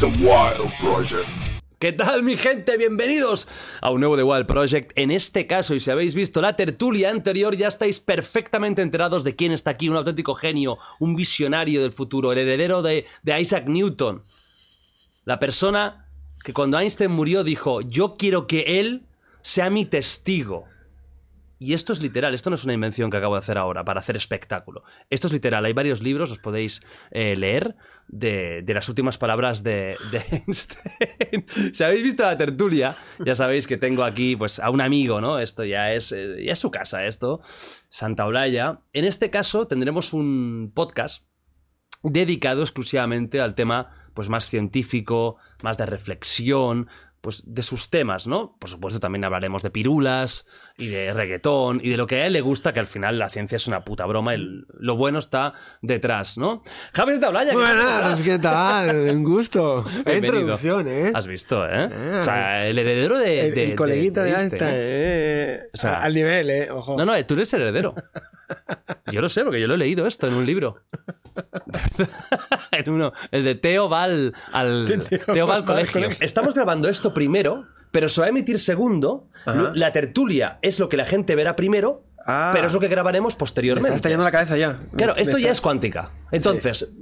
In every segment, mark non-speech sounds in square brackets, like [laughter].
The Wild Project. ¿Qué tal mi gente? Bienvenidos a un nuevo The Wild Project. En este caso, y si habéis visto la tertulia anterior, ya estáis perfectamente enterados de quién está aquí, un auténtico genio, un visionario del futuro, el heredero de, de Isaac Newton. La persona que cuando Einstein murió dijo, yo quiero que él sea mi testigo. Y esto es literal, esto no es una invención que acabo de hacer ahora para hacer espectáculo. Esto es literal, hay varios libros, os podéis eh, leer, de, de las últimas palabras de, de [laughs] Einstein. si habéis visto la tertulia, ya sabéis que tengo aquí pues, a un amigo, ¿no? Esto ya es, eh, ya es su casa, esto, Santa Olaya. En este caso tendremos un podcast dedicado exclusivamente al tema pues más científico, más de reflexión, pues de sus temas, ¿no? Por supuesto también hablaremos de pirulas y de reggaetón y de lo que a él le gusta, que al final la ciencia es una puta broma y lo bueno está detrás, ¿no? Javes de Ablaya, Buenas, ¿qué tal? Un gusto. [laughs] Bienvenido. introducción, ¿eh? Has visto, ¿eh? Eh, o sea, el heredero de... El, de- el coleguita de, Einstein, Einstein, ¿eh? ¿eh? O sea- al nivel, ¿eh? Ojo. No, no, tú eres el heredero. [laughs] Yo lo sé, porque yo lo he leído esto en un libro. [laughs] en uno, el de Teo va al, al, Teo va al colegio. Estamos grabando esto primero, pero se va a emitir segundo. La tertulia es lo que la gente verá primero, Ah. pero es lo que grabaremos Me posteriormente. está estallando la cabeza ya. Claro, Me esto está- ya es cuántica. Entonces,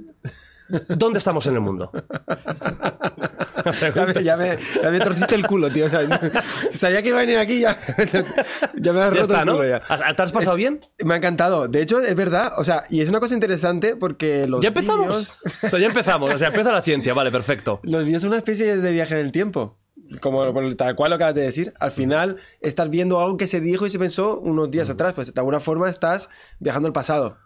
¿dónde estamos en el mundo? [laughs] Ya me, ya, me, ya me torciste el culo, tío. O sea, sabía que iba a venir aquí ya, [laughs] ya me has Ya roto está, el ¿no? culo ya. ¿Has- ¿Te has pasado bien? Me ha encantado. De hecho, es verdad. O sea, y es una cosa interesante porque los ¿Ya empezamos? vídeos- [laughs] O sea, ya empezamos. O sea, empieza la ciencia. Vale, perfecto. Los vídeos son una especie de viaje en el tiempo. Como tal cual lo acabas de decir. Al final estás viendo algo que se dijo y se pensó unos días atrás. Pues de alguna forma estás viajando al pasado.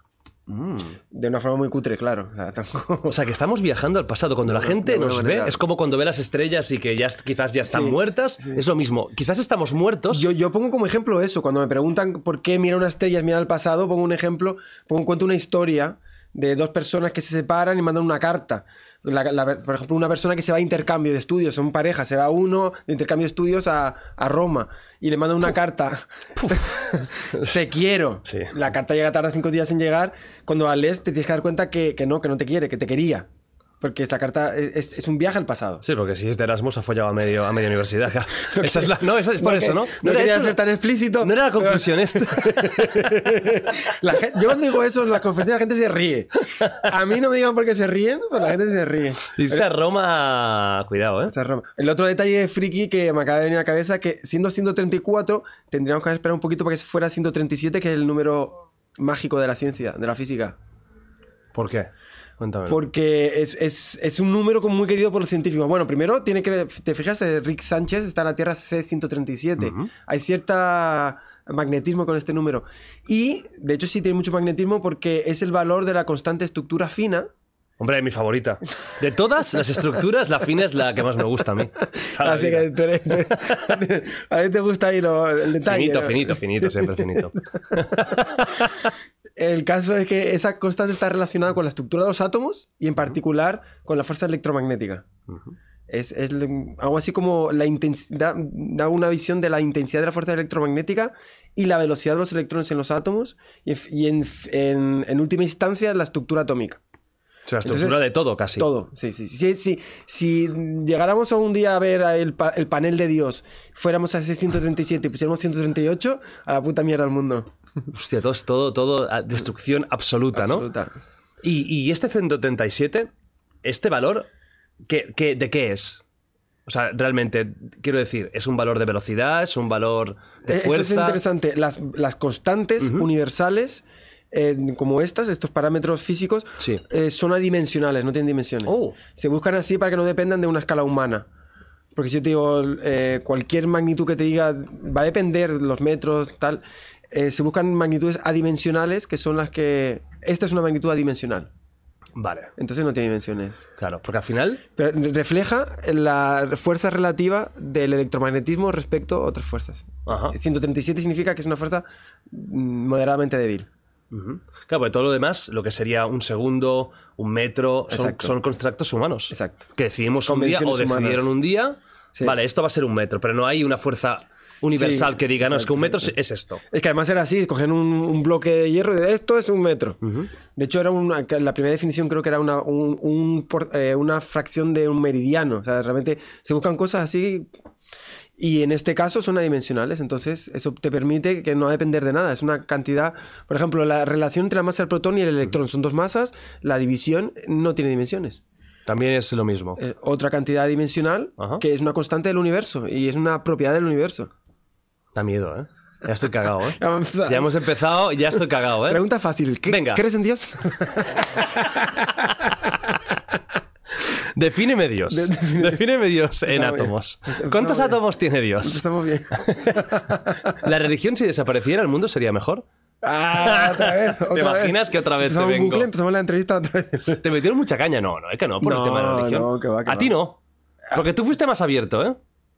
De una forma muy cutre, claro. O sea, [laughs] tampoco... O sea, que estamos viajando al pasado. Cuando la gente alguna nos ve, es como cuando ve las estrellas y que ya quizás ya están Sí, muertas. Es lo mismo. Quizás estamos muertos. Yo, yo pongo como ejemplo eso. Cuando me preguntan por qué mira una estrella es mirar al pasado, pongo un ejemplo, pongo cuento una historia de dos personas que se separan y mandan una carta. La- la- por ejemplo, una persona que se va a intercambio de estudios, son pareja, se va uno de intercambio de estudios a, a Roma y le mandan una carta. [laughs] te quiero. Sí. La carta llega tarda cinco días en llegar. Cuando la lees te tienes que dar cuenta que, que no, que no te quiere, que te quería. Porque esta carta es, es un viaje al pasado. Sí, porque si es de Erasmus ha follado a medio, a media universidad. claro. [laughs] Esa es la, no, eso es por No eso, que- ¿no? no era quería eso, ser tan explícito, No era la pero- conclusión esta. [laughs] La yo cuando digo eso en las conferencias la gente se ríe. A mí no me digan por qué se ríen, pero la gente se ríe. Dice a Roma... Cuidado, ¿eh? Roma. El otro detalle friki que me acaba de venir a la cabeza que siendo 134 tendríamos que esperar un poquito para que fuera 137 que es el número mágico de la ciencia, de la física. ¿Por qué? Cuéntame. Porque es, es- es un número como muy querido por los científicos. Bueno, primero tiene que... Te fijas, eh, Rick Sánchez está en la Tierra C137. Hay cierta magnetismo con este número. Y, de hecho, sí tiene mucho magnetismo porque es el valor de la constante estructura fina. Hombre, mi favorita. De todas las estructuras, la fina es la que más me gusta a mí. Toda la Así vida. que tú eres- tú eres- a ti te gusta ahí lo- el detalle. Finito, ¿no? finito, finito, siempre finito. [laughs] El caso es que esa constante está relacionada con la estructura de los átomos y en particular con la fuerza electromagnética. Es, algo así como la intensidad, da una visión de la intensidad de la fuerza electromagnética y la velocidad de los electrones en los átomos y, en- y en, en- en última instancia la estructura atómica. O sea, la estructura Entonces, de todo casi. Todo, sí, sí. sí. Si, llegáramos a un día a ver el, pa- el panel de Dios, fuéramos a ese 137 y pusiéramos 138, a la puta mierda del mundo. Hostia, todo, es todo, todo, ah, destrucción absoluta, ¿no? Absoluta. Y, y este 137, este valor, ¿qué, qué- de qué es? O sea, realmente, quiero decir, ¿es un valor de velocidad? ¿Es un valor de Eh, Eso es fuerza? interesante. Las, las constantes universales, eh, como estas, estos parámetros físicos, Sí. eh, son adimensionales, no tienen dimensiones. Oh. Se buscan así para que no dependan de una escala humana. Porque si yo te digo, eh, cualquier magnitud que te diga, va a depender los metros, tal. Eh, se buscan magnitudes adimensionales, que son las que. Esta es una magnitud adimensional. Vale, Entonces no tiene dimensiones. claro, porque al final, Pero refleja la fuerza relativa del electromagnetismo respecto a otras fuerzas. Ajá. 137 significa que es una fuerza mm, moderadamente débil. ujú. claro, porque todo lo demás, lo que sería un segundo, un metro, son, son constructos humanos. Exacto. Que decidimos un día o humanas. decidieron un día, Sí. vale, esto va a ser un metro, pero no hay una fuerza universal Sí, que diga, no, es que un metro exacto, es esto. Es que además era así, cogían un, un bloque de hierro y de esto es un metro. De hecho, era una, la primera definición creo que era una, un- un por- eh, una fracción de un meridiano. O sea, realmente se buscan cosas así y en este caso son adimensionales, entonces eso te permite que no depender de nada. Es una cantidad, por ejemplo, la relación entre la masa del protón y el electrón son dos masas, la división no tiene dimensiones. También es lo mismo. Es otra cantidad dimensional Ajá. que es una constante del universo y es una propiedad del universo. Da miedo, ¿eh? Ya estoy cagado, ¿eh? [laughs] Ya hemos empezado, ya estoy cagado, ¿eh? Pregunta fácil. ¿Qué, Venga. ¿Crees en Dios? [laughs] Defíneme Dios. De- define- Defíneme Dios en átomos. ¿Cuántos átomos tiene Dios? Estamos bien. [laughs] ¿La religión si desapareciera el mundo sería mejor? Ah, otra vez. Otra imaginas vez. que otra vez te empezamos vengo? bucle, empezamos la entrevista otra vez. Te metieron mucha caña, no, no, es que no, por el tema de la religión. no, que va, que A ti no. Porque tú fuiste más abierto, ¿eh?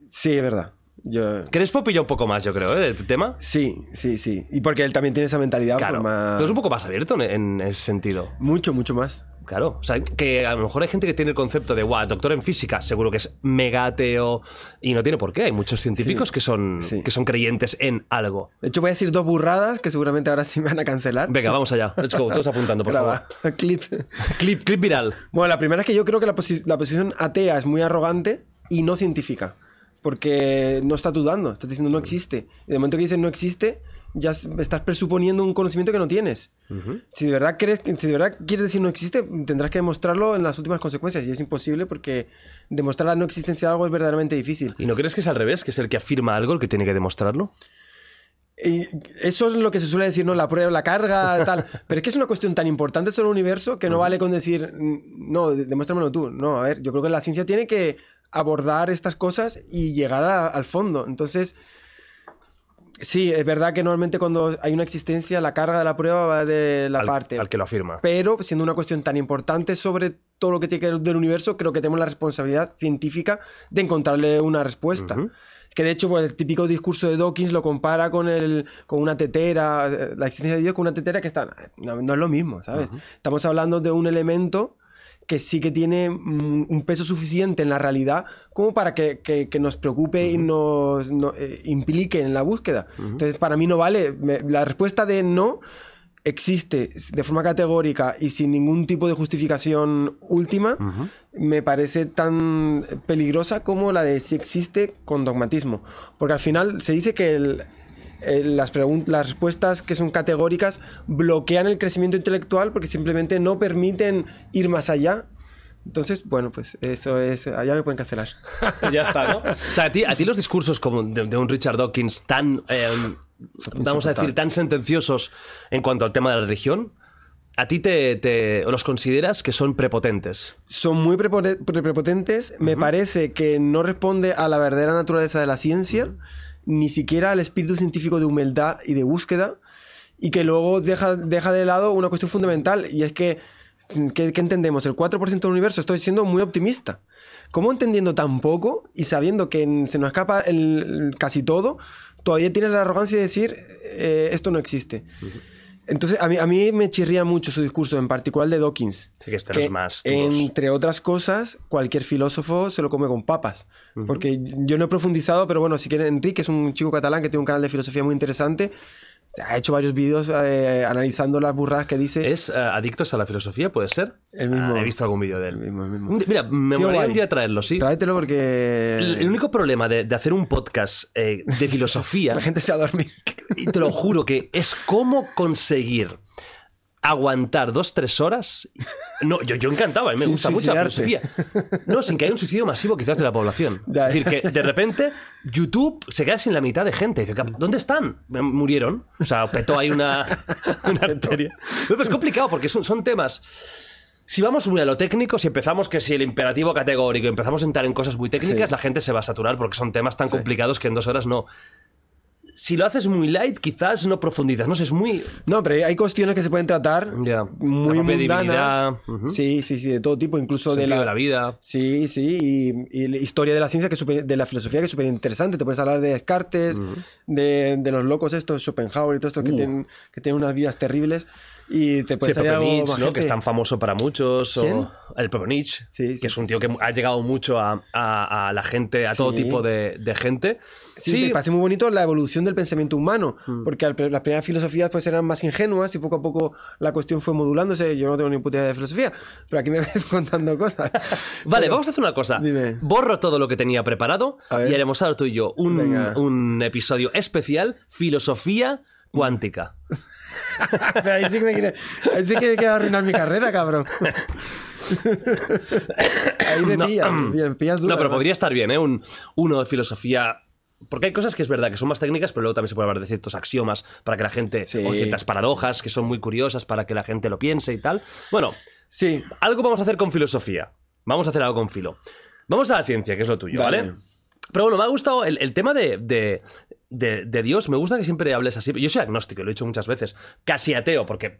Sí, es verdad. Yo... Crespo pilló un poco más, yo creo, ¿eh? El tema. Sí, sí, sí. Y porque él también tiene esa mentalidad. Claro. más... Tú eres un poco más abierto en, en ese sentido. Mucho, mucho más. Claro. O sea, que a lo mejor hay gente que tiene el concepto de, guau, doctor en física, seguro que es mega ateo. Y no tiene por qué. Hay muchos científicos Sí. que, son, Sí. que son creyentes en algo. De hecho, voy a decir dos burradas que seguramente ahora sí me van a cancelar. Venga, vamos allá. Let's go. Todos apuntando, por Graba. favor. [laughs] Clip. Clip, clip viral. Bueno, la primera es que yo creo que la, posi- la posición atea es muy arrogante y no científica. Porque no estás dudando, estás diciendo no existe. Y de momento que dices no existe, ya estás presuponiendo un conocimiento que no tienes. Si de verdad crees, si de verdad quieres decir no existe, tendrás que demostrarlo en las últimas consecuencias. Y es imposible porque demostrar la no existencia de algo es verdaderamente difícil. ¿Y no crees que es al revés? Que es el que afirma algo el que tiene que demostrarlo. Y eso es lo que se suele decir, ¿no? La prueba, la carga, [laughs] tal. Pero es que es una cuestión tan importante sobre el universo que no vale con decir, "Mm, no, de- demuéstramelo tú. No, a ver, yo creo que la ciencia tiene que abordar estas cosas y llegar a- al fondo. Entonces, sí, es verdad que normalmente cuando hay una existencia, la carga de la prueba va de la al, parte. al que lo afirma. Pero siendo una cuestión tan importante sobre todo lo que tiene que ver del universo, creo que tenemos la responsabilidad científica de encontrarle una respuesta. Que de hecho, pues, el típico discurso de Dawkins lo compara con, el, con una tetera, eh, la existencia de Dios con una tetera que está. No, no es lo mismo, ¿sabes? Estamos hablando de un elemento que sí que tiene mm, un peso suficiente en la realidad como para que, que- que nos preocupe y nos no- eh, implique en la búsqueda. Entonces, para mí no vale. Me- la respuesta de no existe de forma categórica y sin ningún tipo de justificación última, me parece tan peligrosa como la de si existe con dogmatismo. Porque al final se dice que el- el- las, las respuestas que son categóricas bloquean el crecimiento intelectual porque simplemente no permiten ir más allá. Entonces, bueno, pues eso es. Allá me pueden cancelar. [laughs] ya está, ¿no? O sea, a ti, a ti los discursos como de, de un Richard Dawkins tan, eh, vamos a decir, tan sentenciosos en cuanto al tema de la religión, ¿a ti te, te- los consideras que son prepotentes? son muy prepote- pre- prepotentes. Me parece que no responde a la verdadera naturaleza de la ciencia, ni siquiera al espíritu científico de humildad y de búsqueda, y que luego deja, deja de lado una cuestión fundamental, y es que, ¿qué, entendemos? El 4% del universo, estoy siendo muy optimista. ¿Cómo entendiendo tan poco y sabiendo que se nos escapa el, el casi todo, todavía tienes la arrogancia de decir eh, esto no existe? Entonces, a mí, a mí me chirría mucho su discurso, en particular de Dawkins. Sí que estos más duros. entre otras cosas, cualquier filósofo se lo come con papas. Porque yo no he profundizado, pero bueno, si quieren, Enrique es un chico catalán que tiene un canal de filosofía muy interesante. Ha hecho varios vídeos eh, analizando las burradas que dice. ¿Es eh, adictos a la filosofía? ¿Puede ser? El mismo. Ah, he visto algún vídeo de él. El mismo, el mira, me molaría un día traerlo, sí. Tráetelo porque El, el único problema de, de hacer un podcast eh, de [laughs] filosofía, la gente se va a dormir. y te lo juro que es cómo conseguir aguantar dos, tres horas. No, yo, yo encantaba, a mí me Sin gusta mucho la filosofía. No, sin que haya un suicidio masivo quizás de la población. [laughs] Es decir, que de repente YouTube se queda sin la mitad de gente. Dice, ¿dónde están? ¿Murieron? O sea, petó ahí una, [laughs] una arteria. Pero es complicado porque son, son temas... Si vamos muy a lo técnico, si empezamos que si el imperativo categórico, empezamos a entrar en cosas muy técnicas, Sí. la gente se va a saturar porque son temas tan Sí. complicados que en dos horas no. Si lo haces muy light, quizás no profundizas. No sé, es muy. No, pero hay cuestiones que se pueden tratar Ya. muy mundanas. ujú. Sí, sí, sí, de todo tipo, incluso de la, de la vida. Sí, sí, y, y la historia de la ciencia, que es súper- de la filosofía, que es súper interesante. Te puedes hablar de Descartes, de, de los locos estos, Schopenhauer y todo esto, que, Uh. tienen, que tienen unas vidas terribles. Y te Sí, puede el salir algo Nietzsche, ¿no? Que es tan famoso para muchos. O el propio Nietzsche, Sí, sí, que es un sí, tío que ha llegado mucho a, a- a la gente, a todo Sí. tipo de, de gente. Sí, me parece muy bonito la evolución del pensamiento humano, Mm. porque las primeras filosofías pues eran más ingenuas y poco a poco la cuestión fue modulándose. Yo no tengo ni puta idea de filosofía, pero aquí me [laughs] ves contando cosas. [laughs] Vale, Pero- vamos a hacer una cosa. Dime. Borro todo lo que tenía preparado y haremos ahora tú y yo un, un episodio especial, filosofía cuántica. [laughs] Ahí sí que me ahí sí que arruinar mi carrera, cabrón. ahí me me pillas, me pillas duro, no, pero podría estar bien, ¿eh? Un, uno de filosofía. Porque hay cosas que es verdad que son más técnicas, pero luego también se puede hablar de ciertos axiomas para que la gente. Sí. O ciertas paradojas que son muy curiosas para que la gente lo piense y tal. Bueno, Sí, algo vamos a hacer con filosofía. Vamos a hacer algo con filo. Vamos a la ciencia, que es lo tuyo, ¿vale? Pero bueno, me ha gustado el, el tema de, de, de- de Dios. Me gusta que siempre hables así. Yo soy agnóstico, lo he dicho muchas veces. Casi ateo, porque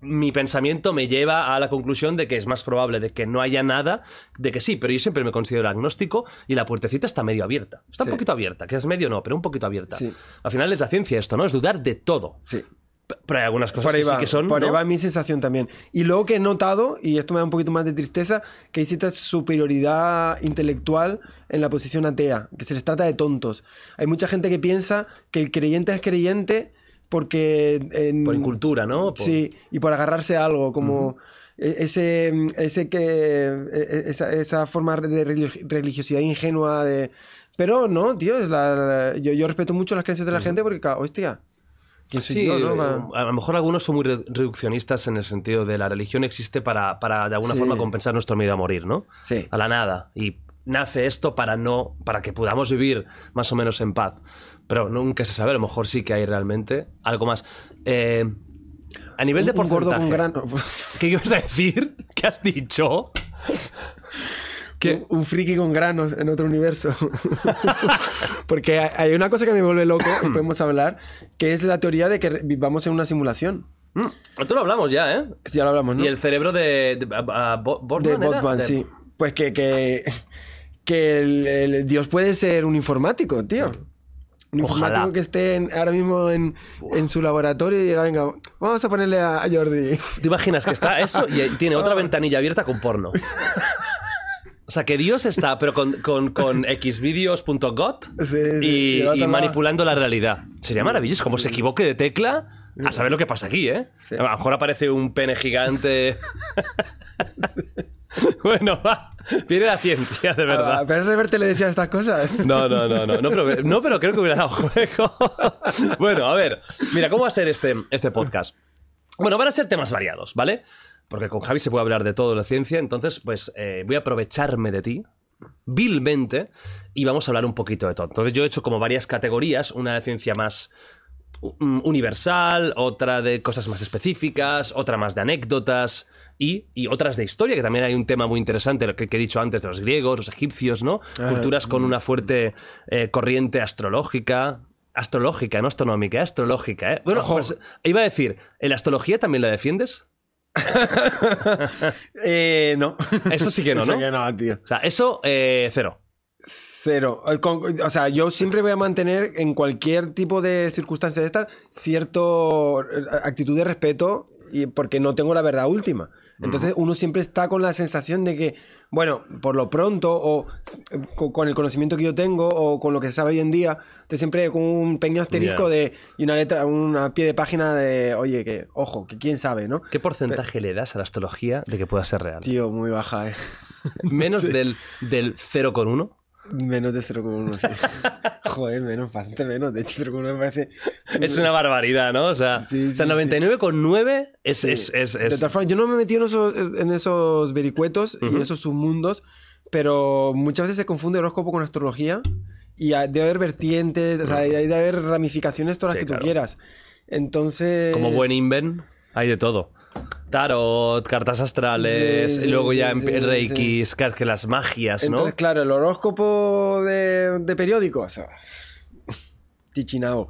mi pensamiento me lleva a la conclusión de que es más probable de que no haya nada, de que sí, pero yo siempre me considero agnóstico y la puertecita está medio abierta. Está un poquito abierta, que es medio no, pero un poquito abierta. Sí. Al final es la ciencia esto, ¿no? Es dudar de todo. sí. Pero hay algunas cosas ahí que va, sí que son. por ahí ¿no? va mi sensación también. Y luego que he notado, y esto me da un poquito más de tristeza, que hay cierta superioridad intelectual en la posición atea, que se les trata de tontos. Hay mucha gente que piensa que el creyente es creyente porque... en- Por incultura, ¿no? Por- Sí, y por agarrarse a algo, como e- ese, ese que, e- esa, esa forma de religi- religiosidad ingenua de... Pero no, tío, es la- yo, yo respeto mucho las creencias de la gente porque, hostia, ¿quién soy Sí, yo, no? eh, a lo mejor algunos son muy re- reduccionistas en el sentido de la religión existe para, para de alguna Sí. forma compensar nuestro miedo a morir, ¿no? Sí. A la nada. Y nace esto para no, para que podamos vivir más o menos en paz. Pero nunca se sabe, a lo mejor sí que hay realmente algo más. Eh, a nivel de Un- un gordo porcentaje. con grano. [laughs] ¿Qué ibas a decir? ¿Qué has dicho? ¿Qué? Un, un friki con granos en otro universo. [laughs] Porque hay- una cosa que me vuelve loco, y podemos hablar, que es la teoría de que vivamos en una simulación. Mm, esto lo hablamos ya, ¿eh? Si ya lo hablamos, ¿no? Y el cerebro de, de- Bo- de De- sí. Pues que, que, que el, el Dios puede ser un informático, tío. Un Ojalá. informático que esté en- ahora mismo en, en su laboratorio y diga, venga, vamos a ponerle a, a Jordi. ¿Te imaginas que está eso y [laughs] tiene otra ventanilla abierta con porno? [laughs] O sea, que Dios está, pero con, con, con [laughs] xvideos.got Sí, sí. y, manipulando la realidad. Sería maravilloso. Como se equivoque de tecla, a saber lo que pasa aquí, ¿eh? A lo mejor aparece un pene gigante. [laughs] bueno, va. Viene la ciencia, de verdad. Pérez Reverte le decía estas cosas. [laughs] No, no, no, no. No pero, no, pero creo que hubiera dado juego. bueno, a ver. Mira, ¿cómo va a ser este, este podcast? Bueno, van a ser temas variados, ¿vale? Porque con Javi se puede hablar de todo de la ciencia, entonces, pues eh, voy a aprovecharme de ti, vilmente, y vamos a hablar un poquito de todo. Entonces, yo he hecho como varias categorías, una de ciencia más mm, universal, otra de cosas más específicas, otra más de anécdotas y, y otras de historia, que también hay un tema muy interesante, lo que, que he dicho antes, de los griegos, los egipcios, ¿no? Ah, Culturas con una fuerte eh, corriente astrológica. Astrológica, no astronómica, astrológica, ¿eh? Bueno, pues, iba a decir, ¿en la astrología también la defiendes? [laughs] Eh, no. Eso sí que no, Eso ¿no? que no, tío. O sea, eso, eh, cero. Cero. Eh, o sea, yo siempre voy a mantener en cualquier tipo de circunstancia de estas cierto eh, actitud de respeto y porque no tengo la verdad última. Entonces uno siempre está con la sensación de que, bueno, por lo pronto o con, el conocimiento que yo tengo o con lo que se sabe hoy en día, estoy siempre con un pequeño asterisco de y una letra, una pie de página de, oye, que ojo, que quién sabe, ¿no? ¿Qué porcentaje le das a la astrología de que pueda ser real? Tío, muy baja, ¿eh? [laughs] ¿Menos [laughs] del, del 0,1? Menos de 0,1, sí. [laughs] Joder, menos, bastante menos. De hecho, 0,1 me parece. Es una barbaridad, ¿no? O sea, Sí, o sea sí, 99,9 es, es, es, De es- todas formas, yo no me he metido en esos, en esos vericuetos y en esos submundos, pero muchas veces se confunde horóscopo con astrología y debe haber vertientes, o sea, hay hay de haber ramificaciones todas las Sí, que claro. tú quieras. Entonces. como buen inven, hay de todo. Tarot, cartas astrales, Sí, y sí, luego ya sí, en sí, reikis, que- que las magias, ¿no? Entonces, claro, el horóscopo de, de periódicos. Tichinao.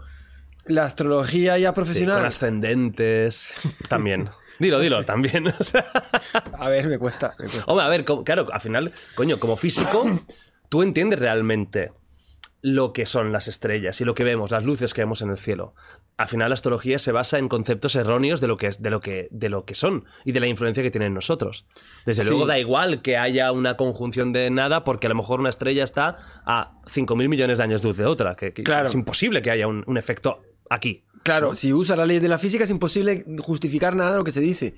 La astrología ya profesional. con ascendentes, también. [laughs] Dilo, dilo, también. O [laughs] sea, A ver, me cuesta. me cuesta. Hombre, a ver, claro, al final, coño, como físico, tú entiendes realmente lo que son las estrellas y lo que vemos, las luces que vemos en el cielo. Al final la astrología se basa en conceptos erróneos de lo que, de lo que, de lo que son y de la influencia que tienen en nosotros. Desde Sí. luego da igual que haya una conjunción de nada porque a lo mejor una estrella está a 5.000 millones de años luz de otra. Que, que Claro. Es imposible que haya un, un efecto aquí. Claro, si usa la ley de la física es imposible justificar nada de lo que se dice.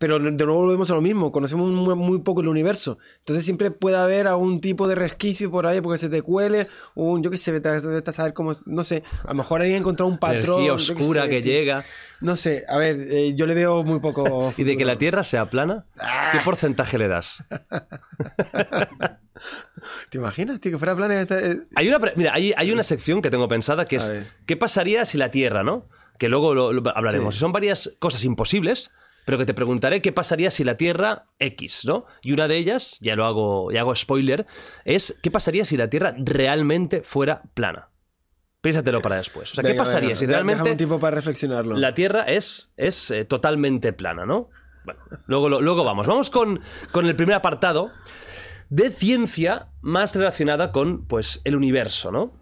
Pero de nuevo volvemos a lo mismo, conocemos muy, muy poco el universo. Entonces siempre puede haber algún tipo de resquicio por ahí porque se te cuele, un, yo qué sé, vete a, vete a saber cómo, no sé, a lo mejor alguien encontró un patrón. Energía oscura sé, que llega. No sé, a ver, eh, yo le veo muy poco... [laughs] Y de que la Tierra sea plana, ¿qué Ah. porcentaje le das? [laughs] ¿Te imaginas, tío, que fuera plana esta- eh, Hay una, mira, hay, hay una sección que tengo pensada que es. ¿qué pasaría si la Tierra, ¿no? Que luego lo, lo hablaremos. Sí. Son varias cosas imposibles, pero que te preguntaré qué pasaría si la Tierra X, ¿no? Y una de ellas, ya lo hago, ya hago spoiler, es ¿qué pasaría si la Tierra realmente fuera plana? Piénsatelo para después. O sea, ¿qué pasaría venga, si realmente un tiempo para reflexionarlo. la Tierra es, es eh, totalmente plana, ¿no? Bueno, luego, lo- luego vamos. Vamos con, con el primer apartado de ciencia más relacionada con pues, el universo, ¿no?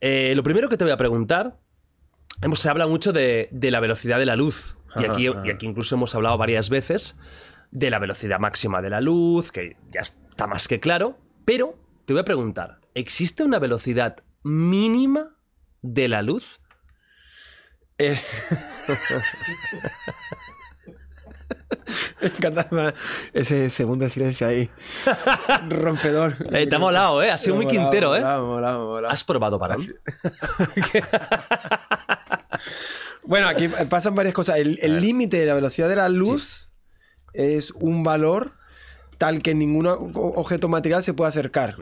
Eh, lo primero que te voy a preguntar, hemos, se habla mucho de, de la velocidad de la luz. Y aquí, y aquí incluso hemos hablado varias veces de la velocidad máxima de la luz, que ya está más que claro. Pero te voy a preguntar, ¿existe una velocidad mínima de la luz? Eh. [laughs] Me encanta ese segundo silencio ahí. Rompedor. [laughs] Eh, te ha molado, ¿eh? Ha sido muy molado, quintero, ¿eh? molado, molado. ¿Has probado para [laughs] Bueno, aquí pasan varias cosas. El límite de la velocidad de la luz es un valor tal que ningún objeto material se puede acercar.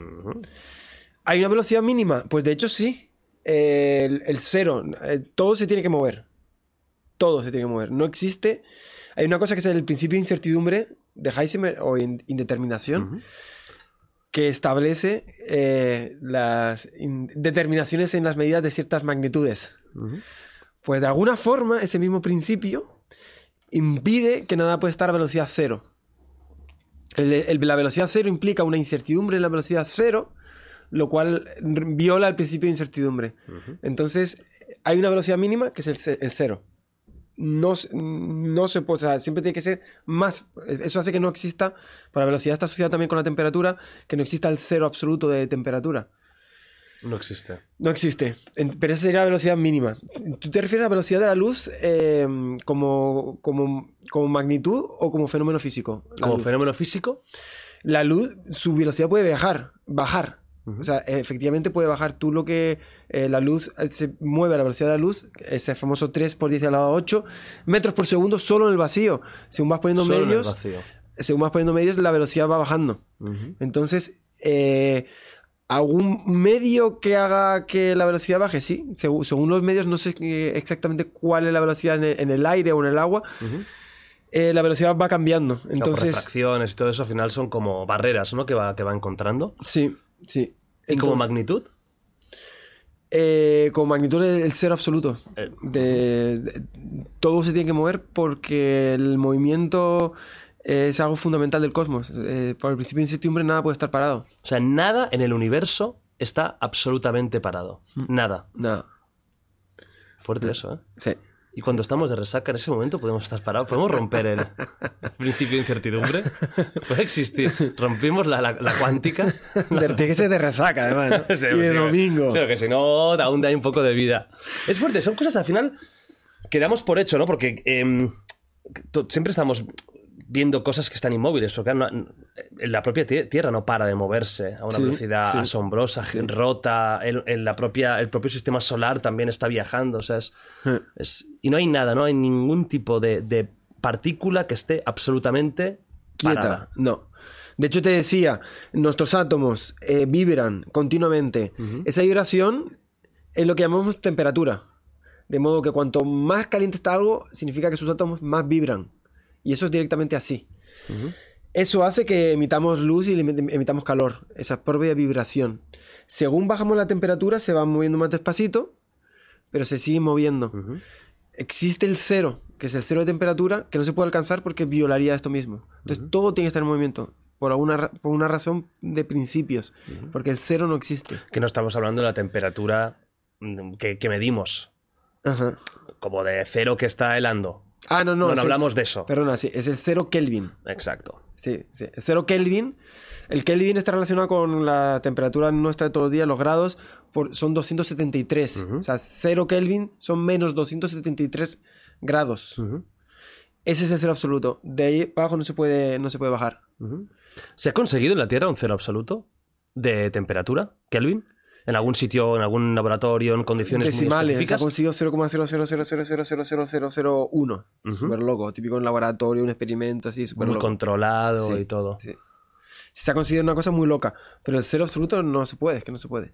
¿Hay una velocidad mínima? Pues de hecho sí. El, el cero. eh, todo se tiene que mover. Todo se tiene que mover. No existe. Hay una cosa que es el principio de incertidumbre de Heisenberg o in- indeterminación que establece eh, las in- determinaciones en las medidas de ciertas magnitudes. Pues de alguna forma ese mismo principio impide que nada puede estar a velocidad cero. El- el- la velocidad cero implica una incertidumbre en la velocidad cero, lo cual viola el principio de incertidumbre. Entonces, hay una velocidad mínima que es el, ce- el cero. No, no se puede, o sea, siempre tiene que ser más. Eso hace que no exista, por la velocidad está asociada también con la temperatura, que no exista el cero absoluto de temperatura. No existe. No existe. Pero esa sería la velocidad mínima. ¿Tú te refieres a la velocidad de la luz eh, como, como, como magnitud o como fenómeno físico? Como luz. fenómeno físico, La luz, su velocidad puede bajar. Bajar. O sea, efectivamente puede bajar. Tú lo que. eh, la luz eh, se mueve a la velocidad de la luz, ese famoso 3 por 10 a la 8 metros por segundo solo en el vacío. Según vas poniendo solo medios, según vas poniendo medios, la velocidad va bajando. Entonces, eh, ¿algún medio que haga que la velocidad baje? Sí, según, según los medios, no sé eh, exactamente cuál es la velocidad en el, en el aire o en el agua. eh, la velocidad va cambiando. Entonces, refracciones y todo eso al final son como barreras, ¿no? Que va, que va encontrando. sí, sí. ¿Y como magnitud? eh, como magnitud el el cero absoluto. Eh, De- de- todo se tiene que mover porque el movimiento es algo fundamental del cosmos. Eh, por el principio de incertidumbre nada puede estar parado. o sea, nada en el universo está absolutamente parado. Nada. Nada. Fuerte eso, ¿eh? Sí. Y cuando estamos de resaca, en ese momento podemos estar parados. ¿Podemos romper el [laughs] principio de incertidumbre? Puede existir. Rompimos la, la, la cuántica. [laughs] Tiene que ser de resaca, además. ¿no? [laughs] Sí, y de sí, domingo. Claro que si no, aún da un poco de vida. Es fuerte, son cosas al final que damos por hecho, ¿no? Porque em, siempre estamos viendo cosas que están inmóviles. Porque no- la propia tie- Tierra no para de moverse a una Sí, velocidad sí. asombrosa, rota. El, el- la propia, el propio sistema solar también está viajando. O sea, es, es- y no hay nada, no hay ningún tipo de, de partícula que esté absolutamente Quieta. parada. No. De hecho, te decía, nuestros átomos eh, vibran continuamente. Esa vibración es lo que llamamos temperatura. De modo que cuanto más caliente está algo, significa que sus átomos más vibran. Y eso es directamente así. Eso hace que emitamos luz y em- emitamos calor. Esa propia vibración. Según bajamos la temperatura, se va moviendo más despacito, pero se sigue moviendo. Existe el cero, que es el cero de temperatura, que no se puede alcanzar porque violaría esto mismo. Entonces todo tiene que estar en movimiento. por, alguna, por una razón de principios, porque el cero no existe. Que no estamos hablando de la temperatura mm, que, que medimos, Ajá. como de cero que está helando. Ah, no, no. No, no es hablamos de eso. Perdona, sí, es el cero Kelvin. Exacto. Sí, sí. Cero Kelvin. El Kelvin está relacionado con la temperatura nuestra de todos los días, los grados, por, son 273. O sea, cero Kelvin son menos 273 grados. Ese es el cero absoluto. De ahí abajo no se puede, no se puede bajar. ¿Se ha conseguido en la Tierra un cero absoluto de temperatura, Kelvin? ¿En algún sitio, en algún laboratorio, en condiciones muy Decimales, se ha específicas? conseguido 0,00000000001. Súper loco, típico en laboratorio, un experimento así, súper Muy loco. controlado Sí, y todo. sí. Se ha conseguido una cosa muy loca, pero el cero absoluto no se puede, es que no se puede.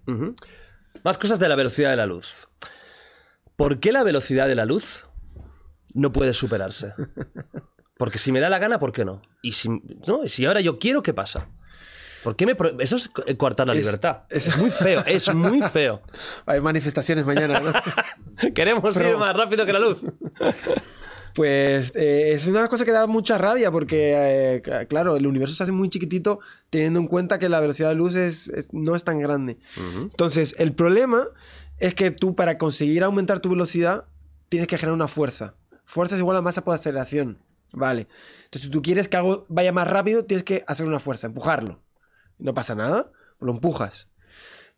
Más cosas de la velocidad de la luz. ¿Por qué la velocidad de la luz no puede superarse? Porque si me da la gana, ¿por qué no? Y si, ¿no? Y si ahora yo quiero, ¿qué pasa? ¿Por qué me pro- Eso es co- coartar la Es- libertad. es- Es, muy feo, es muy feo. [laughs] Hay manifestaciones mañana, ¿no? [laughs] Queremos ir más rápido que la luz. [laughs] Pues eh, es una cosa que da mucha rabia porque, eh, cl- claro, el universo se hace muy chiquitito teniendo en cuenta que la velocidad de luz es, es- no es tan grande. Entonces, el problema es que tú para conseguir aumentar tu velocidad tienes que generar una fuerza. Fuerza es igual a masa por aceleración. Vale. Entonces, si tú quieres que algo vaya más rápido, tienes que hacer una fuerza, empujarlo. No pasa nada, lo empujas.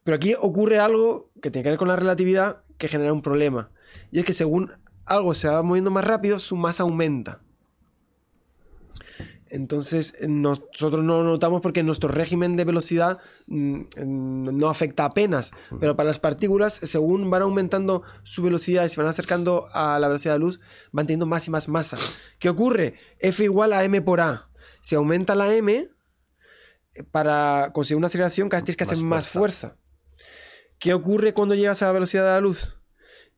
Pero aquí ocurre algo que tiene que ver con la relatividad que genera un problema. Y es que según algo se va moviendo más rápido, su masa aumenta. Entonces, nosotros no lo notamos porque nuestro régimen de velocidad mm, no afecta apenas. Pero para las partículas, según van aumentando su velocidad y se van acercando a la velocidad de luz, van teniendo más y más masa. ¿Qué ocurre? F igual a m por a. Si aumenta la m, para conseguir una aceleración, vez tienes que hacer Más más fuerza. ¿Qué ocurre cuando llegas a la velocidad de la luz?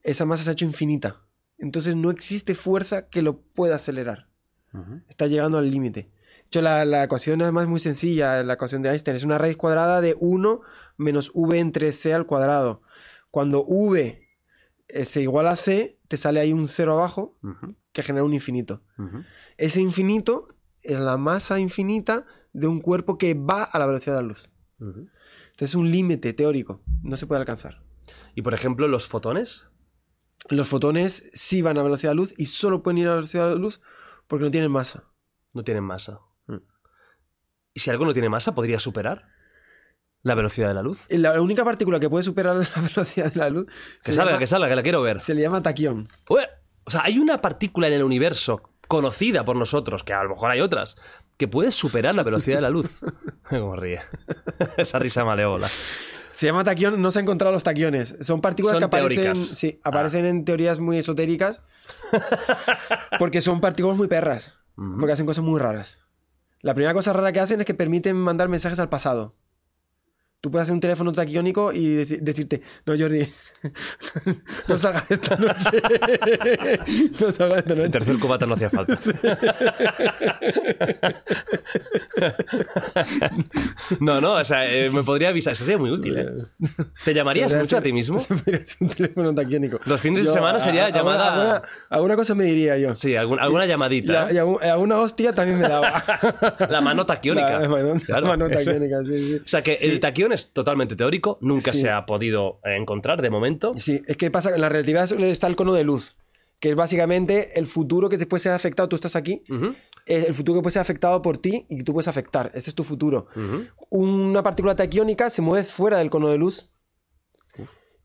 Esa masa se ha hecho infinita. Entonces no existe fuerza que lo pueda acelerar. Está llegando al límite. De hecho, la, la ecuación además es muy sencilla, la ecuación de Einstein. Es una raíz cuadrada de 1 menos v entre c al cuadrado. Cuando v eh, se iguala a c, te sale ahí un cero abajo que genera un infinito. Ese infinito es la masa infinita de un cuerpo que va a la velocidad de la luz. Entonces es un límite teórico. No se puede alcanzar. Y por ejemplo, los fotones. Los fotones sí van a velocidad de luz y solo pueden ir a velocidad de la luz porque no tienen masa. No tienen masa. Mm. ¿Y si algo no tiene masa, podría superar la velocidad de la luz? La única partícula que puede superar [laughs] la velocidad de la luz Que salga, llama, que salga, que la quiero ver. se le llama taquión. O sea, hay una partícula en el universo conocida por nosotros, que a lo mejor hay otras, que puede superar la velocidad de la luz. [laughs] Como ríe. [laughs] Esa risa malévola. Se llama taquión, no se han encontrado los taquiones. Son partículas Son que aparecen, teóricas. Ah. sí, aparecen en teorías muy esotéricas [laughs] porque son partículas muy perras, porque hacen cosas muy raras. La primera cosa rara que hacen es que permiten mandar mensajes al pasado. Tú puedes hacer un teléfono taquiónico y deci- decirte, no, Jordi, [laughs] no salgas esta noche. [laughs] no salgas esta El noche. tercer cubata no hacía falta. no, no, o sea, eh, me podría avisar. Eso sería muy útil, ¿eh? ¿Te llamarías mucho a ser- ti mismo? [laughs] un teléfono taquiónico. Los fines de semana sería alguna- llamada- Alguna, alguna cosa me diría yo. Sí, algún- alguna Y, llamadita. a- ¿eh? y a a una hostia también me daba. La mano taquiónica. La mano, Claro. mano taquiónica, sí, sí. O sea que el taquión es totalmente teórico, nunca Sí. se ha podido eh, encontrar de momento. Sí, es que pasa, en la relatividad está el cono de luz, que es básicamente el futuro que te puede ser afectado, tú estás aquí, el futuro que puede ser afectado por ti y que tú puedes afectar, ese es tu futuro. Una partícula taquiónica se mueve fuera del cono de luz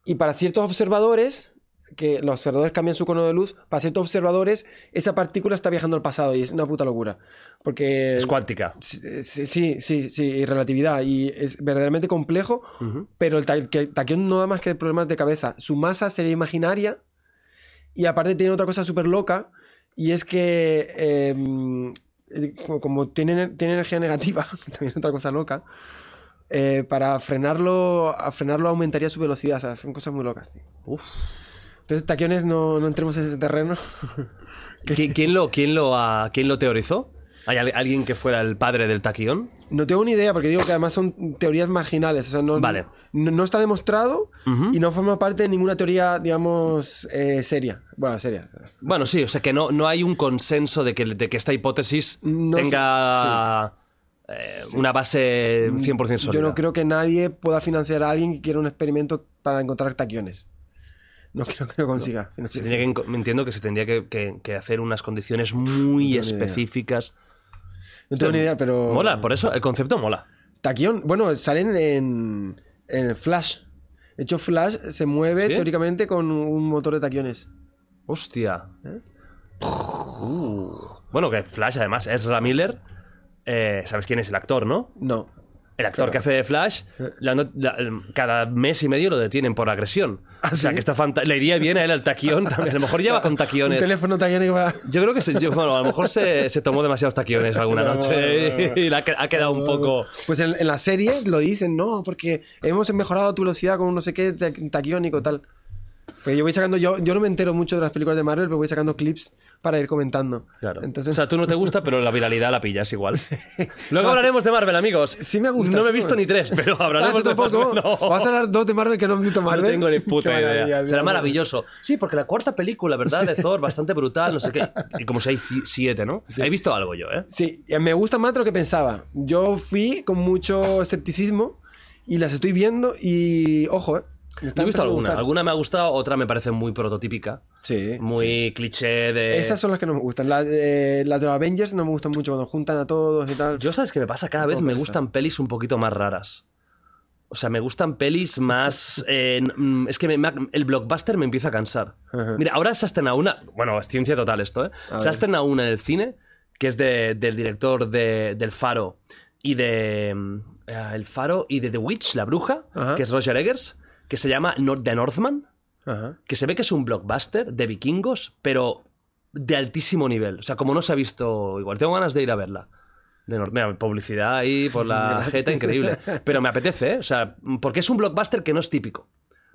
y para ciertos observadores, que los observadores cambian su cono de luz, para ciertos observadores esa partícula está viajando al pasado y es una puta locura. Porque... Es cuántica. Sí, sí, sí, sí, y relatividad. Y es verdaderamente complejo, pero el ta- que- taquión no da más que problemas de cabeza. Su masa sería imaginaria y aparte tiene otra cosa súper loca y es que eh, eh, como- como tiene, tiene energía negativa, [laughs] también es otra cosa loca, eh, para frenarlo, a frenarlo aumentaría su velocidad. O sea, son cosas muy locas, tío. Uf. Entonces, taquiones no, no entremos en ese terreno. [laughs] ¿Qui- ¿Quién lo, quién, lo, ha- quién lo teorizó? ¿Hay al- alguien que fuera el padre del taquión? No tengo ni idea, porque digo que además son teorías marginales. O sea, no, Vale. no, no está demostrado y no forma parte de ninguna teoría, digamos, eh, seria. Bueno, seria. Bueno, sí, o sea que no, no hay un consenso de que, de que esta hipótesis No tenga eh, una base 100% sólida. Yo no creo que nadie pueda financiar a alguien que quiera un experimento para encontrar taquiones. No creo que lo consiga. Se financiar. tendría que me entiendo que se tendría que, que- que hacer unas condiciones muy idea. específicas. No tengo ni idea, pero. Mola, por eso el concepto mola. Taquión, bueno, salen en, en Flash. De hecho, Flash se mueve ¿Sí? teóricamente con un motor de taquiones. Hostia. ¿Eh? Uh. Bueno, que Flash, además, Ezra Miller. eh, ¿Sabes quién es el actor, no? No. El actor que hace de Flash, la la- cada mes y medio lo detienen por agresión. o sea, ¿sí? que está le iría bien a él el taquión también. A lo mejor lleva con Un taquiones. teléfono taquiónico para. Yo creo que se, yo- bueno, a lo mejor se, se tomó demasiados taquiones alguna No, noche no, no, no. y le ha, que- ha quedado un poco. Pues en, en la serie lo dicen, no, porque hemos mejorado tu velocidad con un no sé qué ta- taquiónico tal. Pues yo voy sacando, yo, yo no me entero mucho de las películas de Marvel, pero voy sacando clips para ir comentando. Claro. Entonces, o sea, tú no te gusta, pero la viralidad la pillas igual. [laughs] Luego hablaremos de Marvel, amigos. Sí me gusta, No me sí he visto ni tres, pero hablaremos ¿tú de? Marvel. No. Vas a hablar dos de Marvel que no han visto No Marvel. tengo ni puta idea. Será maravilloso. Sí, porque la cuarta película, ¿verdad? De Thor, bastante brutal, no sé qué. [laughs] Y como si hay siete, ¿no? He visto algo yo, ¿eh? Sí, me gusta más de lo que pensaba. Yo fui con mucho escepticismo y las estoy viendo y, ojo, ¿eh? Yo he visto alguna. gustar. Alguna me ha gustado, otra me parece muy prototípica. Sí. Muy cliché de. Esas son las que no me gustan. Las de, las de los Avengers no me gustan mucho cuando juntan a todos y tal. Yo, ¿sabes qué me pasa? Cada vez me gustan pelis un poquito más raras. O sea, me gustan pelis más. [laughs] eh, mm, es que me- me- el blockbuster me empieza a cansar. Ajá. Mira, ahora se ha estrenado una. Bueno, es ciencia total esto, ¿eh? A Se ha estrenado una en el cine, que es de- del director de, del Faro y de. mm, eh, el Faro y de The Witch, la bruja, Ajá. que es Roger Eggers, que se llama The Northman, Ajá. que se ve que es un blockbuster de vikingos, pero de altísimo nivel. O sea, como no se ha visto igual. Tengo ganas de ir a verla. De mira, publicidad ahí por la [laughs] jeta, increíble. Pero me apetece, ¿eh? O sea, porque es un blockbuster que no es típico.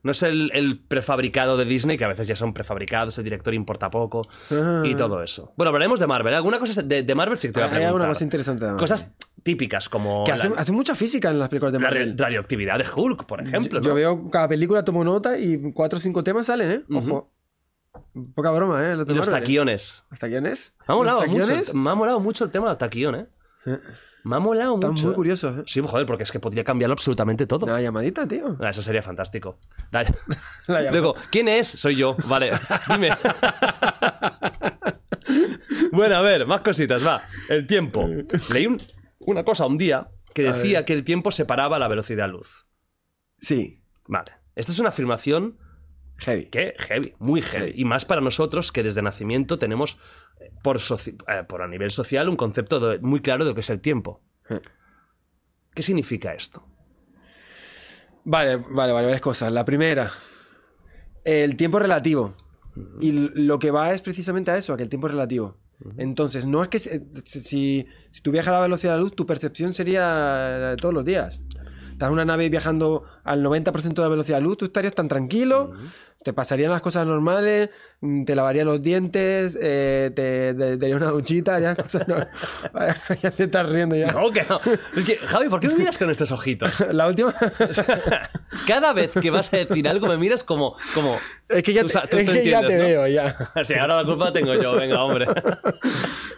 No es el, el prefabricado de Disney, que a veces ya son prefabricados, el director importa poco Ah. y todo eso. Bueno, hablaremos de Marvel. ¿eh? Alguna cosa de, de Marvel sí que te voy a Hay preguntar. alguna cosa interesante. además. Cosas típicas como que hace, la, hace mucha física en las películas de la Marvel. ra- radioactividad de Hulk, por ejemplo. Yo ¿no? veo cada película, tomo nota y cuatro o cinco temas salen, ¿eh? Ojo. Poca broma, ¿eh? Y los taquiones. ¿Los taquiones? Me ha molado ¿Los mucho, taquiones? me ha molado mucho el tema del taquión, ¿eh? Me ha molado Están mucho. muy curiosos, ¿eh? Sí, joder, porque es que podría cambiarlo absolutamente todo. Una llamadita, tío. Ah, eso sería fantástico. La- [laughs] La llamada. Luego, ¿quién es? Soy yo. Vale, dime. [laughs] bueno, a ver, más cositas, va. El tiempo. Leí un- una cosa un día que decía que el tiempo separaba la velocidad luz. Sí, Vale. Esta es una afirmación heavy. que heavy, muy heavy. Heavy. Y más para nosotros que desde nacimiento tenemos, eh, por, eh, por a nivel social, un concepto de- muy claro de lo que es el tiempo. ¿Qué significa esto? Vale, vale, vale, varias cosas. La primera, el tiempo relativo. Y lo que va es precisamente a eso, a que el tiempo es relativo. Entonces, no es que se- si, si tú viajas a la velocidad de la luz, tu percepción sería de todos los días. Estás en una nave viajando al 90% de la velocidad de luz, tú estarías tan tranquilo, te pasarían las cosas normales, mm, te lavarías los dientes, eh, te, te- una duchita, harías cosas normales. [laughs] [laughs] ya te estás riendo ya. No, que no. Es que, Javi, ¿por qué me [laughs] miras con estos ojitos? La última... Cada vez que vas a decir algo me miras como... como es que ya tú te, tú- es tú que ya te ¿no? veo, ya. Sí, ahora la culpa la tengo yo, venga, hombre.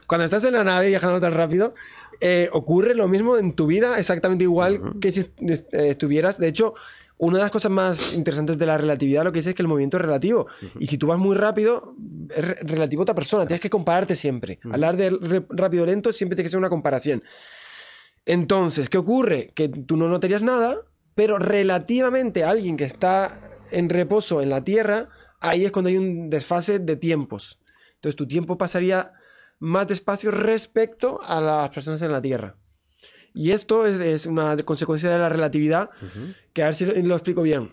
Cuando estás en la nave viajando tan rápido, eh, ocurre lo mismo en tu vida, exactamente igual que si est- eh, estuvieras. De hecho, una de las cosas más interesantes de la relatividad lo que dice es que el movimiento es relativo. Y si tú vas muy rápido, es re- relativo a otra persona. Tienes que compararte siempre. Hablar de re- rápido o lento siempre tiene que ser una comparación. Entonces, ¿qué ocurre? Que tú no notarías nada, pero relativamente a alguien que está en reposo en la Tierra, ahí es cuando hay un desfase de tiempos. Entonces, tu tiempo pasaría más despacio respecto a las personas en la Tierra. Y esto es, es una consecuencia de la relatividad, que a ver si lo, lo explico bien.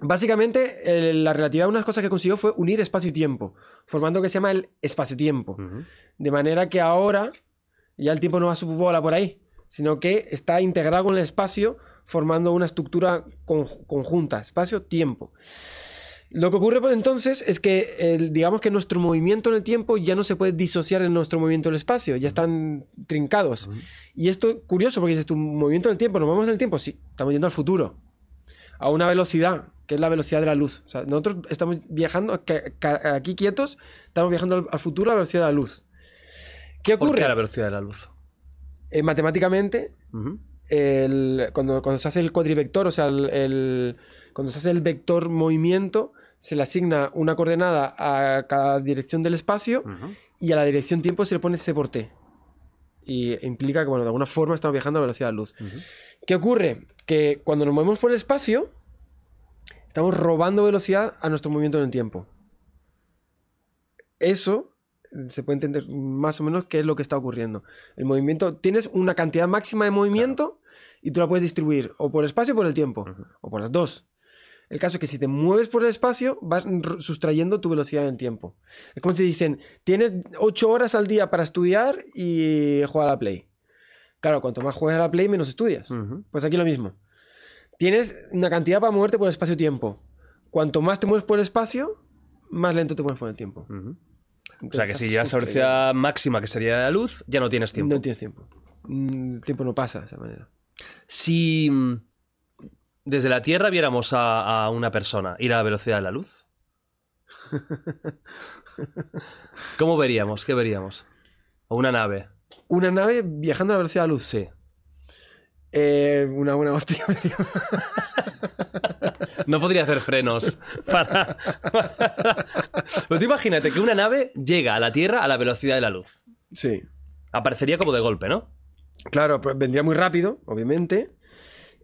Básicamente, el- la relatividad, una de las cosas que consiguió fue unir espacio y tiempo, formando lo que se llama el espacio-tiempo. De manera que ahora ya el tiempo no va a su bola por ahí, sino que está integrado con el espacio, formando una estructura con- conjunta, espacio-tiempo. Lo que ocurre por entonces es que, el- digamos que nuestro movimiento en el tiempo ya no se puede disociar de nuestro movimiento en el espacio, ya están trincados. Y esto es curioso porque dices, tu movimiento en el tiempo, ¿nos vamos en el tiempo? Sí, estamos yendo al futuro, a una velocidad, que es la velocidad de la luz. O sea, nosotros estamos viajando, aquí quietos, estamos viajando al, al futuro a la velocidad de la luz. ¿Qué ¿Por ocurre? qué a la velocidad de la luz? eh, matemáticamente, Ujú. el- cuando, cuando se hace el cuadrivector, o sea, el, el- cuando se hace el vector movimiento, se le asigna una coordenada a cada dirección del espacio y a la dirección tiempo se le pone c por t. Y implica que, bueno, de alguna forma estamos viajando a velocidad de luz. ¿Qué ocurre? Que cuando nos movemos por el espacio, estamos robando velocidad a nuestro movimiento en el tiempo. Eso se puede entender más o menos qué es lo que está ocurriendo. El movimiento, tienes una cantidad máxima de movimiento y tú la puedes distribuir o por el espacio o por el tiempo, o por las dos. El caso es que si te mueves por el espacio, vas sustrayendo tu velocidad en el tiempo. Es como si dicen, tienes 8 horas al día para estudiar y jugar a la Play. Claro, cuanto más juegas a la Play, menos estudias. Pues aquí lo mismo. Tienes una cantidad para moverte por el espacio-tiempo. Cuanto más te mueves por el espacio, más lento te mueves por el tiempo. O Entonces sea que si llegas a la velocidad máxima, que sería la luz, ya no tienes tiempo. No tienes tiempo. Mm, El tiempo no pasa de esa manera. Si mm, desde la Tierra viéramos a, a una persona ir a la velocidad de la luz, [laughs] ¿cómo veríamos? ¿Qué veríamos? O una nave. Una nave viajando a la velocidad de la luz. Sí. Eh, una buena hostia. [laughs] No podría hacer frenos para... Pero tú imagínate que una nave llega a la Tierra a la velocidad de la luz. sí. Aparecería como de golpe, ¿no? Claro, pues vendría muy rápido, obviamente.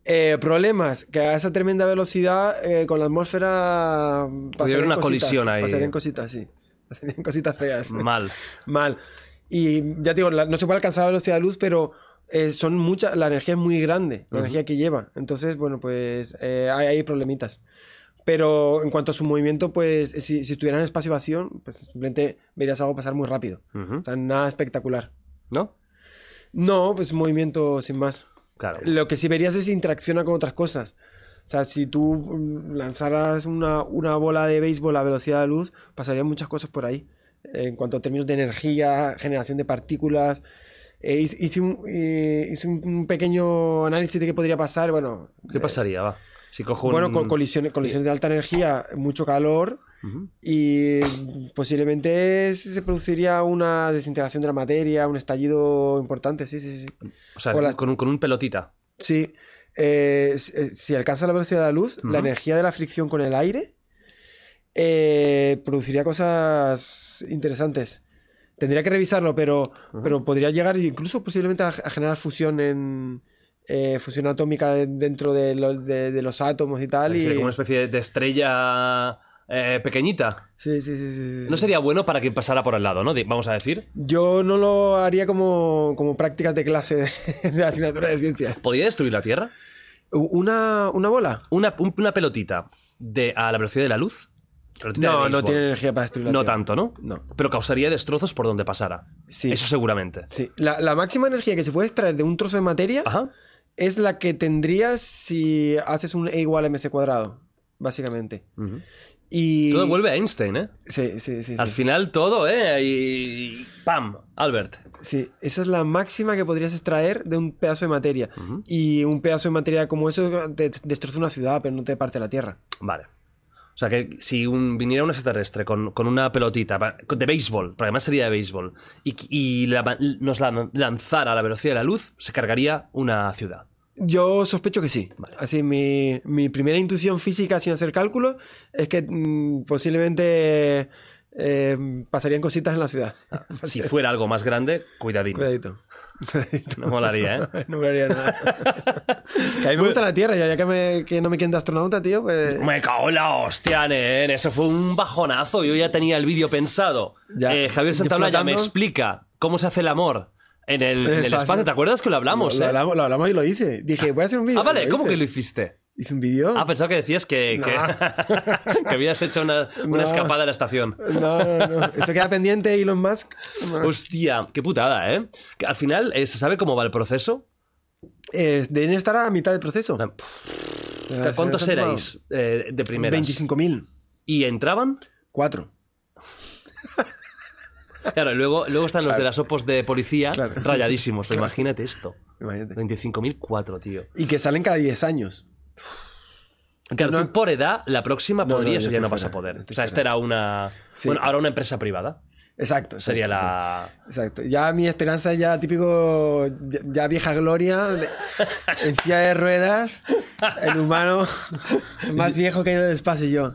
Eh, problemas, que a esa tremenda velocidad eh, con la atmósfera pasarían una cositas, colisión ahí. Pasarían cositas, sí. Pasarían cositas feas. [laughs] Mal. Mal. Y ya te digo, la- no se puede alcanzar la velocidad de luz, pero eh, son muchas, la energía es muy grande, la Ujú. energía que lleva. Entonces, bueno, pues eh, hay, hay problemitas. Pero en cuanto a su movimiento, pues si, si estuviera en espacio vacío, pues simplemente verías algo pasar muy rápido. Ujú. O sea, nada espectacular. ¿No? No, pues movimiento sin más. Claro. Lo que sí verías es si interacciona con otras cosas. O sea, si tú mm, lanzaras una, una bola de béisbol a velocidad de luz, pasarían muchas cosas por ahí. En cuanto a términos de energía, generación de partículas. Eh, hice, un, eh, hice un- pequeño análisis de qué podría pasar. Bueno, ¿Qué pasaría? Va. Si cojo un... bueno con colisiones, colisiones de alta energía, mucho calor Y posiblemente se produciría una desintegración de la materia, un estallido importante. Sí, sí, sí. O sea, o las- con, un, con un pelotita. Sí. Eh, si, eh, si alcanza la velocidad de la luz, la energía de la fricción con el aire eh, produciría cosas interesantes. Tendría que revisarlo, pero, pero podría llegar incluso posiblemente a, a generar fusión en eh, fusión atómica de- dentro de, lo- de- de los átomos y tal. Y... Sería como una especie de estrella eh, pequeñita. Sí, sí, sí, sí. No sería bueno para que pasara por el lado, ¿no? Vamos a decir. Yo no lo haría como, como prácticas de clase de, [laughs] de asignatura de ciencias. ¿Podría destruir la Tierra? ¿Una, una bola? Una, un- una pelotita de, a la velocidad de la luz. No, no tiene energía para destruir la No Tierra. tanto, ¿no? No. Pero causaría destrozos por donde pasara. Sí. Eso seguramente. Sí, la, la máxima energía que se puede extraer de un trozo de materia Ajá. es la que tendrías si haces un E igual a mc cuadrado, básicamente. Y... Todo vuelve a Einstein, ¿eh? Sí, sí, sí. Al sí. final todo, ¿eh? Y... ¡Pam! Albert. Sí, esa es la máxima que podrías extraer de un pedazo de materia. Y un pedazo de materia como eso te destroza una ciudad, pero no te parte la Tierra. Vale. O sea que si un, viniera un extraterrestre con, con una pelotita de béisbol, porque además sería de béisbol, y, y la- nos la lanzara a la velocidad de la luz, se cargaría una ciudad. Yo sospecho que sí. Vale. Así, mi, mi primera intuición física sin hacer cálculos es que mm, posiblemente eh, pasarían cositas en la ciudad. [laughs] Si fuera algo más grande. Cuidadito. Cuidadito. [laughs] [laughs] No molaría, ¿eh? No me haría nada. Que a mí me gusta la Tierra, ya, ya que, me- que no me quieren de astronauta, tío, pues... Me cago en la hostia, nen. Eso fue un bajonazo. Yo ya tenía el vídeo pensado. Ya. Eh, Javier Santaolalla me explica cómo se hace el amor en el, en el Fácil. espacio. ¿Te acuerdas que lo hablamos, lo, eh? hablamos, lo hablamos y lo hice. Dije, voy a hacer un vídeo. Ah, vale. ¿Cómo hice. que lo hiciste? Hice un vídeo. Ah, pensaba que decías que, que, [laughs] que habías hecho una, una No. escapada a la estación. No, no, no. Eso queda pendiente, Elon Musk. Hostia, qué putada, ¿eh? Que al final, eh, ¿se sabe cómo va el proceso? Eh, deben estar a mitad del proceso. ¿Cuántos erais eh, de primeras? 25.000. ¿Y entraban? Cuatro. Claro, luego, luego están los de las opos de policía Claro. rayadísimos. Pero imagínate esto. Imagínate. 25.004, tío. Y que salen cada 10 años. Claro, No- tú por edad, la próxima No, podrías ya no vas a fuera, poder. O sea, esta era una... Sí. Bueno, ahora una empresa privada. Exacto. Sería exacto, la... Exacto. Ya mi esperanza ya típico, ya, ya vieja gloria, de- en silla de ruedas, el humano [laughs] más viejo que ha ido del espacio yo.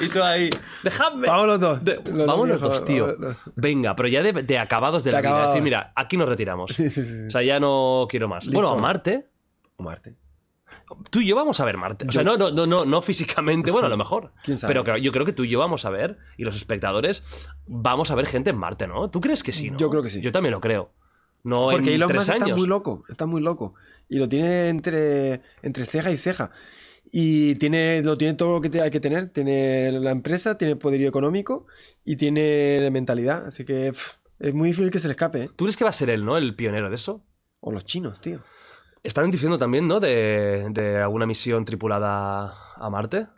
Y tú ahí, dejadme. Vamos los dos. De- Los dos vamos los viejos, dos, tío. Venga, pero ya de, de acabados de De la vida. Decir, mira, aquí nos retiramos. Sí, sí, sí. O sea, ya no quiero más. Listo. Bueno, a Marte. O Marte. Tú y yo vamos a ver Marte. O sea, no, no, no, no, no físicamente, bueno, a lo mejor. [laughs] ¿Quién sabe? Pero yo creo que tú y yo vamos a ver, y los espectadores, vamos a ver gente en Marte, ¿no? ¿Tú crees que sí, no? Yo creo que sí. Yo también lo creo. No Porque en Elon tres Musk está años. muy loco, está muy loco. Y lo tiene entre, entre ceja y ceja. Y tiene, lo tiene todo lo que hay que tener. Tiene la empresa, tiene poderío económico y tiene mentalidad. Así que pff, es muy difícil que se le escape. ¿eh? ¿Tú crees que va a ser él, ¿no? El pionero de eso. O los chinos, tío. Están diciendo también, ¿no? De, de alguna misión tripulada a Marte.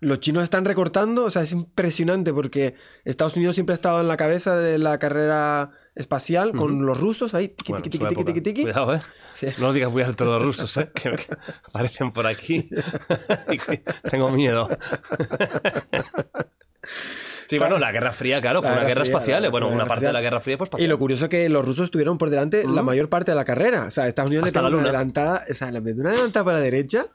Los chinos están recortando, o sea, es impresionante porque Estados Unidos siempre ha estado en la cabeza de la carrera espacial con los rusos ahí. tiqui, Bueno, época. tiqui, tiqui. Cuidado, ¿eh? Sí. No lo digas muy alto los rusos, ¿eh? Que, que aparecen [laughs] por aquí. [laughs] Tengo miedo. [laughs] Sí, bueno, la Guerra Fría, claro, fue La una Guerra espacial. la- bueno, la una Guerra parte de la Guerra Fría fue espacial. Y lo curioso es que los rusos estuvieron por delante la mayor parte de la carrera. O sea, Estados Unidos Hasta le la una adelantada, o sea, le una adelantada para la derecha,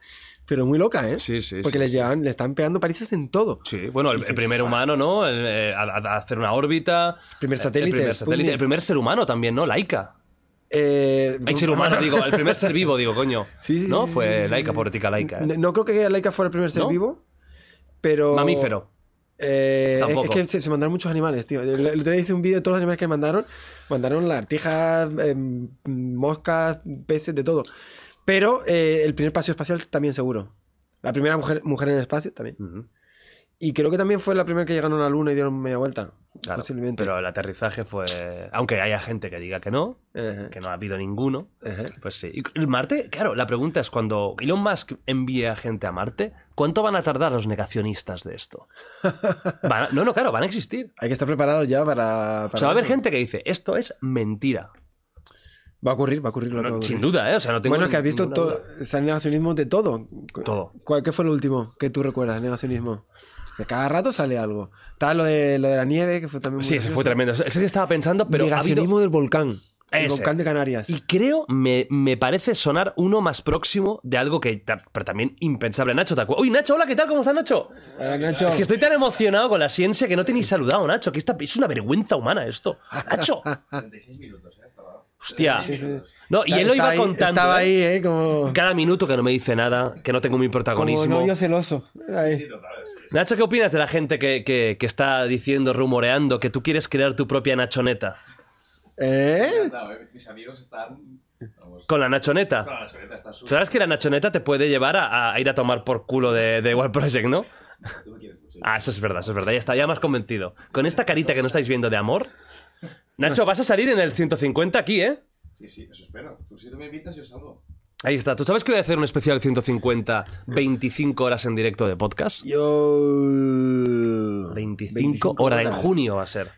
pero muy loca, ¿eh? Sí, sí, Porque sí, les llevan, le están pegando palizas en todo. Sí, bueno, el, el primer humano, ¿no? El, eh, a, a- hacer una órbita. Primer El satélite, primer, satélite. El primer ser humano también, ¿no? Laika. Eh, Hay ser humano, digo, el primer ser vivo, digo, coño. [laughs] Sí, sí, ¿No? Fue Laika, sí. pobretica Laika. ¿eh? No, no creo que Laika fuera el primer ser ¿No? vivo, pero... Mamífero. Eh, Tampoco. Es que se, se mandaron muchos animales, tío. El el otro día hice un vídeo de todos los animales que mandaron. Mandaron lagartijas, em, moscas, peces, de todo. Pero eh, el primer paseo espacial también seguro. La primera mujer, mujer en el espacio también. Y creo que también fue la primera que llegaron a la luna y dieron media vuelta. Claro, posiblemente. Pero el aterrizaje fue. Aunque haya gente que diga que no, que no ha habido ninguno. ajá. Pues sí. Y el Marte, claro, la pregunta es: cuando Elon Musk envíe a gente a Marte, ¿cuánto van a tardar los negacionistas de esto? [laughs] Van a- no, no, claro, van a existir. Hay que estar preparados ya para. O para sea, va a haber gente que dice: esto es mentira. Va a ocurrir, va a ocurrir. claro que va a Sin duda, ¿eh? O sea, no tengo Bueno, es que has visto todo. el negacionismo de todo. Todo. ¿Cuál, ¿Qué fue lo último que tú recuerdas, negacionismo? Que cada rato sale algo. Estaba lo de, lo de la nieve, que fue también muy Sí, ese fue tremendo. Ese que estaba pensando, pero ha Negacionismo habido... del volcán. El Ese. volcán de Canarias. Y creo, me, me parece sonar uno más próximo de algo que, pero también impensable. Nacho, ¿te acuerdas? Uy, Nacho, hola, ¿qué tal? ¿Cómo estás, Nacho? Hola, Nacho. Es que estoy tan emocionado con la ciencia que no te he ni saludado, Nacho. Que esta, es una vergüenza humana esto. Nacho. [laughs] 36 minutos, ¿eh? Hostia. No, y él lo iba contando. Estaba ¿eh? ahí, ¿eh? Como, Cada minuto que no me dice nada, que no tengo mi como protagonismo. novio celoso. Ahí. Nacho, ¿qué opinas de la gente que, que- que está diciendo, rumoreando, que tú quieres crear tu propia nachoneta? ¿Eh? Eh, mis amigos están. Vamos, Con la nachoneta. con la chuleta, está. ¿Sabes que la nachoneta te puede llevar a, a ir a tomar por culo de, de Wild Project, no? Tú me quieres mucho. Ah, eso es verdad, eso es verdad. Ya está, ya más convencido. Con esta carita que no estáis viendo de amor. Nacho, vas a salir en el 150 aquí, ¿eh? Sí, sí, eso espero. Tú si tú me invitas, yo salgo. Ahí está. ¿Tú sabes que voy a hacer un especial 150 25 horas en directo de podcast? Yo. 25, horas en junio va a ser.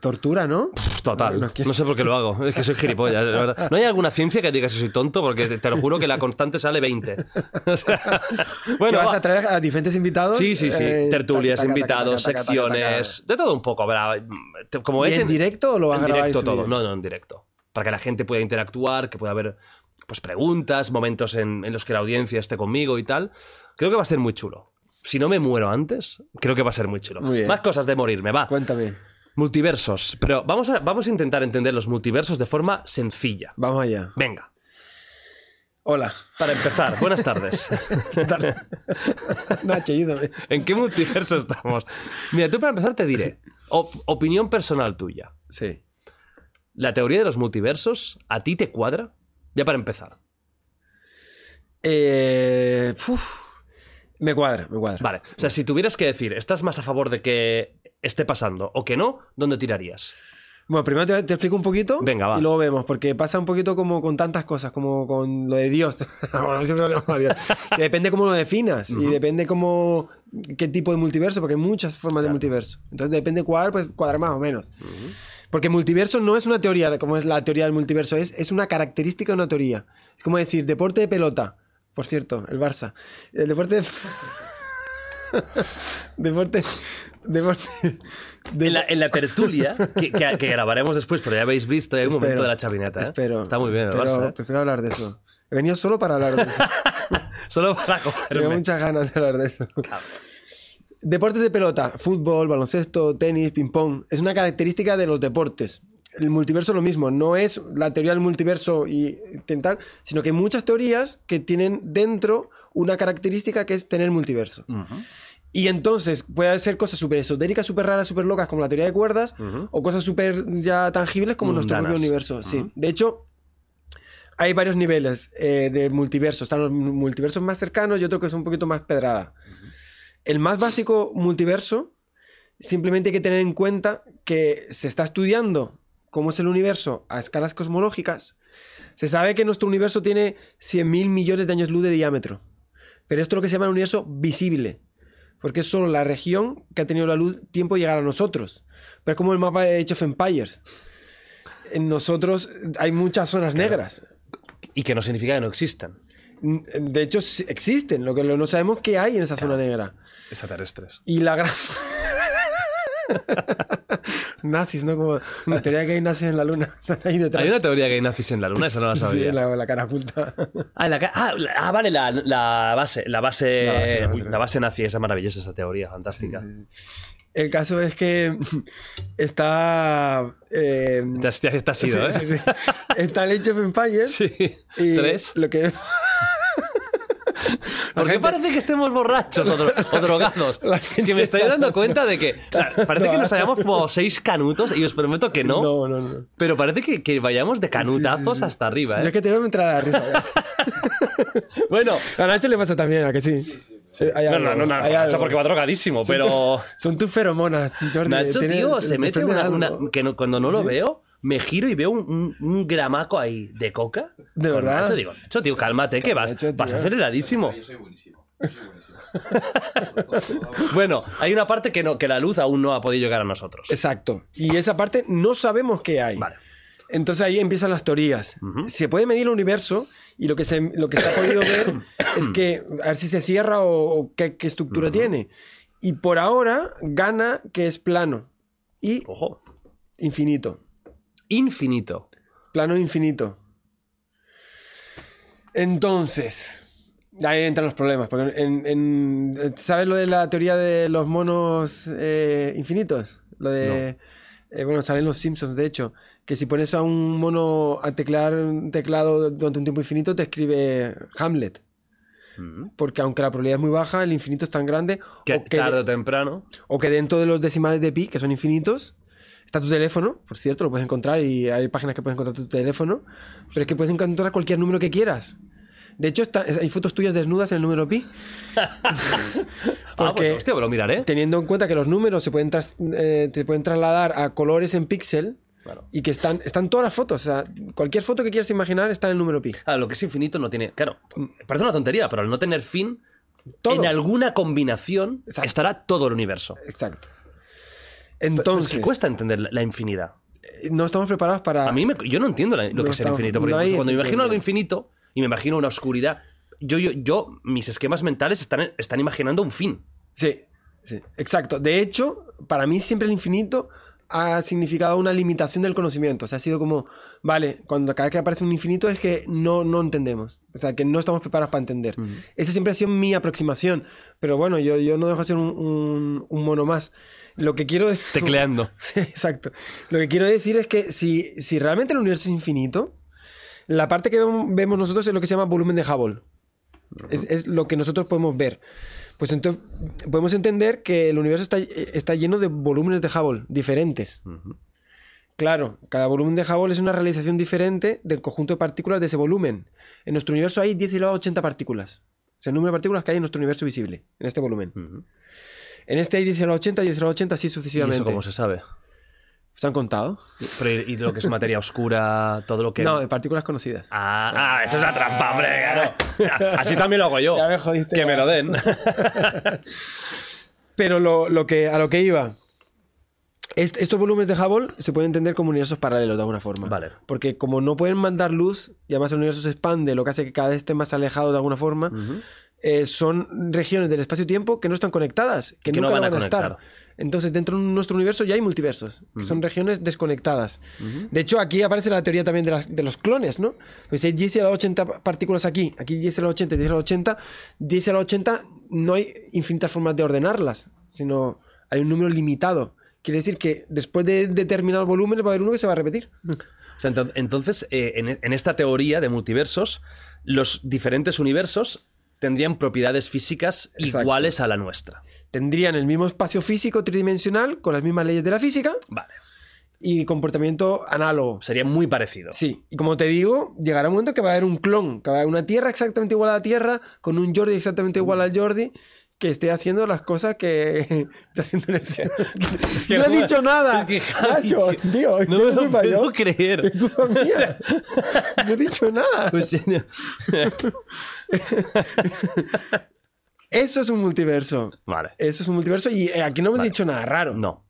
Tortura, ¿no? Total. No, no, No sé por qué lo hago. Es que soy gilipollas, la verdad. No hay alguna ciencia que diga que soy tonto, porque te, lo juro que la constante sale 20. [laughs] O sea, ¿Que bueno, vas va. a traer a diferentes invitados? Sí, sí, sí. Eh, Tertulias, taca, taca, invitados, taca, secciones, de todo un poco. ¿verdad? Como ¿Y he en directo o lo vas en a grabar y directo todo. No, no, en directo. Para que la gente pueda interactuar, que pueda haber pues, preguntas, momentos en, en los que la audiencia esté conmigo y tal. Creo que va a ser muy chulo. Si no me muero antes, creo que va a ser muy chulo. Muy. Más cosas de morirme, va. Cuéntame. Multiversos. Pero vamos a, vamos a intentar entender los multiversos de forma sencilla. Vamos allá. Venga. Hola. Para empezar, buenas tardes. [laughs] [laughs] Nacho, ayúdame. ¿En qué multiverso estamos? Mira, tú para empezar te diré. op- opinión personal tuya. Sí. ¿La teoría de los multiversos a ti te cuadra? Ya para empezar. Eh, uf. Me cuadra, me cuadra. Vale. O sea, si tuvieras que decir, ¿estás más a favor de que esté pasando o que no? ¿Dónde tirarías? Bueno, primero te, te explico un poquito. Venga, va. Y luego vemos, porque pasa un poquito como con tantas cosas, como con lo de Dios. [laughs] Bueno, siempre hablamos de Dios. Que [laughs] depende cómo lo definas y depende cómo qué tipo de multiverso, porque hay muchas formas de multiverso. Entonces depende cuál, pues cuadra más o menos. Porque multiverso no es una teoría, como es la teoría del multiverso, es, es una característica de una teoría. Es como decir, deporte de pelota. Por cierto, el Barça. El deporte de... [laughs] Deporte. Deporte. de- En la, en la tertulia, que, que- que grabaremos después, pero ya habéis visto, hay un Espero, momento de la chavineta. ¿eh? Espero. Está muy bien, el pero Barça, ¿eh? Prefiero hablar de eso. He venido solo para hablar de eso. [laughs] Solo para Tengo cogerme. muchas ganas de hablar de eso. Deportes de pelota, fútbol, baloncesto, tenis, ping-pong. Es una característica de los deportes. El multiverso es lo mismo, no es la teoría del multiverso y tal, sino que hay muchas teorías que tienen dentro una característica que es tener multiverso. Y entonces puede ser cosas súper esotéricas, súper raras, súper locas, como la teoría de cuerdas, o cosas súper ya tangibles como nuestro propio universo. Sí. De hecho, hay varios niveles eh, de multiverso. Están los multiversos más cercanos y otro que es un poquito más pedrada. El más básico multiverso, simplemente hay que tener en cuenta que se está estudiando cómo es el universo a escalas cosmológicas. Se sabe que nuestro universo tiene 100.000 millones de años luz de diámetro. Pero esto es lo que se llama el universo visible. Porque es solo la región que ha tenido la luz tiempo de llegar a nosotros. Pero es como el mapa de Age of Empires. En nosotros hay muchas zonas negras. Y que no significa que no existan De hecho, existen. Lo que no sabemos qué hay en esa zona negra. extraterrestres. Y la gran. [laughs] [laughs] nazis, ¿no? Como la teoría que hay nazis en la luna. [laughs] Están ahí detrás. Hay una teoría que hay nazis en la luna, eso no la [laughs] Sí, sabía. la, la cara oculta. Ah, la, ah, la- ah, vale, la, la base, la base, La base, base, uy, la base nazi, esa maravillosa esa teoría, fantástica. El caso es que está. eh, Te has, te has ido, sí, ¿eh? sí, sí. Está el Age of Empires. Sí. y Tres. Lo que. ¿Por qué gente- parece que estemos borrachos o, dro- o drogados? [laughs] Es que me estoy dando cuenta de que. O sea, [laughs] parece que nos hayamos fumado seis canutos y os prometo que no. No, no, no. Pero parece que, que vayamos de canutazos Sí, sí, sí. hasta arriba, Ya ¿eh? que te voy a entrar a la risa. ya. [laughs] Bueno. A Nacho le pasa también, ¿a que sí? Sí, hay No, algo, no, no, no, porque va drogadísimo, Son pero. tu- son tus feromonas, Jordi. Nacho, tío, se mete una, una- que no- cuando no lo veo, me giro y veo un, un- un gramaco ahí de coca. ¿De Con verdad? Nacho, digo, Nacho, tío, cálmate, que vas, Nacho, vas aceleradísimo. Yo soy buenísimo. Yo soy buenísimo. [laughs] Bueno, hay una parte que, no, que la luz aún no ha podido llegar a nosotros. Exacto. Y esa parte no sabemos qué hay. Vale. Entonces ahí empiezan las teorías. Se puede medir el universo y lo que se, lo que se ha podido [coughs] ver es que a ver si se cierra o, o qué, qué estructura tiene. Y por ahora gana que es plano y Ojo. infinito. Infinito. Plano infinito. Entonces, ahí entran los problemas. Porque en, en- ¿Sabes lo de la teoría de los monos eh, infinitos? Lo de. eh, bueno, salen los Simpsons, de hecho. Que si pones a un mono a teclear un teclado durante un tiempo infinito, te escribe Hamlet. Porque aunque la probabilidad es muy baja, el infinito es tan grande. Que o que- tarde o temprano. o que dentro de los decimales de pi, que son infinitos, está tu teléfono, por cierto, lo puedes encontrar y hay páginas que puedes encontrar tu teléfono, pero es que puedes encontrar cualquier número que quieras. De hecho, está- hay fotos tuyas desnudas en el número pi. [laughs] Ah, pues hostia, lo miraré. Teniendo en cuenta que los números se pueden, tras- eh, te pueden trasladar a colores en píxel Claro. y que están, están todas las fotos. O sea, cualquier foto que quieras imaginar está en el número pi. Ah, lo que es infinito no tiene. Claro, parece una tontería, pero al no tener fin, Todo. en alguna combinación Exacto. estará todo el universo. Exacto. Pero es Entonces, que cuesta entender la, la infinidad. no estamos preparados para... A mí me- yo no entiendo la- lo No que es el infinito, porque no hay incluso cuando me imagino algo infinito y me imagino una oscuridad, yo, yo, yo mis esquemas mentales están, están imaginando un fin. Sí, sí, exacto. De hecho, para mí siempre el infinito ha significado una limitación del conocimiento. O sea, ha sido como, vale, cuando cada vez que aparece un infinito es que no, no entendemos. O sea, que no estamos preparados para entender. Esa siempre ha sido mi aproximación. Pero bueno, yo, yo no dejo de ser un, un- un mono más. Lo que quiero decir... [laughs] Tecleando. Sí, exacto. Lo que quiero decir es que si, si realmente el universo es infinito, la parte que vemos nosotros es lo que se llama volumen de Hubble. Es, es lo que nosotros podemos ver. Pues entonces podemos entender que el universo está, está lleno de volúmenes de Hubble diferentes. Claro, cada volumen de Hubble es una realización diferente del conjunto de partículas de ese volumen. En nuestro universo hay 10 elevado a 80 partículas. Es el número de partículas que hay en nuestro universo visible, en este volumen. En este hay 10 elevado a 80, 10 elevado a 80, así ¿Y sucesivamente. eso cómo se sabe? ¿Se han contado? Pero, ¿y, y lo que es materia oscura, todo lo que... No, de partículas conocidas. Ah, ah, eso es la trampa, hombre. claro. Así también lo hago yo. Ya me jodiste, Que ya. me lo den. [laughs] Pero lo, lo que, a lo que iba. est- estos volúmenes de Hubble se pueden entender como universos paralelos de alguna forma. Vale. Porque como no pueden mandar luz y además el universo se expande, lo que hace que cada vez esté más alejado de alguna forma, eh, son regiones del espacio-tiempo que no están conectadas, que, Que no nunca van a van a, estar. Entonces, dentro de nuestro universo ya hay multiversos, que son regiones desconectadas. De hecho, aquí aparece la teoría también de, las- de los clones, ¿no? Pues si hay 10 a la 80 partículas aquí, aquí 10 a la 80, 10 a la 80, 10 a la 80 no hay infinitas formas de ordenarlas, sino hay un número limitado. Quiere decir que después de determinados volúmenes va a haber uno que se va a repetir. O sea, ento- entonces, eh, en, en esta teoría de multiversos, los diferentes universos tendrían propiedades físicas Exacto. iguales a la nuestra. Tendrían el mismo espacio físico tridimensional, con las mismas leyes de la física Vale. y comportamiento análogo. Sería muy parecido. Sí, y como te digo, llegará un momento que va a haber un clon, que va a haber una Tierra exactamente igual a la Tierra, con un Jordi exactamente igual al Jordi, que esté haciendo las cosas que [laughs] está haciendo en ese... [laughs] que no he dicho nada. es que, Javi, Nacho, tío, No ¿qué me lo culpa yo? puedo creer. Es culpa mía. [laughs] O sea, No he dicho nada. pues, Eso es un multiverso. vale. Eso es un multiverso y eh, aquí no me he dicho nada raro. No.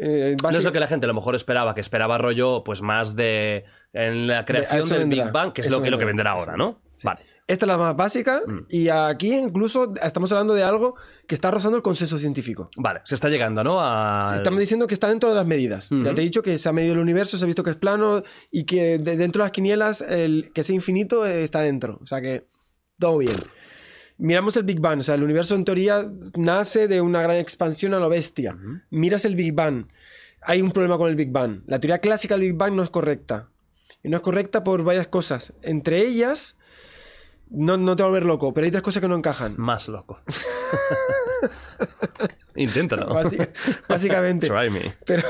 Eh, No es lo que la gente a lo mejor esperaba, que esperaba rollo, pues más de. En la creación eso del vendrá, Big Bang, que es eso lo que, lo que vendrá, vendrá ahora, ¿no? Vale. Esta es la más básica Mm. y aquí incluso estamos hablando de algo que está rozando el consenso científico. Vale, se está llegando, ¿no? A... Estamos diciendo que está dentro de las medidas. Ya te he dicho que se ha medido el universo, se ha visto que es plano y que de- dentro de las quinielas el que sea infinito eh, está dentro. O sea que todo bien. Miramos el Big Bang. O sea, el universo en teoría nace de una gran expansión a lo bestia. Miras el Big Bang. Hay un problema con el Big Bang. La teoría clásica del Big Bang no es correcta. Y no es correcta por varias cosas. Entre ellas, no, no te va a volver loco, pero hay tres cosas que no encajan. Más loco. [laughs] Inténtalo. Básica- básicamente. Try me. Pero,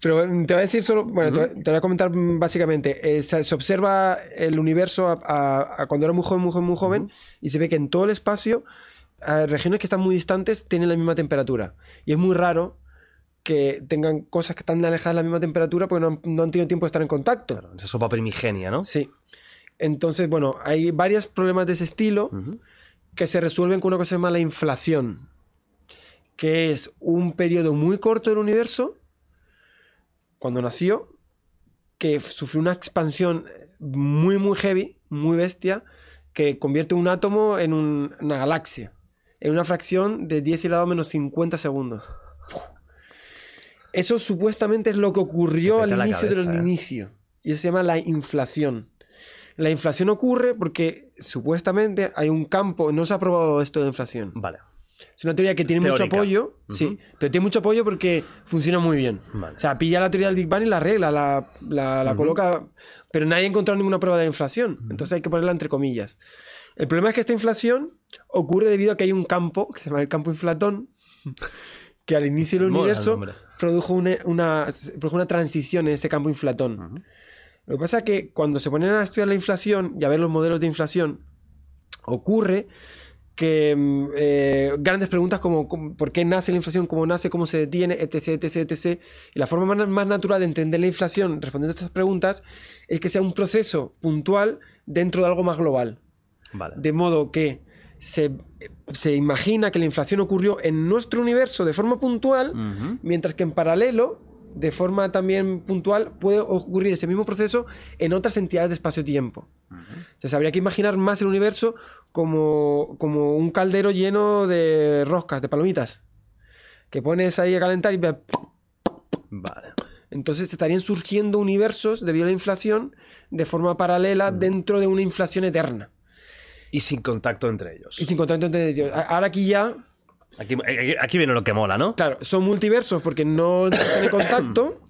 pero te voy a decir solo, bueno, te, voy- te voy a comentar básicamente. Eh, se, se observa el universo a, a- a cuando era muy joven, muy joven, muy joven, y se ve que en todo el espacio, eh, regiones que están muy distantes tienen la misma temperatura. Y es muy raro que tengan cosas que están alejadas de la misma temperatura porque no han, no han tenido tiempo de estar en contacto. Claro, esa sopa primigenia, ¿no? Sí. Entonces, bueno, hay varios problemas de ese estilo que se resuelven con una cosa que se llama la inflación, que es un periodo muy corto del universo, cuando nació, que sufrió una expansión muy, muy heavy, muy bestia, que convierte un átomo en un- una galaxia, en una fracción de 10 elevado a menos 50 segundos. Eso supuestamente es lo que ocurrió al inicio del cabeza, ¿eh? inicio. Y eso se llama la inflación. La inflación ocurre porque supuestamente hay un campo, no se ha probado esto de la inflación. Vale. Es una teoría que tiene mucho apoyo, sí, pero tiene mucho apoyo porque funciona muy bien. Vale. O sea, pilla la teoría del Big Bang y la regla, la, la- la coloca, pero nadie ha encontrado ninguna prueba de inflación. Entonces hay que ponerla entre comillas. El problema es que esta inflación ocurre debido a que hay un campo, que se llama el campo inflatón, [laughs] que al inicio del universo produjo una, una- produjo una transición en este campo inflatón. Lo que pasa es que cuando se ponen a estudiar la inflación y a ver los modelos de inflación, ocurre que mm, eh, grandes preguntas como, como por qué nace la inflación, cómo nace, cómo se detiene, etc, etc, etc. Y la forma más, más natural de entender la inflación respondiendo a estas preguntas es que sea un proceso puntual dentro de algo más global. Vale. De modo que se, se imagina que la inflación ocurrió en nuestro universo de forma puntual, mientras que en paralelo, de forma también puntual, puede ocurrir ese mismo proceso en otras entidades de espacio-tiempo. Entonces habría que imaginar más el universo como, como un caldero lleno de roscas, de palomitas, que pones ahí a calentar y... Vale. Entonces estarían surgiendo universos debido a la inflación de forma paralela dentro de una inflación eterna. Y sin contacto entre ellos. Y sin contacto entre ellos. Ahora aquí ya, Aquí, aquí- aquí viene lo que mola, ¿no? claro, son multiversos porque no tienen contacto,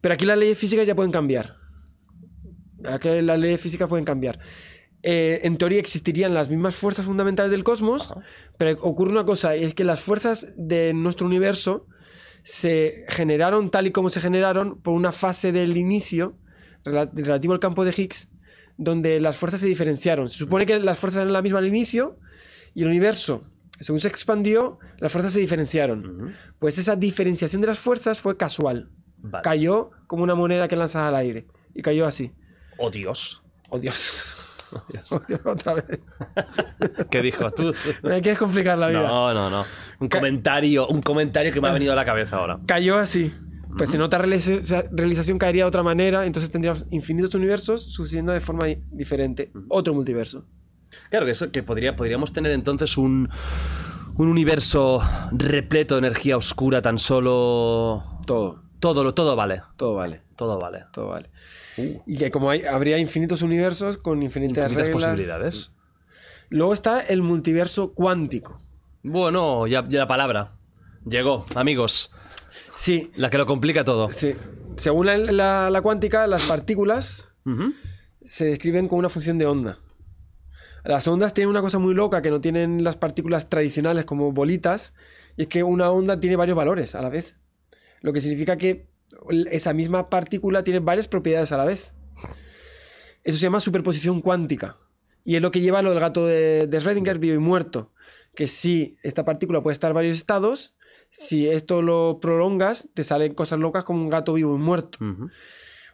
pero aquí las leyes físicas ya pueden cambiar. Aquí las leyes físicas pueden cambiar. Eh, en teoría existirían las mismas fuerzas fundamentales del cosmos, pero ocurre una cosa, y es que las fuerzas de nuestro universo se generaron tal y como se generaron por una fase del inicio rela- relativo al campo de Higgs, donde las fuerzas se diferenciaron. Se supone que las fuerzas eran las mismas al inicio y el universo, según se expandió, las fuerzas se diferenciaron. Pues esa diferenciación de las fuerzas fue casual. Vale. Cayó como una moneda que lanzas al aire. Y cayó así. Oh, Dios. Oh Dios. [laughs] Oh, Dios, otra vez. [laughs] ¿Qué dijo tú? [laughs] Me quieres complicar la vida. No, no, no. Un comentario, un comentario que me ha venido a la cabeza ahora. Cayó así. Pues en otra realización caería de otra manera, entonces tendríamos infinitos universos sucediendo de forma diferente. Otro multiverso. Claro, que, eso, que podría, podríamos tener entonces un, un universo repleto de energía oscura tan solo... Todo, Todo, lo- todo vale. todo vale, Todo vale. todo vale. Y que como hay, habría infinitos universos con infinitas, Infinitas reglas. posibilidades. Luego está el multiverso cuántico. Bueno, ya, ya la palabra. Llegó, amigos. Sí, La que lo complica todo. sí. Según la, la- la cuántica, las partículas se describen con una función de onda. Las ondas tienen una cosa muy loca que no tienen las partículas tradicionales como bolitas, y es que una onda tiene varios valores a la vez. Lo que significa que esa misma partícula tiene varias propiedades a la vez. Eso se llama superposición cuántica. Y es lo que lleva lo del gato de, de Schrödinger vivo y muerto. Que si esta partícula puede estar en varios estados, si esto lo prolongas, te salen cosas locas como un gato vivo y muerto.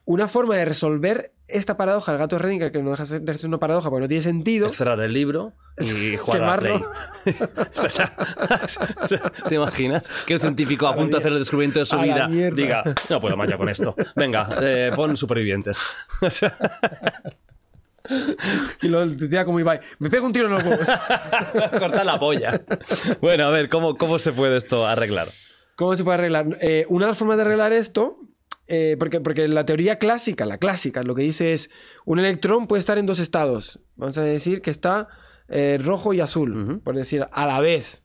Una forma de resolver esta paradoja, el gato de Schrödinger, que no deja de ser una paradoja porque no tiene sentido, Es cerrar el libro y jugar a la Play. [laughs] ¿Te imaginas que el científico a punto de hacer el descubrimiento de su a vida diga, no puedo más ya con esto? Venga, eh, pon supervivientes. [laughs] y luego tu tía como Ibai, me pego un tiro en los huevos. [laughs] Corta la polla. Bueno, a ver, ¿cómo, ¿cómo se puede esto arreglar? ¿Cómo se puede arreglar? Eh, una de las formas de arreglar esto, eh, porque, porque la teoría clásica, la clásica, lo que dice es, un electrón puede estar en dos estados. Vamos a decir que está eh, rojo y azul, por decir, a la vez.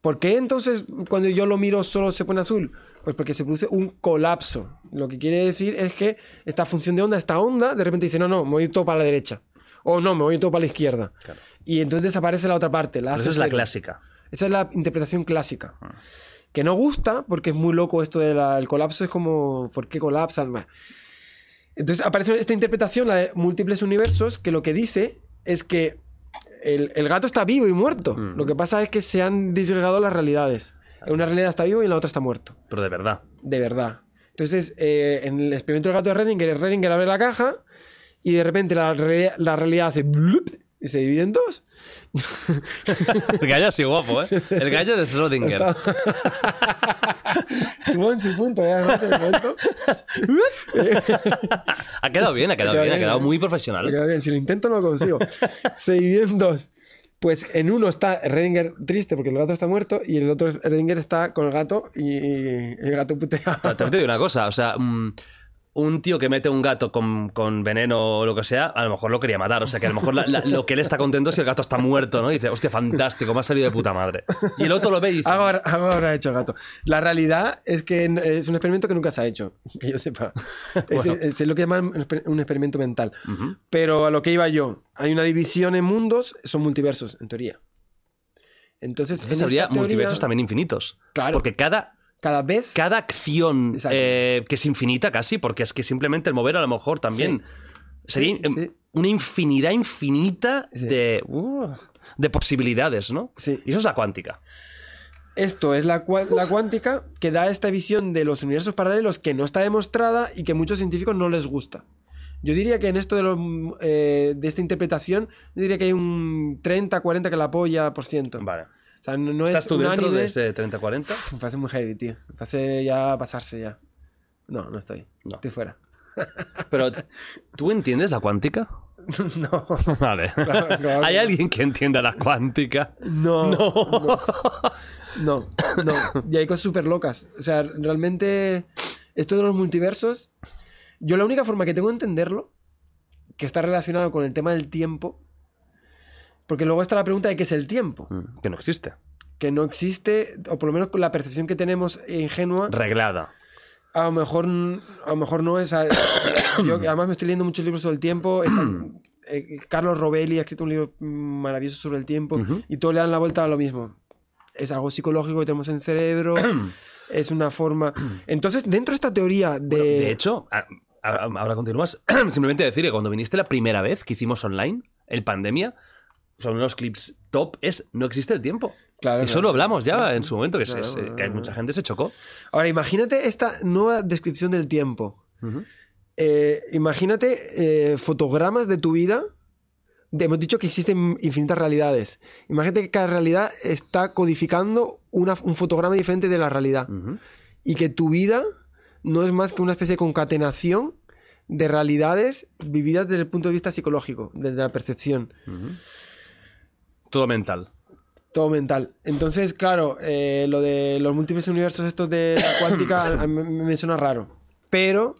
¿Por qué entonces cuando yo lo miro solo se pone azul? Pues porque se produce un colapso. Lo que quiere decir es que esta función de onda, esta onda, de repente dice, no, no, me voy todo para la derecha. O no, me voy todo para la izquierda. Y entonces desaparece la otra parte. La Esa es la clásica. Esa es la interpretación clásica. Que no gusta porque es muy loco esto del colapso. Es como, ¿por qué colapsan? Bueno. Entonces aparece esta interpretación, la de múltiples universos, que lo que dice es que el, el gato está vivo y muerto. Lo que pasa es que se han disgregado las realidades. En una realidad está vivo y en la otra está muerto. Pero de verdad. De verdad. Entonces, eh, en el experimento del gato de Redinger, Redinger abre la caja y de repente la, la realidad hace blup y se divide en dos. [laughs] El gallo así guapo, ¿eh? El gallo de Schrödinger. Estuvo en su punto, ¿eh? Además, en el momento. Ha quedado bien, ha quedado Ha quedado bien, ha quedado muy profesional. queda bien. Si lo intento, no lo consigo. Se divide en dos. Pues en uno está Redinger triste porque el gato está muerto y en el otro Redinger está con el gato y, y el gato putea. También te digo una cosa, o sea, mm, un tío que mete un gato con, con veneno o lo que sea, a lo mejor lo quería matar. O sea, que a lo mejor la- la- lo que él está contento es si el gato está muerto, ¿no? Y dice, hostia, fantástico, me ha salido de puta madre. Y el otro lo ve y dice, algo habrá hecho el gato. La realidad es que es un experimento que nunca se ha hecho, [laughs] que yo sepa. [laughs] Es, Bueno. es lo que llaman un exper- un experimento mental. Pero a lo que iba yo, hay una división en mundos, son multiversos, en teoría. Entonces, entonces en habría teoría, multiversos también infinitos. Claro. Porque cada, Cada vez cada acción eh, que es infinita casi, porque es que simplemente el mover a lo mejor también sería Sí, em, sí. una infinidad infinita Sí. de, uh, de posibilidades, ¿no? Sí. Y eso es la cuántica. Esto es la, la cuántica que da esta visión de los universos paralelos que no está demostrada y que a muchos científicos no les gusta. Yo diría que en esto de, los, eh, de esta interpretación, yo diría que hay un 30-40 que la apoya por ciento. Vale. Sea, no, no ¿Estás es tú dentro unánime. de ese 30-40? Me parece muy heavy, tío. Me parece ya pasarse ya. No, no estoy. No. Estoy fuera. [laughs] Pero, ¿tú entiendes la cuántica? [laughs] no. Vale. Claro, ¿Hay no. alguien que entienda la cuántica? No. No. No, no. Y hay cosas súper locas. O sea, realmente, esto de los multiversos, yo la única forma que tengo de entenderlo, que está relacionado con el tema del tiempo, porque luego está la pregunta de qué es el tiempo, Mm, Que no existe. que no existe, o por lo menos con la percepción que tenemos ingenua, Reglada. a lo mejor, a lo mejor no es... a- [coughs] yo [coughs] además me estoy leyendo muchos libros sobre el tiempo. eh, Carlos Robelli ha escrito un libro maravilloso sobre el tiempo Ujú. y todos le dan la vuelta a lo mismo. Es algo psicológico que tenemos en el cerebro, [coughs] es una forma... Entonces, dentro de esta teoría de... De hecho, ahora continúas. Simplemente decir que cuando viniste la primera vez que hicimos online, el pandemia, son unos clips top, es no existe el tiempo. Claro, eso claro. lo hablamos ya en su momento, que, es- Claro, es- claro, que mucha gente se chocó. Ahora, imagínate esta nueva descripción del tiempo. Eh, imagínate eh, fotogramas de tu vida. De- hemos dicho que existen infinitas realidades. Imagínate que cada realidad está codificando una- un fotograma diferente de la realidad. Ujú. Y que tu vida no es más que una especie de concatenación de realidades vividas desde el punto de vista psicológico, desde la percepción. Ujú. Todo mental. Todo mental. Entonces, claro, eh, lo de los múltiples universos estos de la [coughs] cuántica a mí me suena raro. Pero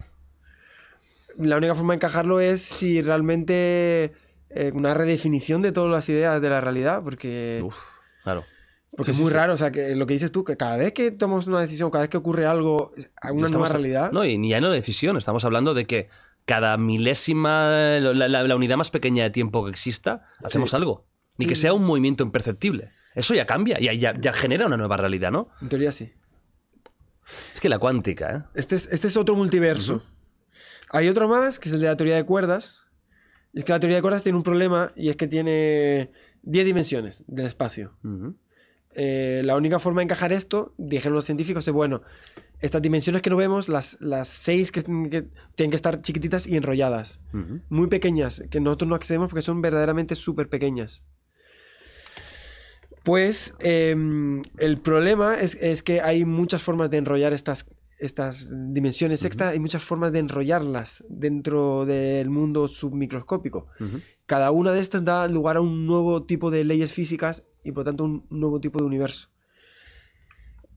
la única forma de encajarlo es si realmente eh, una redefinición de todas las ideas de la realidad, porque, Uf, claro. porque Sí, es muy sí. raro. O sea, que lo que dices tú, que cada vez que tomamos una decisión, cada vez que ocurre algo, una nueva realidad. No, y ni ya no de decisión. Estamos hablando de que cada milésima, la, la- la unidad más pequeña de tiempo que exista, hacemos algo. Ni que sea un movimiento imperceptible. Eso ya cambia, ya, ya, ya genera una nueva realidad, ¿no? En teoría sí. Es que la cuántica, ¿eh? Este es, este es otro multiverso. Hay otro más, que es el de la teoría de cuerdas. Y es que la teoría de cuerdas tiene un problema y es que tiene 10 dimensiones del espacio. Eh, la única forma de encajar esto, dijeron los científicos, es bueno, estas dimensiones que no vemos, las, las seis que, que tienen que estar chiquititas y enrolladas, muy pequeñas, que nosotros no accedemos porque son verdaderamente súper pequeñas. Pues em, el problema es, es que hay muchas formas de enrollar estas, estas dimensiones extra, hay muchas formas de enrollarlas dentro del mundo submicroscópico. Cada una de estas da lugar a un nuevo tipo de leyes físicas y por tanto un nuevo tipo de universo.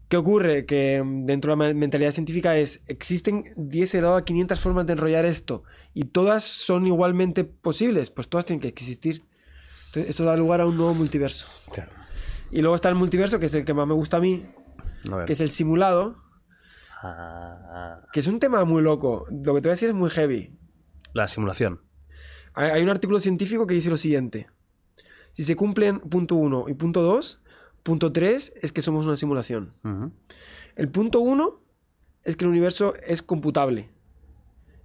¿Qué ocurre? Que mm, dentro de la mentalidad científica es, existen 10 elevado a 500 formas de enrollar esto y todas son igualmente posibles, pues todas tienen que existir. Entonces, esto da lugar a un nuevo multiverso. Claro. Y luego está el multiverso, que es el que más me gusta a mí, A que es el simulado, Ah, que es un tema muy loco. Lo que te voy a decir es muy heavy. la simulación. Hay, hay un artículo científico que dice lo siguiente. Si se cumplen punto 1 y punto 2, punto 3 es que somos una simulación. El punto 1 es que el universo es computable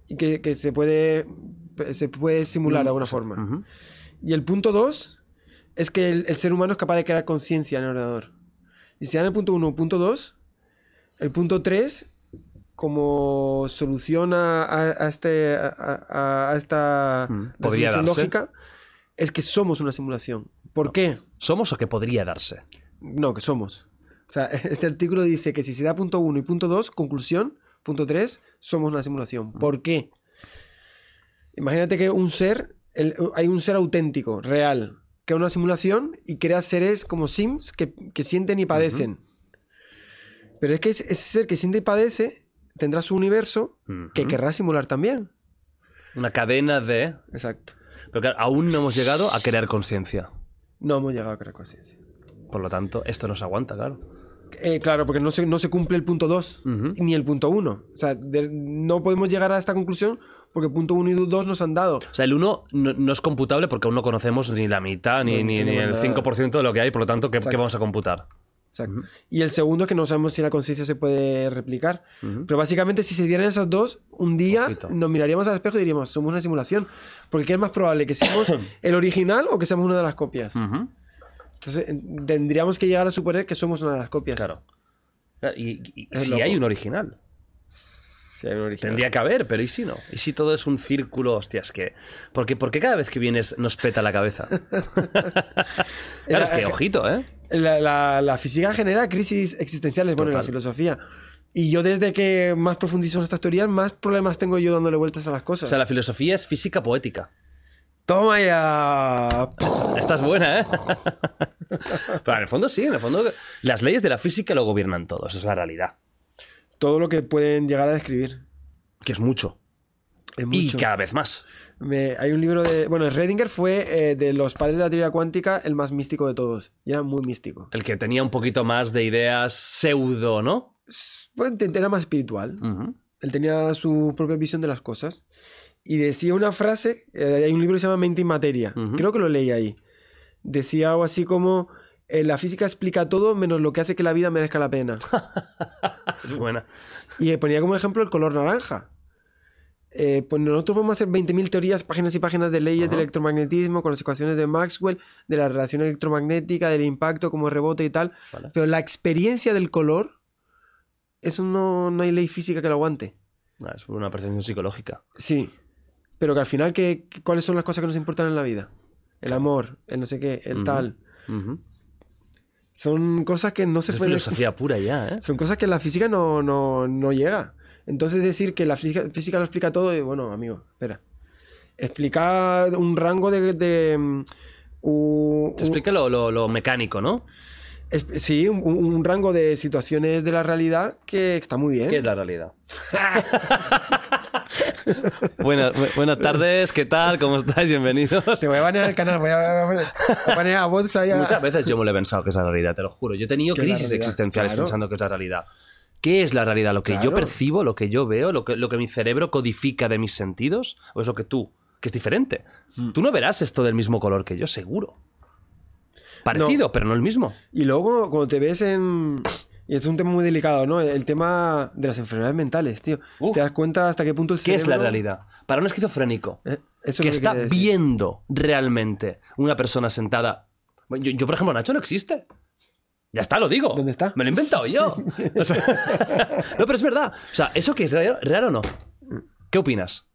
y que, que se, puede, se puede simular de alguna forma. Y el punto 2 es que el, el ser humano es capaz de crear conciencia en el ordenador. Y si dan el punto 1 o punto 2, el punto 3, como solución a, a- a este, a, esta Mm, podría resolución darse. lógica, es que somos una simulación. ¿Por qué? ¿Somos o que podría darse? No, que somos. O sea, [laughs] este artículo dice que si se da punto 1 y punto 2, conclusión, punto 3, somos una simulación. ¿Por qué? Imagínate que un ser, el- hay un ser auténtico, real, que es una simulación y crea seres como Sims que, que sienten y padecen. Pero es que ese ser que siente y padece tendrá su universo que querrá simular también. Una cadena de... Exacto. Pero claro, aún no hemos llegado a crear conciencia. No hemos llegado a crear conciencia. Por lo tanto, esto nos aguanta, claro. Eh, claro, porque no se, no se cumple el punto 2 Ujú. ni el punto 1. O sea, de- no podemos llegar a esta conclusión porque punto 1 y 2 nos han dado. O sea, el 1 no, no es computable porque aún no conocemos ni la mitad, ni, No, ni, ni el nada. 5% de lo que hay, por lo tanto, ¿qué, vamos a computar? Exacto. Y el segundo es que no sabemos si la conciencia se puede replicar. Pero básicamente, si se dieran esas dos, un día Ojito. nos miraríamos al espejo y diríamos, somos una simulación. Porque ¿qué es más probable? ¿Que seamos [coughs] el original o que seamos una de las copias? Entonces, tendríamos que llegar a suponer que somos una de las copias. Claro. Y, si loco. hay un original. Sí, hay un original. Tendría que haber, pero ¿y si no? ¿Y si todo es un círculo? Hostias, que. Porque, porque cada vez que vienes nos peta la cabeza. [laughs] claro, es que ojito, ¿eh? La, la- la física genera crisis existenciales, bueno, en la Total. filosofía. Y yo desde que más profundizo en estas teorías, más problemas tengo yo dándole vueltas a las O cosas. sea, la filosofía es física poética. Toma ya. Esta es buena, ¿eh? [laughs] Pero en el fondo sí, en el fondo las leyes de la física lo gobiernan todo, esa es la realidad. Todo lo que pueden llegar a describir. Que es mucho. Es Y cada vez más. Me- hay un libro de. Bueno, Redinger fue eh, de los padres de la teoría cuántica el más místico de todos. Y era muy místico. El que tenía un poquito más de ideas pseudo, ¿no? Bueno, era más espiritual. Él tenía su propia visión de las cosas. Y decía una frase. eh, hay un libro que se llama Mente y Materia. Creo que lo leí ahí. Decía algo así como. Eh, la física explica todo menos lo que hace que la vida merezca la pena. [laughs] Es buena. Y eh, ponía como ejemplo el color naranja. Eh, pues nosotros podemos hacer 20.000 teorías, páginas y páginas de leyes del Ajá. electromagnetismo, con las ecuaciones de Maxwell, de la relación electromagnética, del impacto como rebote y tal. Vale. Pero la experiencia del color, eso no, no hay ley física que lo aguante. Ah, Es una percepción psicológica. Sí. Pero que al final, ¿qué, ¿cuáles son las cosas que nos importan en la vida? El amor, el no sé qué, el tal. Ujú. Son cosas que no se Es pueden... filosofía pura ya, ¿eh? Son cosas que la física no, no, no llega. Entonces decir que la física, física lo explica todo, y bueno, amigo, espera. Explicar un rango de, de, mm, un- Se explica lo, lo- lo mecánico, ¿no? sí, un, un rango de situaciones de la realidad que está muy bien. ¿Qué es la realidad? [laughs] Buenas, bu- buenas tardes, ¿qué tal? ¿Cómo estáis? Bienvenidos. Te voy a banear el canal, voy a, voy a poner, voy a poner a voz ahí a- Muchas veces yo me lo he pensado que es la realidad, te lo juro. Yo he tenido crisis existenciales claro. pensando que es la realidad. ¿Qué es la realidad? ¿Lo que yo percibo, lo que yo veo, lo que, lo que mi cerebro codifica de mis sentidos? ¿O es lo que tú? Que es diferente. Mm. Tú no verás esto del mismo color que yo, seguro. Parecido, pero no el mismo. Y luego, cuando te ves en. Y es un tema muy delicado, ¿no? El tema de las enfermedades mentales, tío. Uh. Te das cuenta hasta qué punto el ¿Qué es la realidad? Para un esquizofrénico Eh, eso que es está viendo realmente una persona sentada. Yo, yo, por ejemplo, Nacho no existe. Ya está, lo digo. ¿Dónde está? Me lo he inventado yo. [laughs] O sea, [laughs] no, pero es verdad. O sea, ¿eso qué es real, real o no? ¿Qué opinas?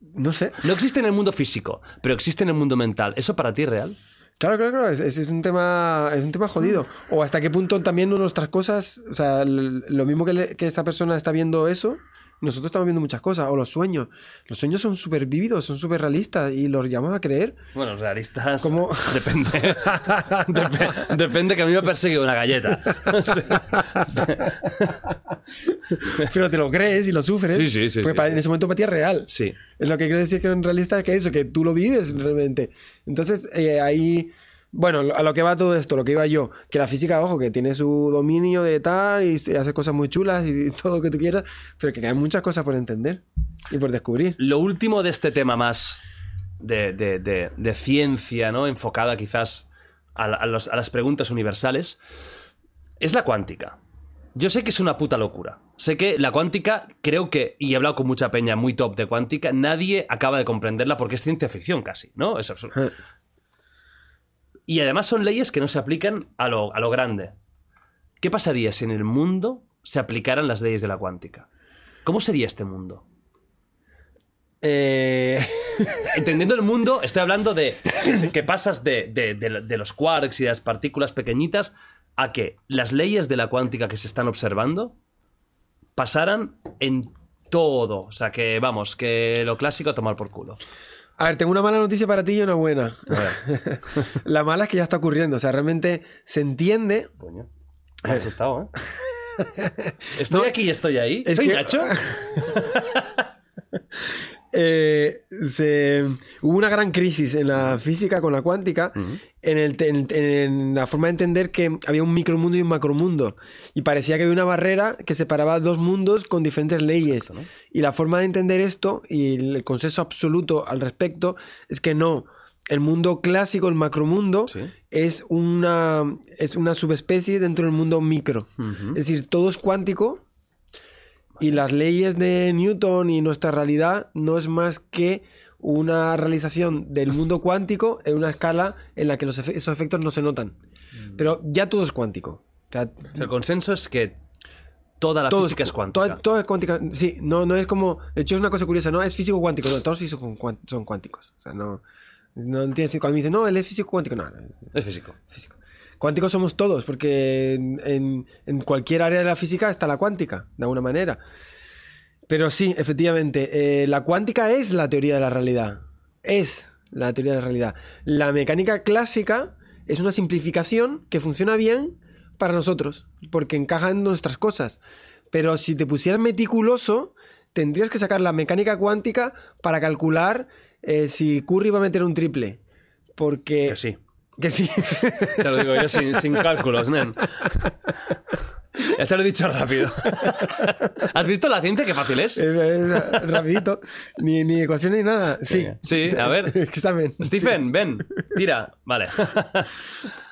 No sé. No existe en el mundo físico, pero existe en el mundo mental. ¿Eso para ti es real? Claro, claro, claro. Ese es, es un tema, es un tema jodido. O hasta qué punto también nuestras cosas, o sea, lo mismo que, le- que esta persona está viendo eso, nosotros estamos viendo muchas cosas. O los sueños. Los sueños son súper vívidos, son súper realistas y los llamamos a creer. Bueno, realistas. ¿Cómo? [laughs] Depende. [laughs] Dep- depende que a mí me persigue una galleta. [laughs] Pero te lo crees y lo sufres. Sí, sí, sí, Porque sí, para- sí. en ese momento para ti es real. sí. Es lo que quiero decir que en realista es que eso, que tú lo vives realmente. Entonces, eh, ahí, bueno, a lo que va todo esto, lo que iba yo, que la física, ojo, que tiene su dominio de tal y hace cosas muy chulas y [laughs] todo lo que tú quieras, pero que hay muchas cosas por entender y por descubrir. Lo último de este tema más de, de- de- de ciencia, ¿no? Enfocada quizás a, a los- a las preguntas universales, es la cuántica. Yo sé que es una puta locura. Sé que la cuántica, creo que, y he hablado con mucha peña muy top de cuántica, nadie acaba de comprenderla porque es ciencia ficción casi, ¿no? Eso es- Eh, Y además son leyes que no se aplican a lo, a lo grande. ¿Qué pasaría si en el mundo se aplicaran las leyes de la cuántica? ¿Cómo sería este mundo? eh, [laughs] Entendiendo el mundo, estoy hablando de que, pasas de, de- de- de los quarks y de las partículas pequeñitas a que las leyes de la cuántica que se están observando pasaran en todo. O sea, que vamos, que lo clásico a tomar por culo. A ver, tengo una mala noticia para ti y una buena. [laughs] La mala es que ya está ocurriendo, o sea, realmente se entiende. coño. Me has asustado, ¿eh? [laughs] Estoy aquí y estoy ahí. es ¿Soy que- Nacho? [laughs] eh, se- hubo una gran crisis en la física con la cuántica, en, el te- en- en la forma de entender que había un micromundo y un macromundo. Y parecía que había una barrera que separaba dos mundos con diferentes leyes. ¿no? Y la forma de entender esto y el consenso absoluto al respecto es que no. El mundo clásico, el macromundo, Sí. es, una, es una subespecie dentro del mundo micro. Es decir, todo es cuántico y las leyes de Newton y nuestra realidad no es más que una realización del mundo cuántico en una escala en la que los efe- esos efectos no se notan. Mm. Pero ya todo es cuántico. O sea, el consenso es que toda la todo física es, cuántica. Todo, todo es cuántica. Sí, no, no es como. De hecho, es una cosa curiosa, no es físico cuántico, no, todos físicos son cuán- son cuánticos. O sea, no. No tiene. Cuando me dicen, no, él es físico cuántico, no, no, Es físico. físico. Cuánticos somos todos, porque en, cualquier área de la física está la cuántica, de alguna manera. Pero sí, efectivamente, eh, la cuántica es la teoría de la realidad. Es la teoría de la realidad. La mecánica clásica es una simplificación que funciona bien para nosotros, porque encaja en nuestras cosas. Pero si te pusieras meticuloso, tendrías que sacar la mecánica cuántica para calcular eh, si Curry va a meter un triple. Porque... Que sí. Que sí. Te lo digo yo sin, sin cálculos, nen. Ya te lo he dicho rápido. ¿Has visto la ciencia? Qué fácil es. Es- es rapidito. Ni, ni ecuación ni nada. Sí. Sí, a ver. [laughs] Examen. Stephen, ven, tira. Vale.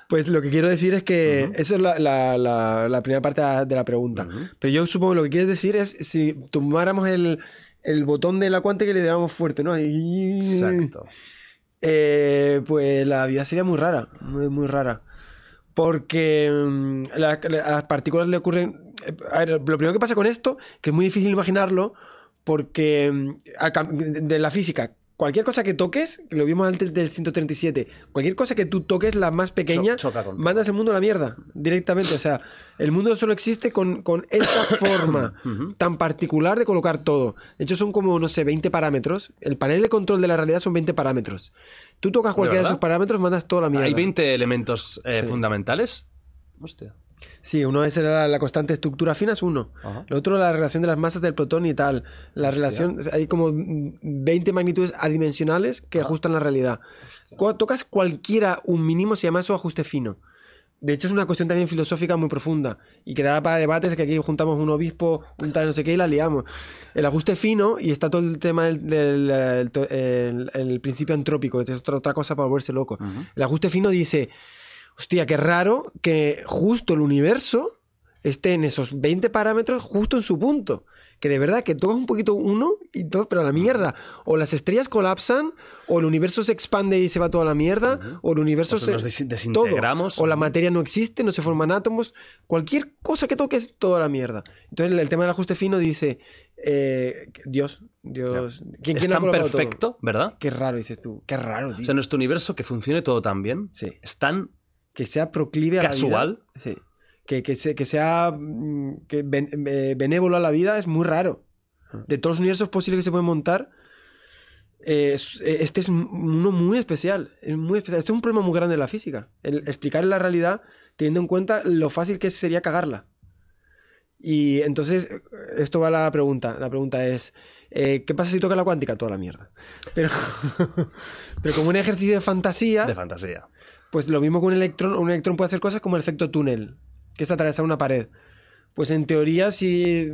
Pues lo que quiero decir es que esa es la, la- la- la primera parte de la pregunta. Pero yo supongo que lo que quieres decir es si tomáramos el, el botón de la cuántica y le diéramos fuerte, ¿no? Y- Exacto. Eh, pues la vida sería muy rara, muy, muy rara. Porque mm, a las partículas le ocurren... eh, a lo primero que pasa con esto, que es muy difícil imaginarlo, porque mm, de la física, cualquier cosa que toques, lo vimos antes del 137, cualquier cosa que tú toques, la más pequeña, Cho- mandas el mundo a la mierda directamente. O sea, el mundo solo existe con, con esta [coughs] forma tan particular de colocar todo. De hecho, son como, no sé, 20 parámetros. El panel de control de la realidad son 20 parámetros. Tú tocas cualquiera de, esos parámetros, mandas toda la mierda. ¿Hay 20 elementos eh, Sí. fundamentales? Hostia. Sí, uno es la, la constante estructura fina, es uno. Ajá. Lo otro, la relación de las masas del protón y tal. La relación, hay como mm, 20 magnitudes adimensionales que ajustan la realidad. Cuando tocas cualquiera, un mínimo, se llama eso ajuste fino. De hecho, es una cuestión también filosófica muy profunda y que da para debates que aquí juntamos un obispo, un tal no sé qué y la liamos. El ajuste fino, y está todo el tema del, del- el, to- el- el principio antrópico, es otra, otra cosa para volverse loco. El ajuste fino dice, hostia, qué raro que justo el universo esté en esos 20 parámetros justo en su punto. Que de verdad que tocas un poquito uno y todo, pero a la mierda. O las estrellas colapsan, o el universo se expande y se va toda la mierda, o el universo O se... nos des- desintegramos. todo. O la materia no existe, no se forman átomos. Cualquier cosa que toques, toda la mierda. Entonces el tema del ajuste fino dice, eh, Dios, Dios... ¿quién, Es quién tan todo? perfecto, ¿verdad? Qué raro, dices tú. Qué raro, tío. O sea, nuestro universo que funcione todo tan bien Sí. es tan que sea proclive a Casual. la vida. Sí. Que, que, se- que sea mm, que ben- eh, benévolo a la vida es muy raro. De todos los universos posibles que se pueden montar, eh, eh, este es uno muy especial. Es muy especial. Este es un problema muy grande de la física. El explicar la realidad teniendo en cuenta lo fácil que sería cagarla. Y entonces, esto va a la pregunta. La pregunta es, eh, ¿qué pasa si toca la cuántica? Toda la mierda. Pero, [laughs] pero como un ejercicio de fantasía... de fantasía. Pues lo mismo que un electrón, un electrón puede hacer cosas como el efecto túnel, que es atravesar una pared. Pues en teoría, si,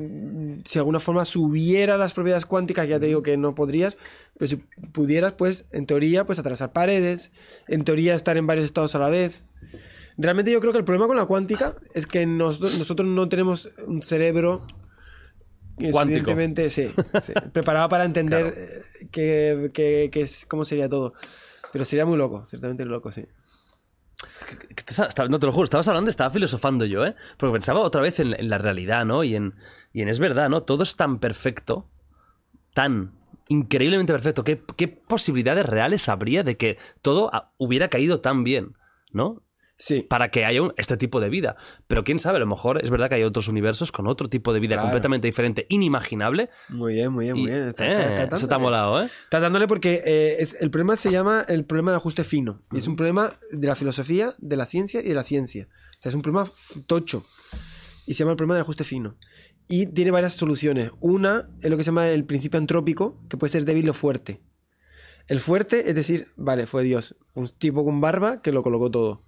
si de alguna forma subiera las propiedades cuánticas, ya te digo que no podrías, pero si pudieras, pues en teoría, pues atravesar paredes, en teoría estar en varios estados a la vez. Realmente yo creo que el problema con la cuántica es que nos- nosotros no tenemos un cerebro Cuántico. sí, sí, [laughs] preparado para entender eh, que, que- que es, cómo sería todo. Pero sería muy loco, ciertamente loco, sí. Que te estaba- estaba- no te lo juro, estabas hablando, estaba filosofando yo, ¿eh? Porque pensaba otra vez en, la realidad, ¿no? Y en, y en es verdad, ¿no? Todo es tan perfecto, tan increíblemente perfecto. ¿Qué, posibilidades reales habría de que todo hubiera caído tan bien, ¿no? Sí, Para que haya un- este tipo de vida. Pero quién sabe, a lo mejor es verdad que hay otros universos con otro tipo de vida Claro. completamente diferente, inimaginable. muy bien, muy bien, Y- muy bien. Está, eh, está- eso molado, ¿eh? Está dándole porque eh, es- el problema se llama el problema del ajuste fino. Y es un problema de la filosofía, de la ciencia y de la ciencia. O sea, es un problema tocho. Y se llama el problema del ajuste fino. Y tiene varias soluciones. Una es lo que se llama el principio antrópico, que puede ser débil o fuerte. El fuerte es decir, vale, fue Dios. Un tipo con barba que lo colocó todo.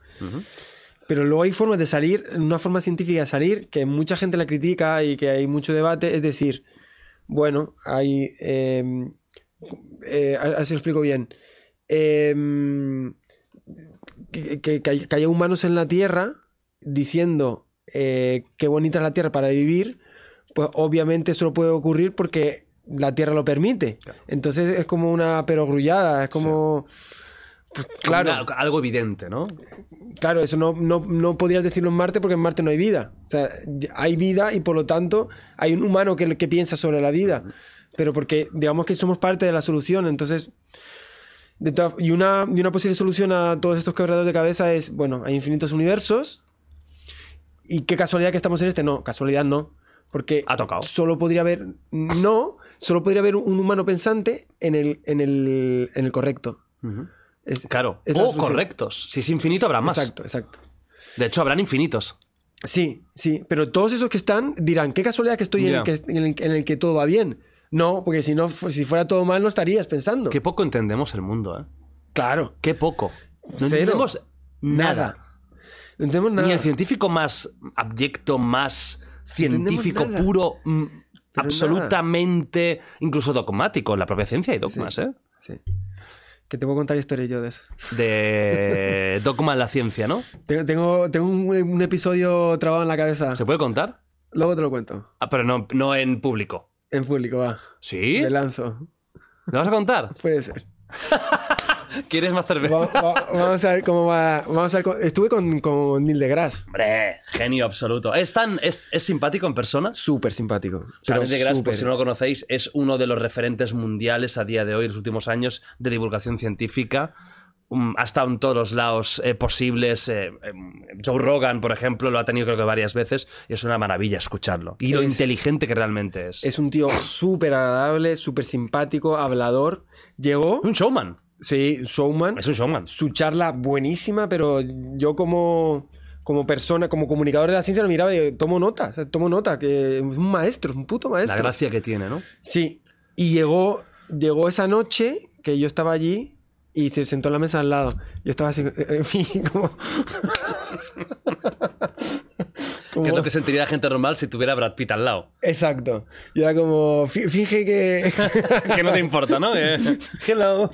Pero luego hay formas de salir, una forma científica de salir, que mucha gente la critica y que hay mucho debate, es decir, bueno, hay... eh, eh, así lo explico bien. Eh, que, que- que hay- que haya humanos en la Tierra diciendo eh, qué bonita es la Tierra para vivir, pues obviamente eso no puede ocurrir porque la Tierra lo permite. Entonces es como una perogrullada, es como... claro. Una- algo evidente, ¿no? Claro, eso no, no, no podrías decirlo en Marte porque en Marte no hay vida. O sea, hay vida y por lo tanto hay un humano que, que piensa sobre la vida. Pero porque digamos que somos parte de la solución. Entonces, de y, una, y una posible solución a todos estos quebraderos de cabeza es, bueno, hay infinitos universos. Y qué casualidad que estamos en este. No, casualidad no. Porque Ha tocado. solo podría haber, no, solo podría haber un humano pensante en el, en el, en el correcto. Es- Claro. es o solución. correctos. Si es infinito, habrá más. Exacto, exacto. De hecho, habrán infinitos. Sí, sí, pero todos esos que están dirán, qué casualidad que estoy en, el que, en, el, en el que todo va bien. No, porque si no, si fuera todo mal no estarías pensando. Qué poco entendemos el mundo, ¿eh? Claro, Qué poco. No entendemos nada. nada. No entendemos nada. Ni el científico más abyecto, más científico puro, mm, absolutamente, incluso dogmático. En la propia ciencia hay dogmas, Sí. ¿eh? Sí. Que te puedo contar historia yo de eso. De [laughs] dogma en la ciencia, ¿no? Tengo, tengo, tengo un, un episodio trabado en la cabeza. ¿Se puede contar? Luego te lo cuento. Ah, pero no, no en público. En público, va. ¿Sí? Me lanzo. ¿Me vas a contar? Puede ser. [laughs] ¿Quieres más cerveza? Va- va- vamos a ver cómo va. Vamos a ver Estuve con, con Neil deGrasse. Hombre, genio absoluto. ¿Es, tan, es, es simpático en persona? Súper simpático. O sea, Neil deGrasse, por si no lo conocéis, es uno de los referentes mundiales a día de hoy, en los últimos años, de divulgación científica. Um, ha estado en todos los lados eh, posibles. eh, em, Joe Rogan, por ejemplo, lo ha tenido creo que varias veces. Y es una maravilla escucharlo. Y lo Es- inteligente que realmente es. Es un tío súper agradable, súper simpático, hablador. Llegó, un showman. Sí, showman. Es un showman. Su charla buenísima, pero yo como, como persona, como comunicador de la ciencia lo miraba y tomo nota, o sea, tomo nota, que es un maestro, es un puto La maestro. gracia que tiene, ¿no? Sí, y llegó, llegó esa noche que yo estaba allí y se sentó en la mesa al lado. Yo estaba así, en fin, como... [laughs] como- Que es lo que sentiría la gente normal si tuviera Brad Pitt al lado. Exacto. Y era como, fi- finge que... [laughs] que no te importa, ¿no? Eh, Hello.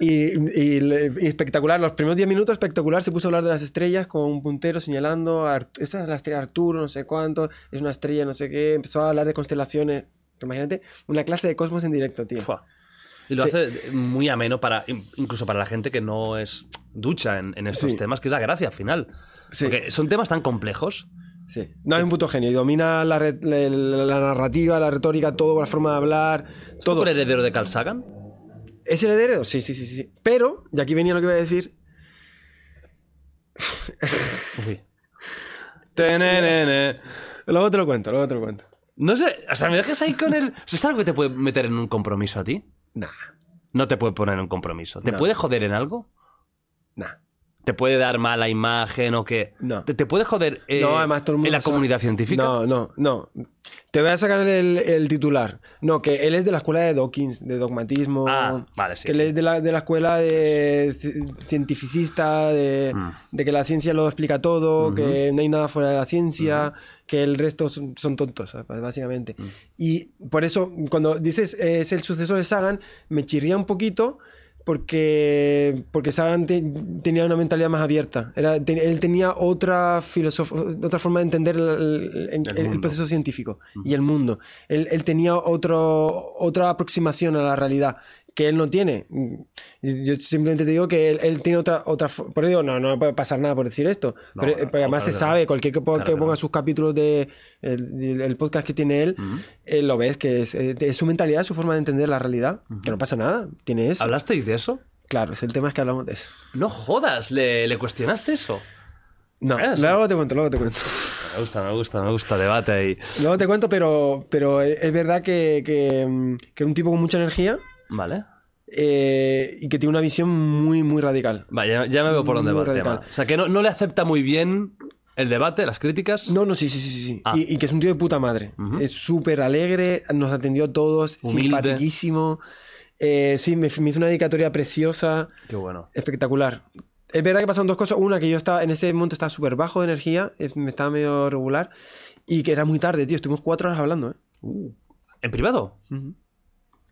Y, y y espectacular, los primeros 10 minutos espectacular, se puso a hablar de las estrellas con un puntero señalando, a esa es la estrella Arturo, no sé cuánto, es una estrella, no sé qué, empezó a hablar de constelaciones. Imagínate, una clase de cosmos en directo, tío. Fua. Y lo Sí. hace muy ameno para incluso para la gente que no es ducha en, en estos Sí. temas, que es la gracia al final. Sí. Porque son temas tan complejos. Sí. No, es un puto genio y domina la, re- la- la- la narrativa, la retórica, todo, la forma de hablar, todo. ¿Todo el heredero de Carl Sagan? ¿Es el heredero? Sí, sí, sí, sí. Pero, y aquí venía lo que iba a decir, luego te lo cuento, luego te lo cuento. No sé, o sea, me dejas ahí con el... ¿Es algo que te puede meter en un compromiso a ti? Nah, No te puede poner en un compromiso. ¿Te No. puede joder en algo? nah. ¿Te puede dar mala imagen o qué? No. ¿Te, te puede joder eh, No, además todo el mundo en la sabe. comunidad científica? No, no, no. Te voy a sacar el, el titular. No, que él es de la escuela de Dawkins, de dogmatismo. Ah, vale, sí. Que él es de la, de la escuela de ci- cientificista, de, Mm. de que la ciencia lo explica todo, que no hay nada fuera de la ciencia, que el resto son, son tontos, básicamente. Mm. Y por eso, cuando dices eh, es el sucesor de Sagan, me chirría un poquito. Porque, porque Sagan te- tenía una mentalidad más abierta. Era, te- él tenía otra otra forma de entender el, el- el- el mundo. proceso científico y el mundo. Él, él tenía otro, otra aproximación a la realidad que él no tiene. Yo simplemente te digo que él, él tiene otra, otra... Por eso digo, no, no puede pasar nada por decir esto. No, pero, no, pero además claro se sabe, cualquier que, ponga- Claro que ponga sus capítulos de el, el podcast que tiene él, eh, lo ves, que es, eh, es su mentalidad, su forma de entender la realidad. Que no pasa nada, tiene eso. ¿Hablasteis de eso? Claro, es el tema es que hablamos de eso. No jodas, ¿le, le cuestionaste eso? No, Eh, sí. luego te cuento, luego te cuento. Me gusta, me gusta, me gusta, debate ahí. Luego te cuento, pero, pero es verdad que, que, mm, que un tipo con mucha energía Vale. eh, y que tiene una visión muy, muy radical. Vale, ya, me veo por dónde va el tema. O sea, que no, no le acepta muy bien el debate, las críticas. No, no, sí, sí, sí, sí. Ah. Y, y que es un tío de puta madre. Es súper alegre, nos atendió a todos, Humilde. simpaticísimo. Eh, sí, me, me hizo una dedicatoria preciosa, Qué bueno. espectacular. Es verdad que pasaron dos cosas. Una, que yo estaba en ese momento estaba súper bajo de energía, es- me estaba medio regular. Y que era muy tarde, tío. Estuvimos cuatro horas hablando, ¿eh? ¿En privado? Ujú.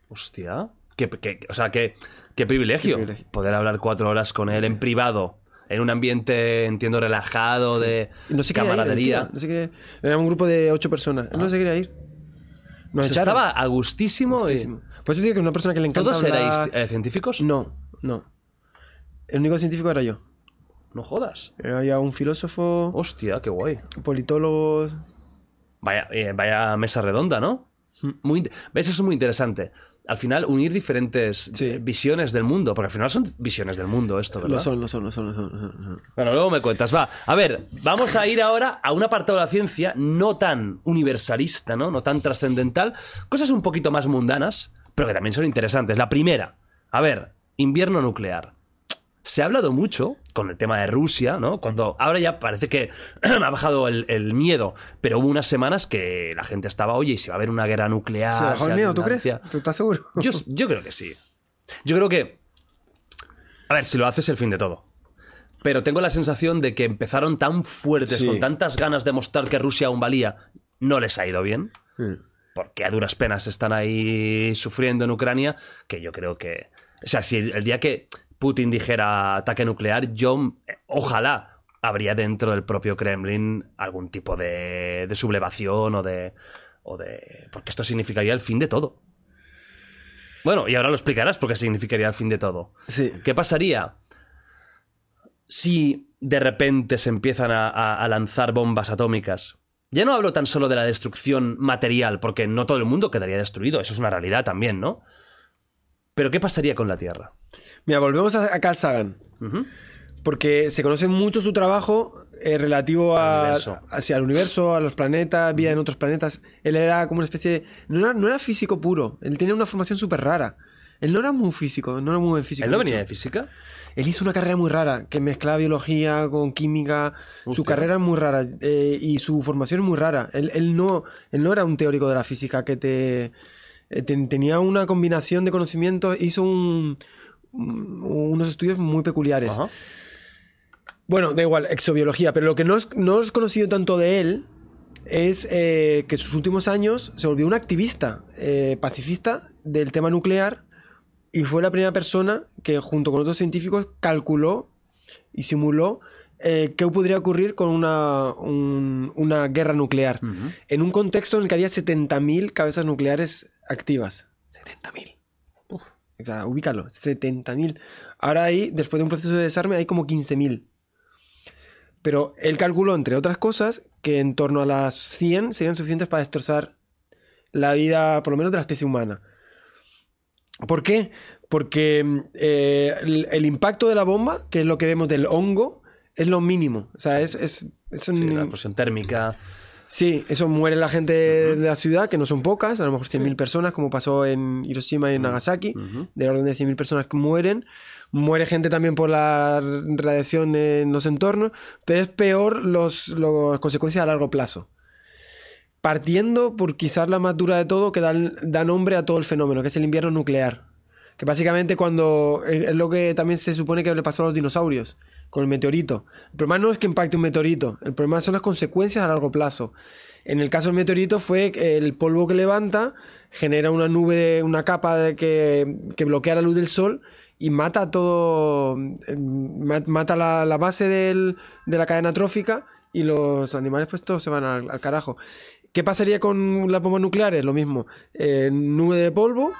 Hostia. Qué- o sea, qué, qué privilegio, poder hablar cuatro horas con él en privado. En un ambiente, entiendo, relajado, de no se ir, camaradería. tío, no se quería ir. Era un grupo de ocho personas. Él no se quería ir. Nos echaron. estaba a gustísimo. y-. Por eso digo que es una persona que le encanta ¿Todos hablar- erais eh, científicos? No, no. El único científico era yo. No jodas. Había un filósofo, Hostia, qué guay. politólogos. Vaya, eh, vaya mesa redonda, ¿no? Muy, in- ¿Ves? Eso es muy interesante. Al final, unir diferentes Sí. eh, visiones del mundo, porque al final son visiones del mundo esto, ¿verdad? Lo son, lo son, lo son, lo son, lo son, lo son. Bueno, luego me cuentas. Va, a ver, vamos a ir ahora a un apartado de la ciencia no tan universalista, ¿no? No tan trascendental. Cosas un poquito más mundanas, pero que también son interesantes. La primera, a ver, invierno nuclear. Se ha hablado mucho con el tema de Rusia, ¿no? Cuando ahora ya parece que [clears throat] ha bajado el, el miedo, pero hubo unas semanas que la gente estaba, oye, ¿y si va a haber una guerra nuclear. ¿Se bajó el miedo, tú crees? abundancia?". ¿Tú estás seguro? Yo, yo creo que sí. Yo creo que. A ver, si lo haces, el fin de todo. Pero tengo la sensación de que empezaron tan fuertes, Sí. con tantas ganas de mostrar que Rusia aún valía, no les ha ido bien. Mm. Porque a duras penas están ahí sufriendo en Ucrania, que yo creo que. O sea, si el, el día que Putin dijera ataque nuclear, yo eh, ojalá habría dentro del propio Kremlin algún tipo de, de sublevación o de. o de. Porque esto significaría el fin de todo. Bueno, y ahora lo explicarás porque significaría el fin de todo. Sí. ¿Qué pasaría si de repente se empiezan a, a- a lanzar bombas atómicas? Ya no hablo tan solo de la destrucción material, porque no todo el mundo quedaría destruido, eso es una realidad también, ¿no? Pero ¿qué pasaría con la Tierra? Mira, volvemos a, a Carl Sagan. Porque se conoce mucho su trabajo eh, relativo a, universo. hacia el universo, a los planetas, vida en otros planetas. Él era como una especie de... No era, no era físico puro. Él tenía una formación súper rara. Él no era muy físico, no era muy buen físico. ¿Él no venía de física? Él hizo una carrera muy rara, que mezclaba biología con química. Su carrera es muy rara eh, y su formación es muy rara. Él, él no, él no era un teórico de la física que te, ten- tenía una combinación de conocimientos, hizo un- un- unos estudios muy peculiares. Ajá. Bueno, da igual, exobiología, pero lo que no es, no es conocido tanto de él es eh, que en sus últimos años se volvió un activista eh, pacifista del tema nuclear y fue la primera persona que junto con otros científicos calculó y simuló eh, qué podría ocurrir con una, un- una guerra nuclear en un contexto en el que había 70.000 cabezas nucleares activas. 70.000. O sea, ubícalo, 70.000. Ahora hay, después de un proceso de desarme, hay como 15.000. Pero él calculó, entre otras cosas, que en torno a las 100 serían suficientes para destrozar la vida, por lo menos, de la especie humana. ¿Por qué? Porque eh, el, el impacto de la bomba, que es lo que vemos del hongo, es lo mínimo. O sea, es, es, es un- Sí, la explosión térmica. Sí, eso muere la gente de la ciudad, que no son pocas, a lo mejor 100.000 personas, como pasó en Hiroshima y en Nagasaki, del orden de 100.000 personas que mueren. Muere gente también por la radiación en los entornos, pero es peor los, las consecuencias a largo plazo. Partiendo por quizás la más dura de todo, que da, da nombre a todo el fenómeno, que es el invierno nuclear. Que básicamente cuando es es lo que también se supone que le pasó a los dinosaurios con el meteorito. El problema no es que impacte un meteorito, el problema son las consecuencias a largo plazo. En el caso del meteorito fue el polvo que levanta genera una nube, una capa de que, que bloquea la luz del sol y mata todo, eh, ma- mata la, base del- de la cadena trófica y los animales pues todos se van al, al carajo. ¿Qué pasaría con las bombas nucleares? Lo mismo, eh, nube de polvo,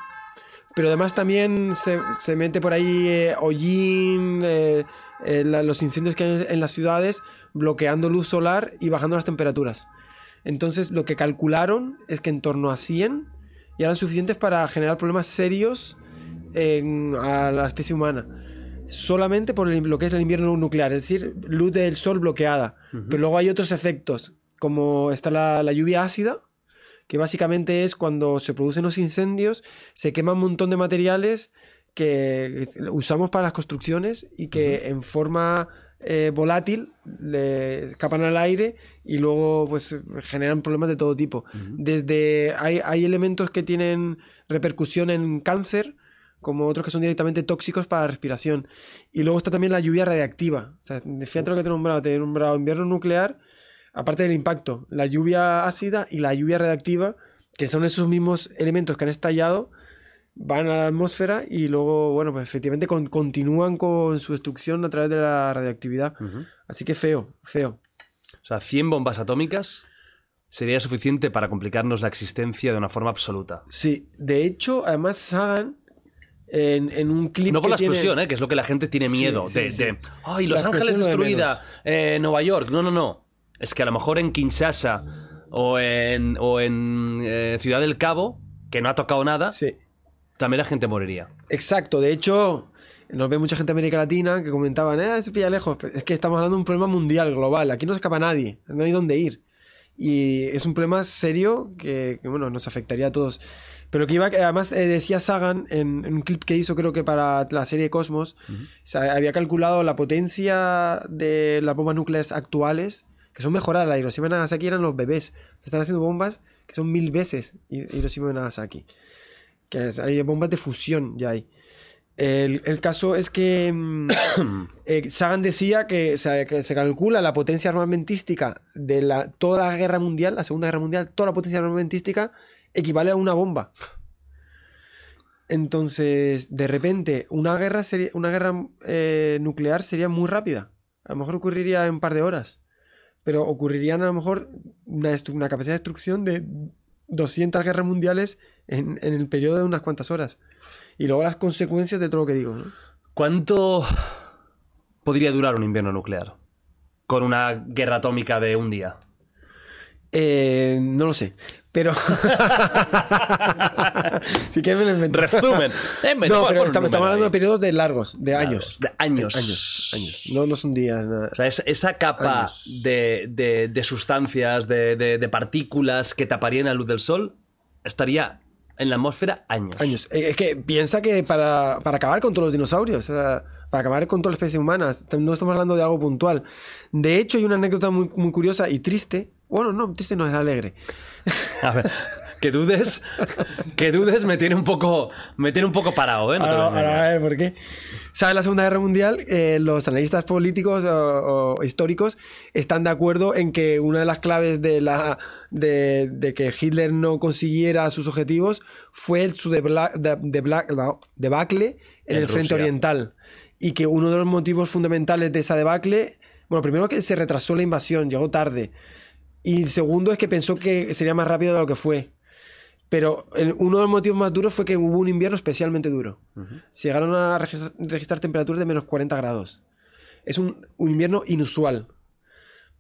pero además también se, se mete por ahí eh, hollín, eh, eh, la- los incendios que hay en, las ciudades, bloqueando luz solar y bajando las temperaturas. Entonces lo que calcularon es que en torno a 100 ya eran suficientes para generar problemas serios en- a la especie humana. Solamente por el- lo que es el invierno nuclear, es decir, luz del sol bloqueada. Pero luego hay otros efectos, como está la, la lluvia ácida, que básicamente es cuando se producen los incendios, se quema un montón de materiales que usamos para las construcciones y que en forma eh, volátil le escapan al aire y luego pues generan problemas de todo tipo. Desde hay, hay elementos que tienen repercusión en cáncer, como otros que son directamente tóxicos para la respiración. Y luego está también la lluvia radiactiva. O sea, fíjate lo que te he nombrado. Te he nombrado invierno nuclear, aparte del impacto, la lluvia ácida y la lluvia radiactiva, que son esos mismos elementos que han estallado, van a la atmósfera y luego, bueno, pues efectivamente con- continúan con su destrucción a través de la radioactividad. Así que feo, feo. O sea, 100 bombas atómicas sería suficiente para complicarnos la existencia de una forma absoluta. Sí, de hecho, además Sagan en, en un clip No por que la tiene- explosión, ¿eh? que es lo que la gente tiene miedo. sí, de, sí. de, ¡ay, Los La Ángeles destruida! eh, Nueva York. No, no, no. Es que a lo mejor en Kinshasa o en, o en eh, Ciudad del Cabo, que no ha tocado nada, Sí. también la gente moriría. Exacto, de hecho, nos ve mucha gente de América Latina que comentaban, eh, se pilla lejos. Es que estamos hablando de un problema mundial, global. Aquí no se escapa nadie, no hay dónde ir. Y es un problema serio que, que, bueno, nos afectaría a todos. Pero que iba, además eh, decía Sagan en, en un clip que hizo, creo que para la serie Cosmos, o sea, había calculado la potencia de las bombas nucleares actuales, que son mejoradas. La Hiroshima y Nagasaki eran los bebés. Se están haciendo bombas que son mil veces Hi- Hiroshima y Nagasaki. Que es- hay bombas de fusión ya hay. El, el caso es que mm, [coughs] eh, Sagan decía que se, que se calcula la potencia armamentística de la, toda la guerra mundial, la Segunda Guerra Mundial, toda la potencia armamentística equivale a una bomba. Entonces, de repente, una guerra, sería, una guerra eh, nuclear sería muy rápida. A lo mejor ocurriría en un par de horas. Pero ocurrirían a lo mejor una, capacidad de destrucción de 200 guerras mundiales en, en el periodo de unas cuantas horas. Y luego las consecuencias de todo lo que digo. ¿no? ¿Cuánto podría durar un invierno nuclear? Con una guerra atómica de un día. Eh, no lo sé. Pero. [laughs] sí que me lo. Resumen. [laughs] Eh, No, pero estamos, hablando de periodos de largos, de años. De años. Años. Años. No, no son días, nada. O sea, es- esa capa de, de- de sustancias, de, de- de partículas que taparían la luz del sol, estaría en la atmósfera años. Años. Eh, Es que piensa que para, para acabar con todos los dinosaurios, para acabar con todas las especies humanas, no estamos hablando de algo puntual. De hecho, hay una anécdota muy, muy curiosa y triste. Bueno, no, triste no es alegre. A ver, que dudes, que dudes me tiene un poco, me tiene un poco parado, ¿eh? No Ahora, ahora, a ver, ¿por qué? ¿Sabes? La Segunda Guerra Mundial, eh, los analistas políticos o, o históricos están de acuerdo en que una de las claves de, la, de, de que Hitler no consiguiera sus objetivos fue su debla- de- debacle en, En el frente Rusia. oriental. Y que uno de los motivos fundamentales de esa debacle, bueno, primero que se retrasó la invasión, llegó tarde. Y segundo es que pensó que sería más rápido de lo que fue. Pero el- uno de los motivos más duros fue que hubo un invierno especialmente duro. Se llegaron a regis- registrar temperaturas de menos 40 grados. Es un, un invierno inusual.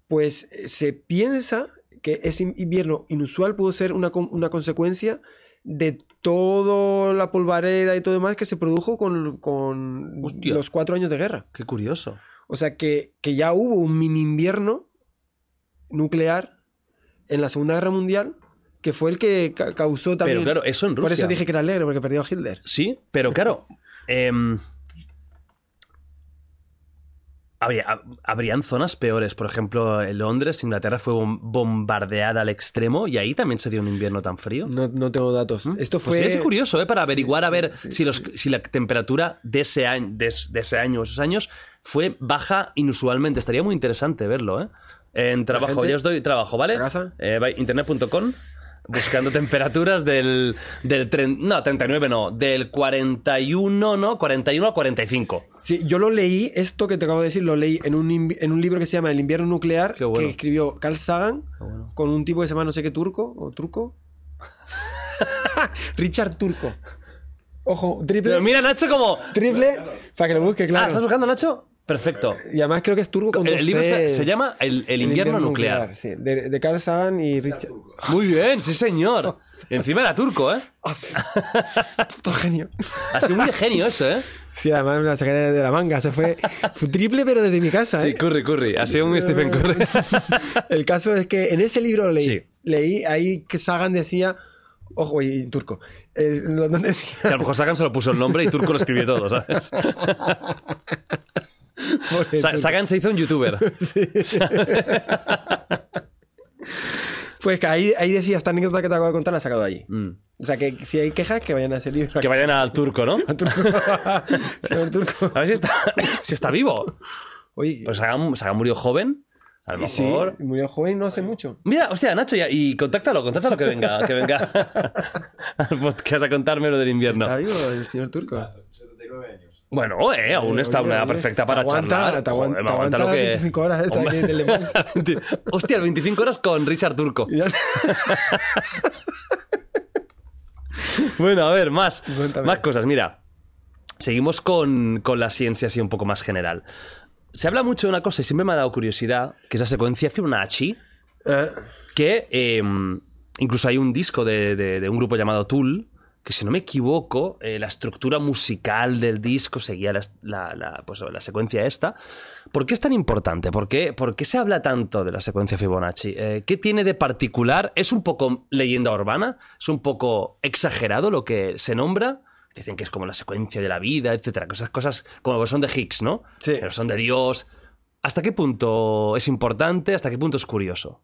Pues eh, se piensa que ese invierno inusual pudo ser una, una consecuencia de toda la polvareda y todo demás que se produjo con, con los cuatro años de guerra. Qué curioso. O sea que, que ya hubo un mini invierno nuclear en la Segunda Guerra Mundial que fue el que ca- causó también. Pero claro, eso en Rusia. Por eso dije que era alegre, porque perdió a Hitler. Sí, pero claro. em, habría- hab- habrían zonas peores. Por ejemplo, en Londres, Inglaterra fue bom- bombardeada al extremo y ahí también se dio un invierno tan frío. No, no tengo datos. Esto Pues fue. es curioso, ¿eh? Para averiguar a ver sí, si, los, si la temperatura de ese, año, de, es- de ese año o esos años fue baja inusualmente. Estaría muy interesante verlo, ¿eh? En trabajo, yo os doy trabajo, ¿vale? Eh, internet.com buscando [laughs] temperaturas del, del tren- no, 39 no, del 41, ¿no? 41 a 45. Sí, yo lo leí, esto que te acabo de decir, lo leí en un, en un libro que se llama El invierno nuclear, bueno. que escribió Carl Sagan, bueno. con un tipo que se llama no sé qué turco, o truco. [laughs] Richard Turco. Ojo, triple. Pero mira, Nacho, como... Triple, para que lo busque, Ah, claro. ¿estás buscando, Nacho? Perfecto. Y además creo que es turco con dos El libro se, Cs. se llama El, el invierno, nuclear. sí, de, de Carl Sagan y Richard. Muy bien, sí señor. [laughs] Encima era turco, ¿eh? Ah. [laughs] Puto genio. Ha sido muy de genio eso, ¿eh? Sí, además me la saqué de, de la manga. Se fue, fue triple, pero desde mi casa, Sí, ¿eh? Curry, Curry. Ha sido un Stephen [laughs] Curry. El caso es que en ese libro lo leí. Sí. Leí ahí que Sagan decía. Ojo, y turco. Eh, lo- donde decía. Que a lo mejor Sagan se lo puso el nombre y Turco lo escribió todo, ¿sabes? [laughs] Sa-. Sagan se hizo un youtuber. [laughs] [laughs] Pues que ahí, ahí decía esta anécdota que te acabo de contar, la he sacado de allí. Mm. O sea que si hay quejas, que vayan a ese libro. Que vayan al turco, ¿no? Señor turco. A ver si está, [coughs] si está vivo. Oye, Pues Sagan, Sagan murió joven. A lo sí, mejor. murió joven no hace mucho. Mira, hostia, Nacho, ya, y contáctalo, contáctalo que venga, que venga al podcast a contarme lo del invierno. Está vivo el señor turco. 79 años. Bueno, eh, aún Oye, está oye, una edad perfecta para aguanta, charlar. Te Joder, aguanta, me te aguanta aguanta lo que... 25 horas esta Hombre. aquí de. [laughs] Hostia, 25 horas con Richard Turco. [laughs] Bueno, a ver, más, Cuéntame. más cosas. Mira, seguimos con, con la ciencia así un poco más general. Se habla mucho de una cosa y siempre me ha dado curiosidad, que es la secuencia Fibonacci, Eh, que eh, incluso hay un disco de, de- de un grupo llamado Tool, que si no me equivoco, eh, la estructura musical del disco seguía la, la- la- pues, la secuencia esta. ¿Por qué es tan importante? ¿Por qué, por qué se habla tanto de la secuencia Fibonacci? Eh, ¿Qué tiene de particular? ¿Es un poco leyenda urbana? ¿Es un poco exagerado lo que se nombra? Dicen que es como la secuencia de la vida, etcétera. Cosas, cosas como que son de Higgs, ¿no? Sí. Pero son de Dios. ¿Hasta qué punto es importante? ¿Hasta qué punto es curioso?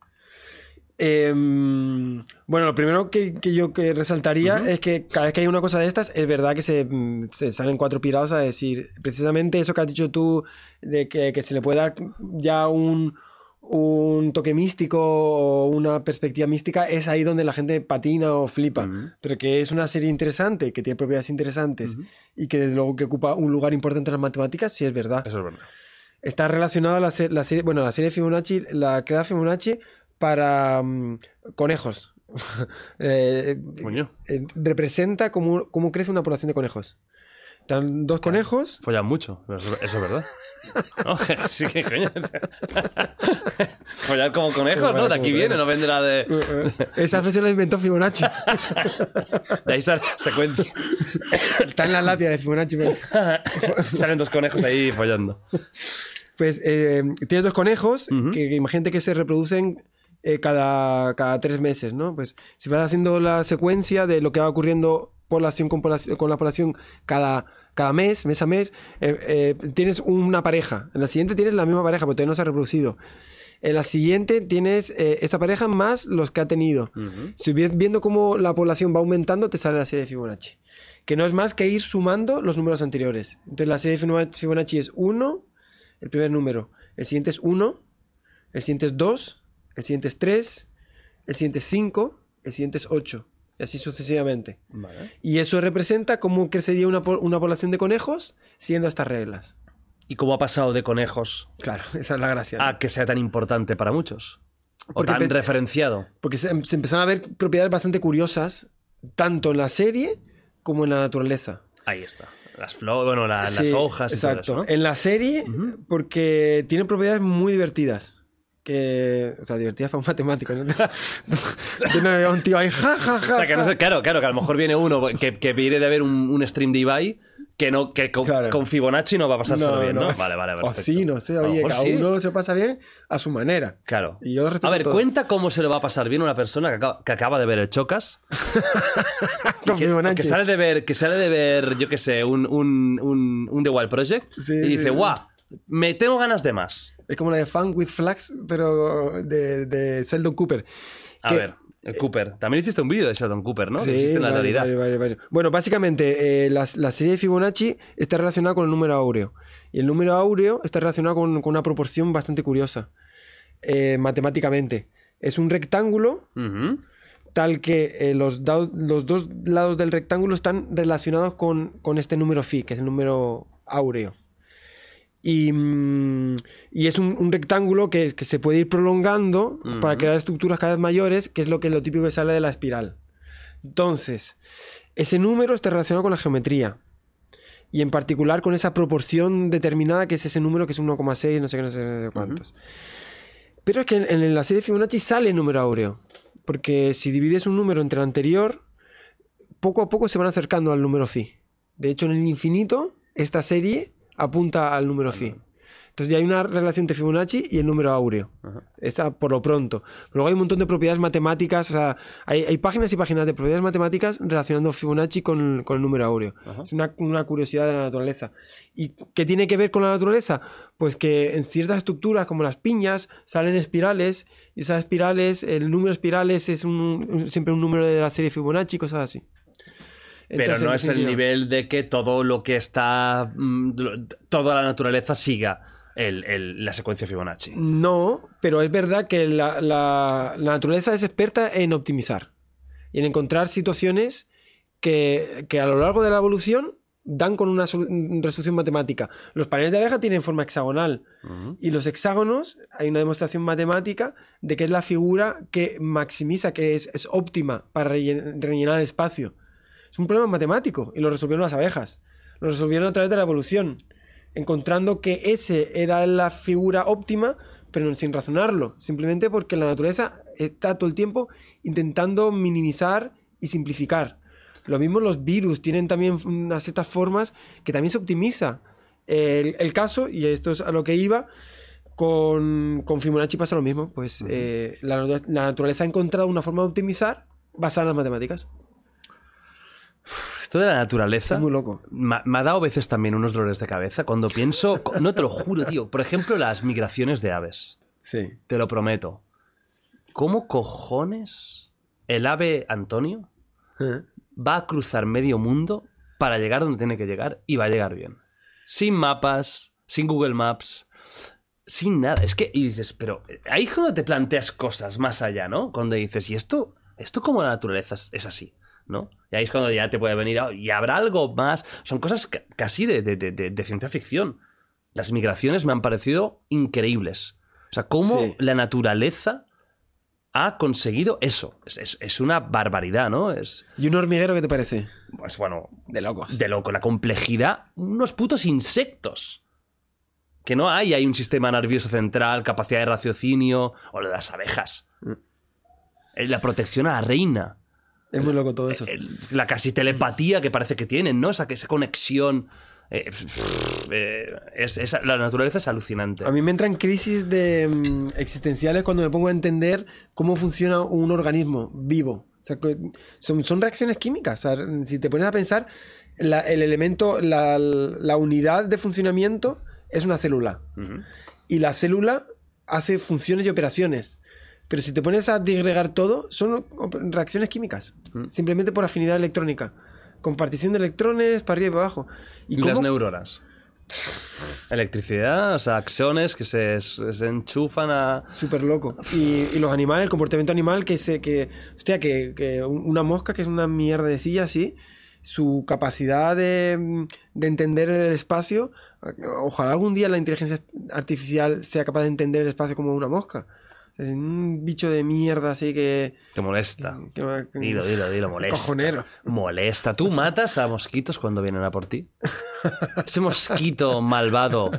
Em, bueno, lo primero que, que yo que resaltaría es que cada vez que hay una cosa de estas, es verdad que se, mm, se salen cuatro pirados a decir precisamente eso que has dicho tú, de que, que se le puede dar ya un, un toque místico o una perspectiva mística, es ahí donde la gente patina o flipa. Pero que es una serie interesante, que tiene propiedades interesantes y que desde luego que ocupa un lugar importante en las matemáticas, sí es verdad. Eso es verdad. Está relacionada a la, la serie, bueno, la serie Fibonacci, la crea Fibonacci para mm, conejos. [laughs] Eh, Coño. eh, representa cómo, cómo crece una población de conejos. Están dos conejos. Follan mucho, eso, eso es verdad. [laughs] No, sí que coño. [laughs] Follar como conejos, ¿no? De aquí viene, no vendrá de, Esa frase la inventó Fibonacci. de ahí sale la secuencia. Está en la lápida de Fibonacci. pero- Salen dos conejos ahí follando. Pues eh, tienes dos conejos que imagínate que se reproducen eh, cada, cada tres meses, ¿no? Pues si vas haciendo la secuencia de lo que va ocurriendo población con, población, con la población cada, cada mes, mes a mes, eh, eh, tienes una pareja. En la siguiente tienes la misma pareja, pero todavía no se ha reproducido. En la siguiente tienes eh, esta pareja más los que ha tenido. Si vi- viendo cómo la población va aumentando, te sale la serie de Fibonacci. Que no es más que ir sumando los números anteriores. Entonces la serie de Fibonacci- Fibonacci es 1, el primer número. El siguiente es 1, el siguiente es 2, el siguiente es 3, el siguiente es 5, el siguiente es 8. Y así sucesivamente. Vale. Y eso representa cómo crecería una, una población de conejos siguiendo estas reglas. ¿Y cómo ha pasado de conejos Claro, [laughs] esa es la gracia. ¿no? a que sea tan importante para muchos? O Porque tan referenciado. Porque se, se empezaron a ver propiedades bastante curiosas, tanto en la serie como en la naturaleza. Ahí está. Las flores, bueno, la- las Sí, hojas y Exacto. todo eso, ¿no? En la serie, Ujú. porque tiene propiedades muy divertidas. Que, o sea, divertidas para un matemático. ¿no? [laughs] Yo no veo a un tío ahí, ja, ja, ja. O sea, que no ja. sé, claro, claro, que a lo mejor viene uno que, que viene de ver un, un stream de Ibai que, no, que con, Claro. con Fibonacci no va a pasárselo No, bien, ¿no? no. Vale, vale, O perfecto. sí, no sé. Lo Oye, cada sí. uno se lo pasa bien a su manera. Claro. Y yo lo respeto A ver, todo. cuenta cómo se le va a pasar bien a una persona que acaba, que acaba de ver el Chocas. [laughs] Con que, Fibonacci. que sale de ver, que sale de ver, yo qué sé, un, un, un, un The Wild Project Sí, y dice, sí. Me tengo ganas de más. Es como la de Fun with Flags, pero de, de Sheldon Cooper. A Que- ver, el Cooper. También hiciste un vídeo de Sheldon Cooper, ¿no? Que Sí, existe en la vale, realidad. vale, vale, vale. Bueno, básicamente, eh, la, la serie de Fibonacci está relacionada con el número áureo. Y el número áureo está relacionado con, con una proporción bastante curiosa, eh, matemáticamente. Es un rectángulo tal que eh, los, los dos lados del rectángulo están relacionados con, con este número phi, que es el número áureo. Y, mm, y es un, un rectángulo que, que se puede ir prolongando para crear estructuras cada vez mayores, que es lo que lo típico que sale de la espiral. Entonces, ese número está relacionado con la geometría. Y en particular con esa proporción determinada que es ese número que es 1,6, no sé qué, no sé, cuántos. Pero es que en, en la serie Fibonacci sale el número áureo. Porque si divides un número entre el anterior, poco a poco se van acercando al número phi. De hecho, en el infinito, esta serie apunta al número phi. Entonces ya hay una relación entre Fibonacci y el número áureo. Esa por lo pronto. Pero luego hay un montón de propiedades matemáticas. O sea, hay, hay páginas y páginas de propiedades matemáticas relacionando Fibonacci con, con el número áureo. Es una, una curiosidad de la naturaleza. ¿Y qué tiene que ver con la naturaleza? Pues que en ciertas estructuras, como las piñas, salen espirales. Y esas espirales, el número de espirales es un- siempre un número de la serie Fibonacci, cosas así. Pero no es el nivel de que todo lo que está. mm, toda la naturaleza siga el- el- la secuencia Fibonacci. No, pero es verdad que la, la- la naturaleza es experta en optimizar y en encontrar situaciones que, que a lo largo de la evolución dan con una sol- resolución matemática. Los paneles de abeja tienen forma hexagonal Ujú. y los hexágonos, hay una demostración matemática de que es la figura que maximiza, que es, es óptima para rellen- rellenar el espacio. Es un problema matemático y lo resolvieron las abejas. Lo resolvieron a través de la evolución, encontrando que ese era la figura óptima, pero sin razonarlo, simplemente porque la naturaleza está todo el tiempo intentando minimizar y simplificar. Lo mismo los virus tienen también unas ciertas formas que también se optimiza. El, el caso, y esto es a lo que iba, con, con Fibonacci pasa lo mismo. Pues eh, la, la naturaleza ha encontrado una forma de optimizar basada en las matemáticas. Esto de la naturaleza. Es muy loco. Me ha- me ha dado a veces también unos dolores de cabeza cuando pienso. No te lo juro, tío. Por ejemplo, las migraciones de aves. Sí. Te lo prometo. ¿Cómo cojones el ave Antonio va a cruzar medio mundo para llegar donde tiene que llegar y va a llegar bien? Sin mapas, sin Google Maps, sin nada. Es que, y dices, pero ahí es cuando te planteas cosas más allá, ¿no? Cuando dices, ¿y esto, esto como la naturaleza es así? ¿No? Y ahí es cuando ya te puede venir, "Oh, y habrá algo más. Son cosas ca- casi de, de- de- de- ciencia ficción. Las migraciones me han parecido increíbles. O sea, cómo Sí. la naturaleza ha conseguido eso. Es, es- es una barbaridad, ¿no? Es, ¿Y un hormiguero qué te parece? pues bueno, De locos. de loco. La complejidad, unos putos insectos. Que no hay, hay un sistema nervioso central, capacidad de raciocinio, o lo de las abejas. Eh, La protección a la reina. Es muy loco todo eso. el- la casi telepatía que parece que tienen, ¿no? Esa, esa conexión. eh, eh, es- es- la naturaleza es alucinante. A mí me entran crisis de, mm, existenciales cuando me pongo a entender cómo funciona un organismo vivo. O sea, que son, son reacciones químicas. O sea, si te pones a pensar, la- el elemento, la, la unidad de funcionamiento es una célula. Y la célula hace funciones y operaciones. Pero si te pones a disgregar todo, son reacciones químicas. Mm. Simplemente por afinidad electrónica. Compartición de electrones para arriba y para abajo. Y, ¿Y, las neuronas. [laughs] Electricidad, o sea, axones que se, se enchufan a. Súper loco. Y, y los animales, el comportamiento animal que se. Que, hostia, que, que una mosca que es una mierdecilla así. Su capacidad de, de entender el espacio. Ojalá algún día la inteligencia artificial sea capaz de entender el espacio como una mosca. Un bicho de mierda así que. Te molesta. que- que- Dilo, dilo, dilo, [laughs] molesta. Cojonero. Molesta. ¿Tú matas a mosquitos cuando vienen a por ti? [laughs] Ese mosquito malvado,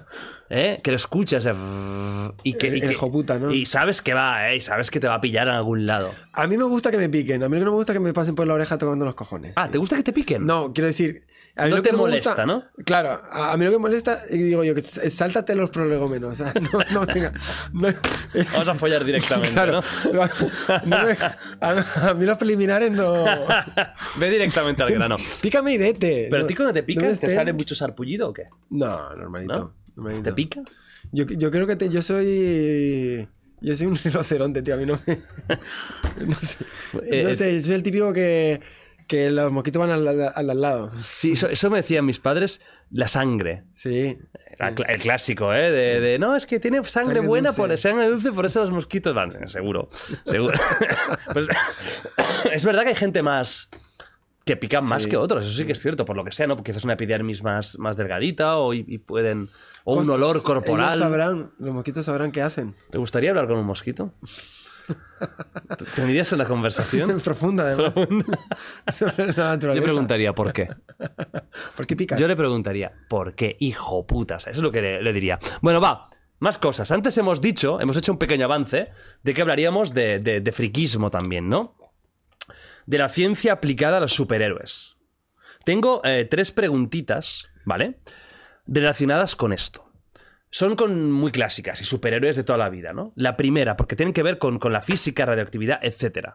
¿eh? Que lo escuchas eh, y que, y y sabes que va, ¿eh? Y sabes que te va a pillar en algún lado. A mí me gusta que me piquen. A mí no me gusta que me pasen por la oreja tocando los cojones. Ah, ¿te gusta que te piquen? No, quiero decir. A mí No lo que te me molesta, gusta- ¿no? Claro, a, mí lo que molesta, digo yo, que s- sáltate los prolegómenos. O sea, [laughs] no, no tenga. no- Vamos a follar directamente, claro. [laughs] ¿no? Me- a, a mí los preliminares no. [laughs] Ve directamente al grano. Pícame y vete. Pero a ti cuando te no pica, me ¿te estén- sale mucho sarpullido o qué? No, normalito. ¿No? normalito. ¿Te pica? Yo, yo creo que te- yo soy. Yo soy un rinoceronte, tío. A mí no me. No sé. Eh, No sé, soy el típico que. Que los mosquitos van al, al- al- lado. Sí, eso, eso me decían mis padres, la sangre. Sí. La El clásico, ¿eh? De, de, no, es que tiene sangre, Sangre buena, dulce. por sangre dulce, por eso los mosquitos van. Seguro, seguro. [laughs] Pues, es verdad que hay gente más que pican más que otros, eso sí que es cierto, por lo que sea, ¿no? Porque es una epidermis más, más delgadita o, y, y pueden... O un olor Ellos corporal. sabrán, los mosquitos sabrán qué hacen. ¿Te gustaría hablar con un mosquito? ¿Tendrías una conversación? [laughs] Profunda, además. [laughs] Sobre la Yo preguntaría por qué. [laughs] ¿Por qué picas? Yo le preguntaría, ¿por qué, hijo putas? Eso es lo que le, le diría. Bueno, va, más cosas. Antes hemos dicho, hemos hecho un pequeño avance de que hablaríamos de, de- de friquismo también, ¿no? De la ciencia aplicada a los superhéroes. Tengo eh, tres preguntitas, ¿vale? Relacionadas con esto. Son con muy clásicas y superhéroes de toda la vida, ¿no? La primera, porque tienen que ver con, con la física, radioactividad, etc.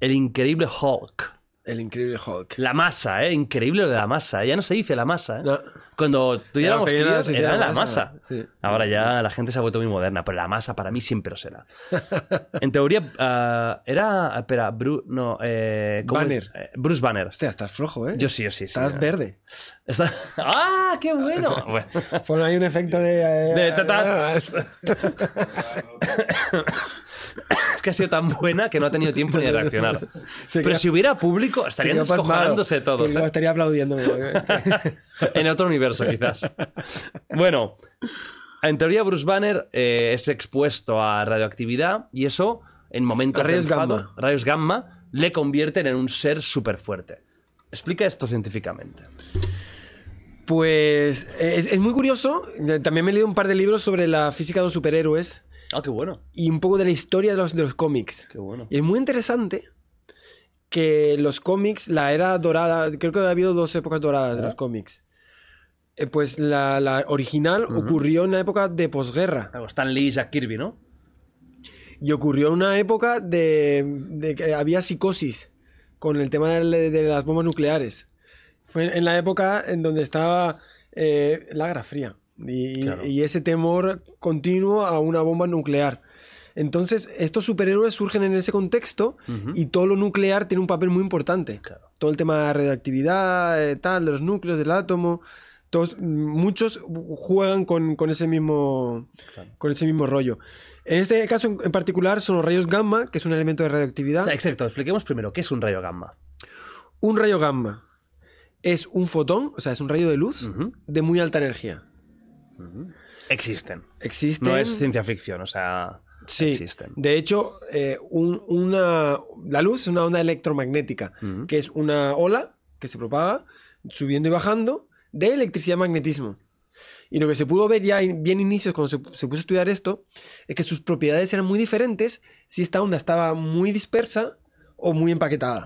El increíble Hulk. El increíble Hulk. La masa, ¿eh? Increíble lo de la masa. ¿eh? Ya no se dice la masa, ¿eh? No. Cuando tú y Era sí, sí, era la masa. masa. Sí. Ahora ya la gente se ha vuelto muy moderna, pero la masa para mí siempre lo será. [laughs] En teoría, ah, era. Espera, Bru- no, eh. Banner. Eh, Bruce Banner. Hostia, estás flojo, ¿eh? Yo sí, yo sí. sí. Estás verde. Está- [laughs] ¡Ah, qué bueno! [laughs] Bueno. Pon ahí un efecto de... eh, De tatas. Es que ha sido tan buena que no ha tenido tiempo ni de reaccionar. Pero si hubiera público, estarían descojonándose todos. que ¿eh? Estaría aplaudiendo. en otro universo, quizás. Bueno, en teoría Bruce Banner eh, es expuesto a radioactividad y eso, en momentos rayos de enfado, gamma. rayos gamma, le convierten en un ser súper fuerte. Explica esto científicamente. Pues es, es muy curioso. También me he leído un par de libros sobre la física de los superhéroes Ah, qué bueno. y un poco de la historia de los, de los cómics. Qué bueno. Y es muy interesante que los cómics, la era dorada, creo que ha habido dos épocas doradas de los cómics. Eh, pues la, la original ocurrió en una época de posguerra. Algo, Stan Lee y Jack Kirby, ¿no? Y ocurrió en una época de, de que había psicosis con el tema de, de las bombas nucleares. Fue en la época en donde estaba eh, la Guerra Fría y, Claro. y ese temor continuo a una bomba nuclear. Entonces, estos superhéroes surgen en ese contexto y todo lo nuclear tiene un papel muy importante. Claro. Todo el tema de la radioactividad, eh, tal, de los núcleos, del átomo. Todos, muchos juegan con, con ese mismo, con ese mismo rollo. En este caso en particular son los rayos gamma, que es un elemento de radioactividad. O sea, exacto, expliquemos primero qué es un rayo gamma. Un rayo gamma es un fotón, o sea, es un rayo de luz de muy alta energía. Existen. Existen. No es ciencia ficción, o sea. Sí, existen. de hecho, eh, un- una, la luz es una onda electromagnética, que es una ola que se propaga subiendo y bajando de electricidad y magnetismo. Y lo que se pudo ver ya en- bien inicios cuando se, se puso a estudiar esto, es que sus propiedades eran muy diferentes si esta onda estaba muy dispersa o muy empaquetada.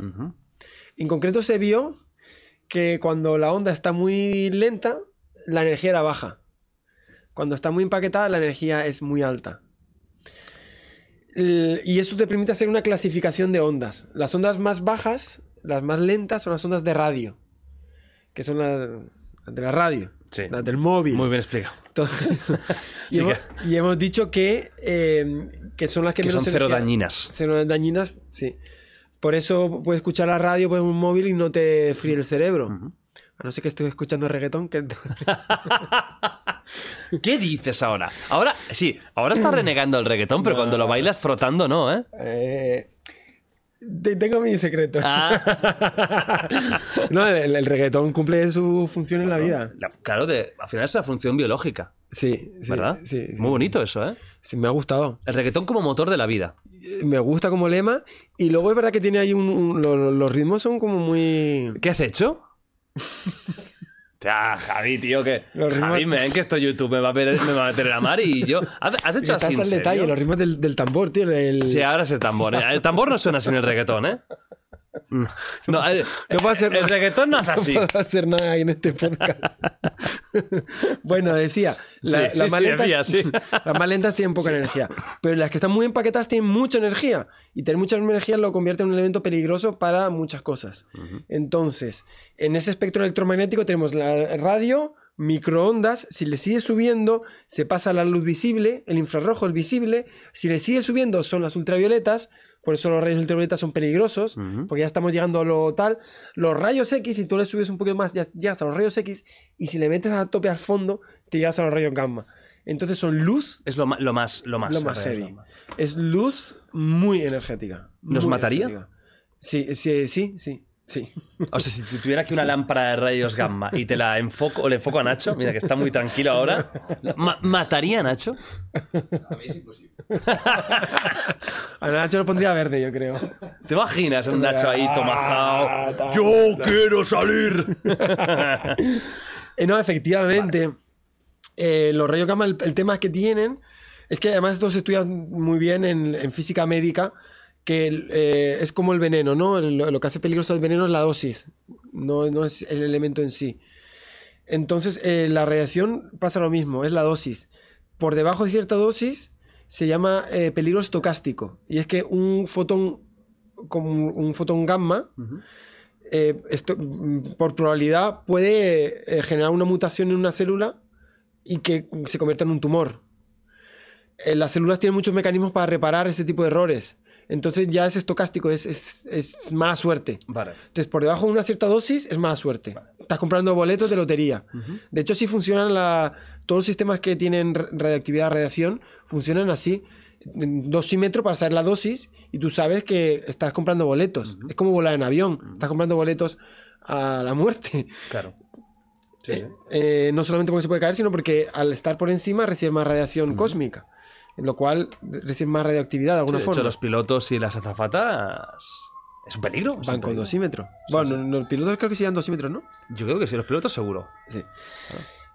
En concreto se vio que cuando la onda está muy lenta, la energía era baja. Cuando está muy empaquetada, la energía es muy alta. Y esto te permite hacer una clasificación de ondas. Las ondas más bajas, las más lentas, son las ondas de radio. Que son las de la radio. Sí. Las del móvil. Muy bien explicado. Todo [laughs] y, Sí hemos, que- y hemos dicho que, eh, que son las que, Que son cero energía- dañinas. Cero dañinas, sí. Por eso puedes escuchar la radio por un móvil y no te fríe el cerebro. A no ser que estoy escuchando reggaetón. Que... [laughs] [laughs] ¿Qué dices ahora? Ahora, sí, ahora estás renegando el reggaetón, pero No. cuando lo bailas frotando, no, ¿eh? Eh, tengo mi secreto. Ah, [laughs] No, el, el reggaetón cumple su función en la vida. la- claro, de, al final es una función biológica, Sí, sí. ¿verdad? Sí, sí. Muy bonito eso, ¿eh? Sí, me ha gustado. El reggaetón como motor de la vida. Me gusta como lema. Y luego es verdad que tiene ahí un. un- lo- lo- los ritmos son como muy. ¿Qué has hecho? [laughs] Ya, Javi, tío, que. Los ritmos- Javi, ven que esto YouTube me va a, ver- me va a meter en la mar y yo. ¿Has, hecho Estás así en al serio? detalle, los ritmos del, del tambor, tío. el- Sí, ahora es el tambor. ¿eh? El tambor no suena sin el reggaetón, ¿eh? No, el, No puedo hacer el nada. reggaetón no hace así. No puedo hacer nada en este podcast. [laughs] bueno, decía, la- Sí, [laughs] las, sí, más sí, las más lentas tienen poca energía, pero las que están muy empaquetadas tienen mucha energía y tener mucha energía lo convierte en un elemento peligroso para muchas cosas. Entonces, en ese espectro electromagnético tenemos la radio, microondas, si le sigue subiendo se pasa a la luz visible, el infrarrojo, el visible, si le sigue subiendo son las ultravioletas, por eso los rayos ultravioletas son peligrosos, porque ya estamos llegando a lo tal. Los rayos X, si tú le subes un poquito más, ya llegas a los rayos X, y si le metes a tope al fondo, te llegas a los rayos gamma. Entonces son luz, Es lo, más, lo más, lo más heavy. Es luz muy energética. ¿Nos mataría? energética. Sí, sí, sí, sí, sí. O sea, si tu- tuviera aquí una lámpara de rayos gamma y te la enfoco o le enfoco a Nacho, mira que está muy tranquilo ahora, ma- ¿mataría a Nacho? A mí es imposible. [laughs] A Nacho lo pondría verde, yo creo. ¿Te imaginas un Nacho ahí Ah, tomajado? ¡Yo quiero salir! [laughs] Eh, no, efectivamente. eh, los rayos gamma, el, el tema que tienen es que además esto se estudia muy bien en, en física médica, que eh, es como el veneno, ¿no? Lo, lo que hace peligroso el veneno es la dosis, no, no es el elemento en sí. Entonces, eh, la radiación pasa lo mismo, es la dosis. Por debajo de cierta dosis se llama eh, peligro estocástico. Y es que un fotón, como un, un fotón gamma, eh, esto, por probabilidad puede generar una mutación en una célula y que se convierta en un tumor. Las células tienen muchos mecanismos para reparar este tipo de errores. Entonces ya es estocástico, es, es- es mala suerte. Vale. Entonces, por debajo de una cierta dosis es mala suerte. Estás comprando boletos de lotería. De hecho, sí funcionan la, todos los sistemas que tienen ra- radioactividad, radiación, funcionan así. Dosímetro para saber la dosis y tú sabes que estás comprando boletos. Es como volar en avión. Estás comprando boletos a la muerte. Claro. [laughs] Eh, no solamente porque se puede caer, sino porque al estar por encima recibe más radiación cósmica. Lo cual recibe más radioactividad de alguna de hecho, forma. los pilotos y las azafatas es un peligro. Van con peligro. dosímetro. bueno, los pilotos creo que sí dan dosímetros, ¿no? Yo creo que sí, los pilotos seguro. Sí.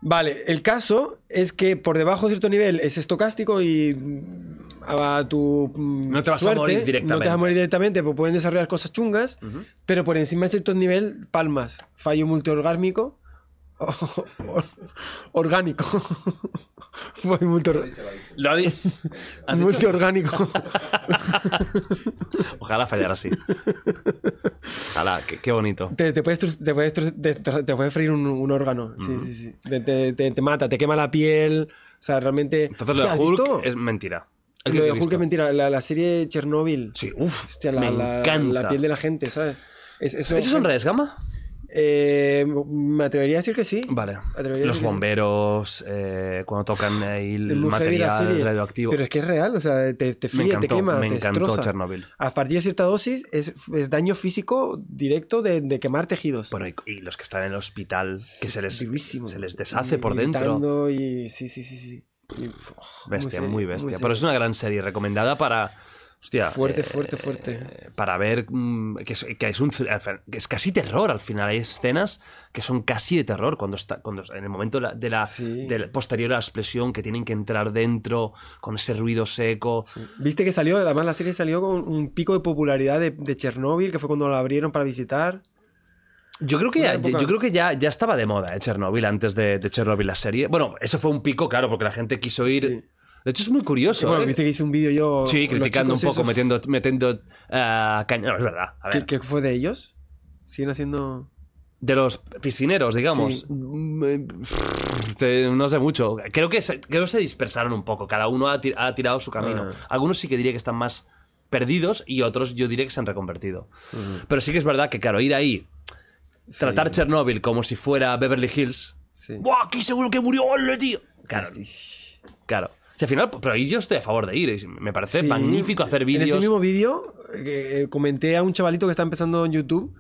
Vale, el caso es que por debajo de cierto nivel es estocástico y mm, a tu No te vas a suerte, morir No te directamente. vas a morir directamente, pues pueden desarrollar cosas chungas, pero por encima de cierto nivel, palmas. Fallo multiorgásmico [laughs] orgánico. [laughs] [laughs] Fue multior- Lo ha di- [laughs] ¿Has dicho? multiorgánico. [laughs] Ojalá fallara así. Ojalá, qué, qué bonito. te, te puedes, te, puedes te, te puede freír un, un órgano. Sí, sí, sí. Te, te- te- te mata, te quema la piel. O sea, realmente. Entonces lo de Hostia, ¿has Hulk visto? es mentira. ¿El Lo de Hulk es mentira. La, la serie Chernobyl. Sí, uff, la, me la- encanta. la piel de la gente, ¿sabes? Es, eso, ¿Esos son rayos gamma? Eh, me atrevería a decir que sí. Vale. Los bomberos, eh, cuando tocan ahí el la material radioactivo. Pero es que es real, o sea, te, te me fríe, te encantó, quema, me te encantó destroza. Chernobyl. A partir de cierta dosis es, es daño físico directo de, de quemar tejidos. Bueno, y, y los que están en el hospital, que se les, se les deshace por dentro. Y... Sí, sí, sí, sí. Y, uf, Bestia, serio, muy bestia. serio. Pero es una gran serie recomendada para. Hostia. Fuerte, eh, fuerte, fuerte. para ver mm, que es, que es un que es casi terror al final. Hay escenas que son casi de terror cuando está cuando en el momento de la, de la- Sí. del posterior a la explosión que tienen que entrar dentro con ese ruido seco. Viste que salió, además la serie salió con un pico de popularidad de, de Chernóbil, que fue cuando la abrieron para visitar. Yo creo que, ya, época- yo creo que ya, ya estaba de moda eh, Chernobyl antes de, de Chernobyl la serie. Bueno, eso fue un pico, claro, porque la gente quiso ir. Sí. De hecho, es muy curioso. bueno, ¿eh? viste que hice un vídeo yo. Sí, criticando un poco, esos, metiendo, metiendo ah, caña. No, es verdad. A ver. ¿Qué, qué fue de ellos? Siguen haciendo. De los piscineros, digamos. Sí. Mm, eh, te- no sé mucho. Creo que, se, creo que se dispersaron un poco. Cada uno ha tirado su camino. Ah. Algunos sí que diría que están más perdidos y otros yo diría que se han reconvertido. Pero sí que es verdad que, claro, ir ahí, tratar Chernóbil como si fuera Beverly Hills. Sí. ¡Buah! Aquí seguro que murió Ole, tío. Claro, claro. Si al final, pero ahí yo estoy a favor de ir. Me parece Sí, magnífico hacer En ese vídeos. mismo vídeo eh, eh, comenté a un chavalito que está empezando en YouTube.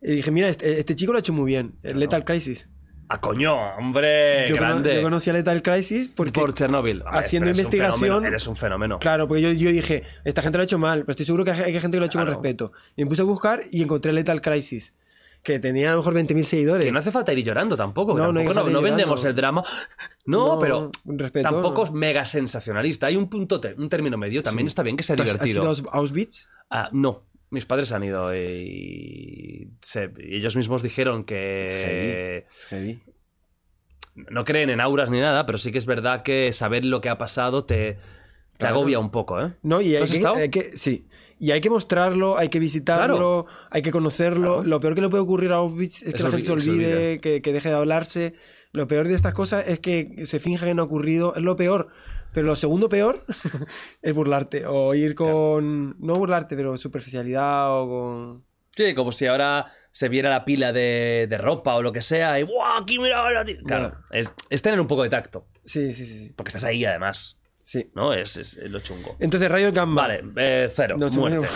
Y dije, mira, este, este chico lo ha hecho muy bien. el Lethal Crisis. ¡A coño! ¡Hombre! yo, cono- grande. yo conocí a Lethal Crisis porque. Por Chernobyl. Ver, haciendo investigación- Eres un fenómeno. Claro, porque yo, yo dije, esta gente lo ha hecho mal, pero estoy seguro que hay hay gente que lo ha hecho Claro. con respeto. Y me puse a buscar y encontré Lethal Crisis, que tenía a lo mejor 20.000 seguidores. Que no hace falta ir llorando tampoco. No, no tampoco no, no vendemos el drama. No, pero respeto, tampoco es mega sensacionalista. Hay un punto, un término medio. También está bien que sea ¿Has- ¿Has divertido. ido a Aus- Auschwitz? Ah, no, mis padres han ido y, se- y ellos mismos dijeron que Es heavy. Es heavy. no creen en auras ni nada, pero sí que es verdad que saber lo que ha pasado te, agobia un poco, ¿eh? No, y ¿Tú hay has que, estado? hay que- sí. Y hay que mostrarlo, hay que visitarlo, hay que conocerlo. Claro. Lo peor que le puede ocurrir a Auschwitz es Es que la gente se olvi- se olvide, olvide. que, que deje de hablarse. Lo peor de estas cosas es que se finja que no ha ocurrido. Es lo peor. Pero lo segundo peor [laughs] es burlarte. O ir con. No burlarte, pero superficialidad o con. Sí, como si ahora se viera la pila de, de ropa o lo que sea y ¡guau! Aquí mira ahora, tío". Claro, es, es tener un poco de tacto. Sí, sí, sí. Sí. Porque estás ahí además, sí. ¿no? Es, es lo chungo. Entonces, rayo gamma. Vale, eh, cero, No, muerte.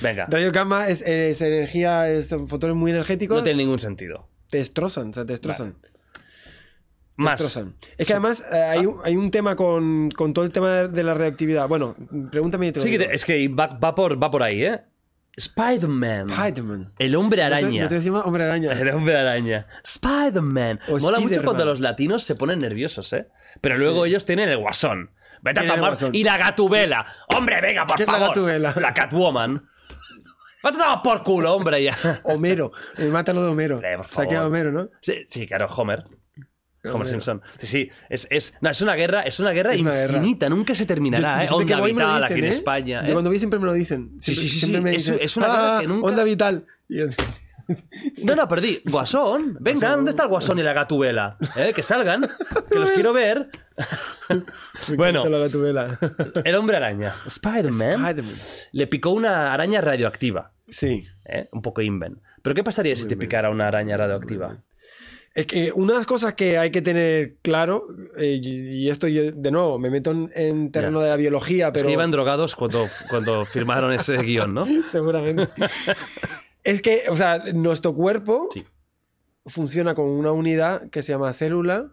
Venga, Rayo gamma es, es energía, es- son fotones muy energéticos. no tiene ningún sentido. Te destrozan, o sea, te destrozan. Te Más. destrozan. Es que además eh, hay, un, hay un tema con, con todo el tema de la reactividad. Bueno, pregúntame y te lo Sí, que digo. te- es que va, va por, va por ahí, ¿eh? Spider-Man. Spider-Man. El hombre araña. hombre araña. El hombre araña. Spider-Man. Mola mucho cuando los latinos se ponen nerviosos, ¿eh? Pero luego ellos tienen el guasón. Vete a tomar. Y la gatubela. Hombre, venga, por ¿Qué es la favor. gatubela? La Catwoman. Vete a tomar por culo, hombre, ya. [laughs] Homero. Eh, mátalo de Homero. Hombre, por Saquea a favor. Homero, ¿no? Sí, sí, claro, Homer. Homer Homero. Simpson. Sí, sí. Es, es, no, es una guerra, es una guerra Es una guerra. infinita. Nunca se terminará, ¿eh? Onda que voy me lo vital dicen, aquí en ¿eh? España. Yo ¿eh? cuando voy siempre me lo dicen. Sí, Siempre- sí, sí, siempre sí. me Es- dicen, es una guerra "Ah, que nunca- Onda vital. Y yo- No, no, perdí. Guasón. Venga, ¿dónde está el Guasón y la Gatubela? ¿Eh? Que salgan. Que los quiero ver. [laughs] bueno, gatubela. el hombre araña. Spider-Man le picó una araña radioactiva. Sí. ¿eh? Un poco inven. ¿Pero qué pasaría si te picara una araña radioactiva? Es que una de las cosas que hay que tener claro, eh, y esto yo, de nuevo, me meto en, en terreno de la biología, Es pero que iban drogados cuando, cuando firmaron ese guion, ¿no? [laughs] seguramente. Es que, o sea, nuestro cuerpo Sí. funciona con una unidad que se llama célula,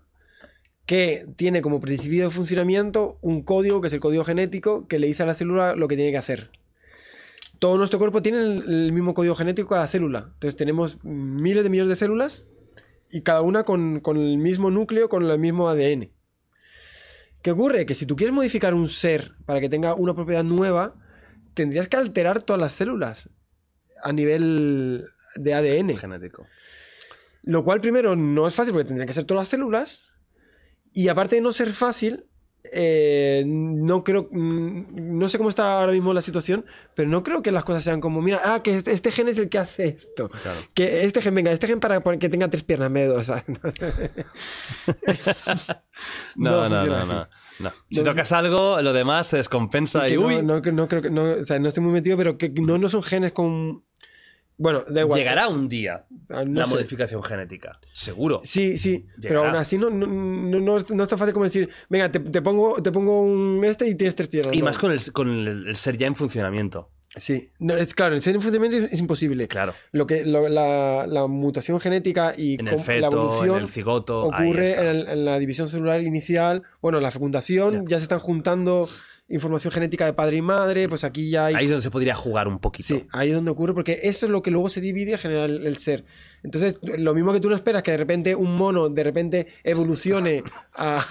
que tiene como principio de funcionamiento un código, que es el código genético, que le dice a la célula lo que tiene que hacer. Todo nuestro cuerpo tiene el, el mismo código genético cada célula. Entonces tenemos miles de millones de células y cada una con, con el mismo núcleo, con el mismo ADN. ¿Qué ocurre? Que si tú quieres modificar un ser para que tenga una propiedad nueva, tendrías que alterar todas las células a nivel de ADN. Genético. Lo cual primero no es fácil porque tendrían que ser todas las células. Y aparte de no ser fácil, eh, no creo, mm, no sé cómo está ahora mismo la situación, pero no creo que las cosas sean como, mira, ah, que este, este gen es el que hace esto. Claro. Que este gen, venga, este gen para que tenga tres piernas, de dos. ¿sabes? No, no, no, funciona no. No. Si No, tocas algo, lo demás se descompensa y no, uy, no, no creo que no, o sea, no estoy muy metido, pero que no, no son genes con. Bueno, da igual. llegará un día Ah, no la sé. modificación genética. Seguro. Sí, sí, pero aún así no, no, no, no es, no es tan fácil como decir, venga, te, te pongo, te pongo un este y tienes tres piernas. Y No. más con el, con el- el ser ya en funcionamiento. Sí, no, es claro, el ser en funcionamiento es, imposible. Claro. Lo que, lo- la, la mutación genética y En el feto, la evolución en el cigoto. ocurre en, el- en la división celular inicial. Bueno, la fecundación, ya se están juntando información genética de padre y madre, pues aquí ya hay... Ahí es donde se podría jugar un poquito. Sí, ahí es donde ocurre, porque eso es lo que luego se divide y genera el, ser. Entonces, lo mismo que tú no esperas que de repente un mono de repente evolucione [laughs] a,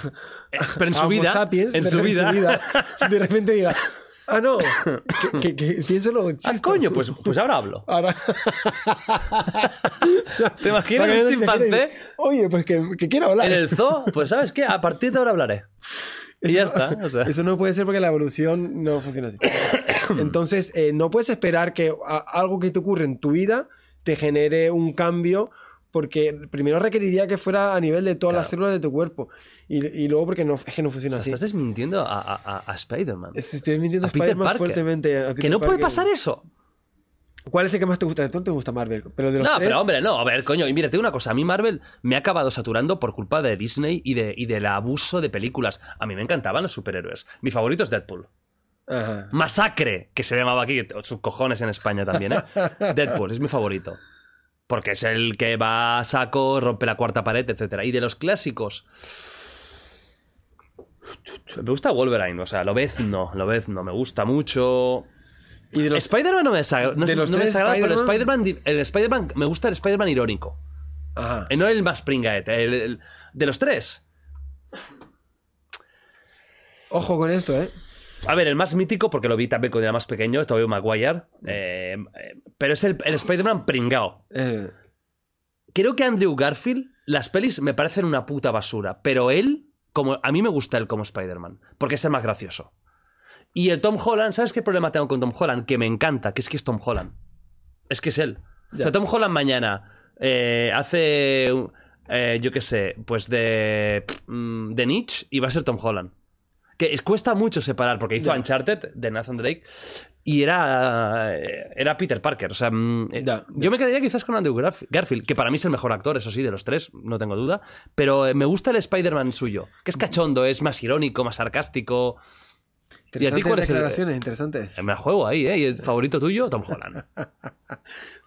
Pero en a su Homo vida, sapiens, en su repente vida. de repente diga, [laughs] ah, no, [laughs] que, que, que piénselo, Ah, existo". coño, pues, pues ahora hablo. Ahora... [laughs] ¿Te imaginas un chimpancé Oye, pues que, que quiero hablar. en el zoo? Pues ¿sabes qué? A partir de ahora hablaré. Y ya está. o sea. Eso no puede ser porque la evolución no funciona así. [coughs] Entonces, eh, no puedes esperar que algo que te ocurre en tu vida te genere un cambio porque primero requeriría que fuera a nivel de todas las células de tu cuerpo y, y luego porque no, es que no O funciona sea, así. estás desmintiendo a, a- a- Spider-Man. Es- Estoy mintiendo a a Spider-Man Parker. fuertemente. a Que no puede pasar eso. ¿Cuál es el que más te gusta? ¿Tú te gusta Marvel? Pero de los No, tres, pero hombre, no, a ver, coño, y mira, te digo una cosa, a mí Marvel me ha acabado saturando por culpa de Disney y, de, y del abuso de películas. A mí me encantaban los superhéroes. Mi favorito es Deadpool. Ajá. Masacre, que se llamaba aquí, sus cojones en España también, ¿eh? [laughs] Deadpool es mi favorito. Porque es el que va a saco, rompe la cuarta pared, etc. Y de los clásicos. Me gusta Wolverine, o sea, lo no, lo no, me gusta mucho. Y de los, Spider-Man no me desagrada, no, de los no me desagrada, pero Spider-Man- el Spider-Man, me gusta el Spider-Man irónico. Ajá. Eh, No el más pringaete, el- el- de los tres. Ojo con esto, ¿eh? A ver, el más mítico, porque lo vi también cuando era más pequeño, es Tobey Maguire. eh, eh, pero es el, el Spider-Man pringao. Eh, Creo que Andrew Garfield, las pelis me parecen una puta basura, pero él, como a mí me gusta él como Spider-Man, porque es el más gracioso. Y el Tom Holland, ¿sabes qué problema tengo con Tom Holland? Que me encanta, que es que es Tom Holland. Es que es él. O sea. Tom Holland mañana eh, hace, yo qué sé, pues de, mm, de Nietzsche y va a ser Tom Holland. Que cuesta mucho separar, porque hizo Ya. Uncharted de Nathan Drake y era, eh, era Peter Parker. O sea, mm, eh, yo me quedaría quizás con Andrew Garf- Garfield, que para mí es el mejor actor, eso sí, de los tres, no tengo duda. Pero eh, me gusta el Spider-Man suyo, que es cachondo, es más irónico, más sarcástico. ¿Y a ti cuál es el- declaraciones, interesantes. Me la juego ahí, ¿eh? ¿Y el favorito tuyo? Tom Holland. [laughs]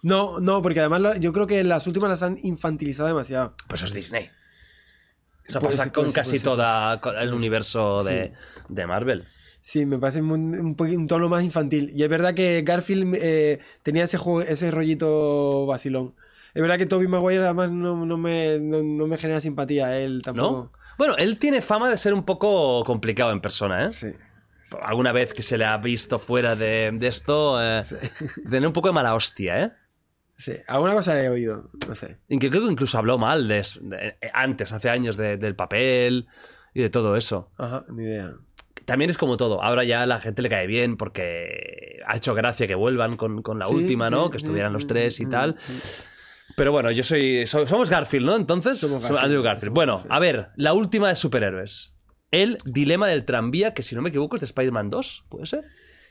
No, no, porque además yo creo que las últimas las han infantilizado demasiado. Pues eso es Disney. [laughs] Eso Puede pasa con casi toda el universo de, de Marvel. Sí, me parece un, un, un tono más infantil. Y es verdad que Garfield eh, tenía ese, juego, ese rollito vacilón. Es verdad que Tobey Maguire además no, no me, no, no me genera simpatía, él ¿No? tampoco. Bueno, él tiene fama de ser un poco complicado en persona, ¿eh? Sí. Alguna vez que se le ha visto fuera de, de esto, eh, tener un poco de mala hostia, ¿eh? Sí, alguna cosa he oído, no sé. Y que creo que incluso habló mal de, de- antes, hace años, de- del papel y de todo eso. Ajá, ni idea. También es como todo. Ahora ya a la gente le cae bien porque ha hecho gracia que vuelvan con, con la Sí, última, ¿no? sí, Que estuvieran los mm, tres y mm, tal. sí. Pero bueno, yo soy. so- somos Garfield, ¿no? Entonces. Somos Garfield, Andrew Garfield. Bueno, a ver, la última de superhéroes. El dilema del tranvía, que si no me equivoco es de Spider-Man 2, ¿puede ser?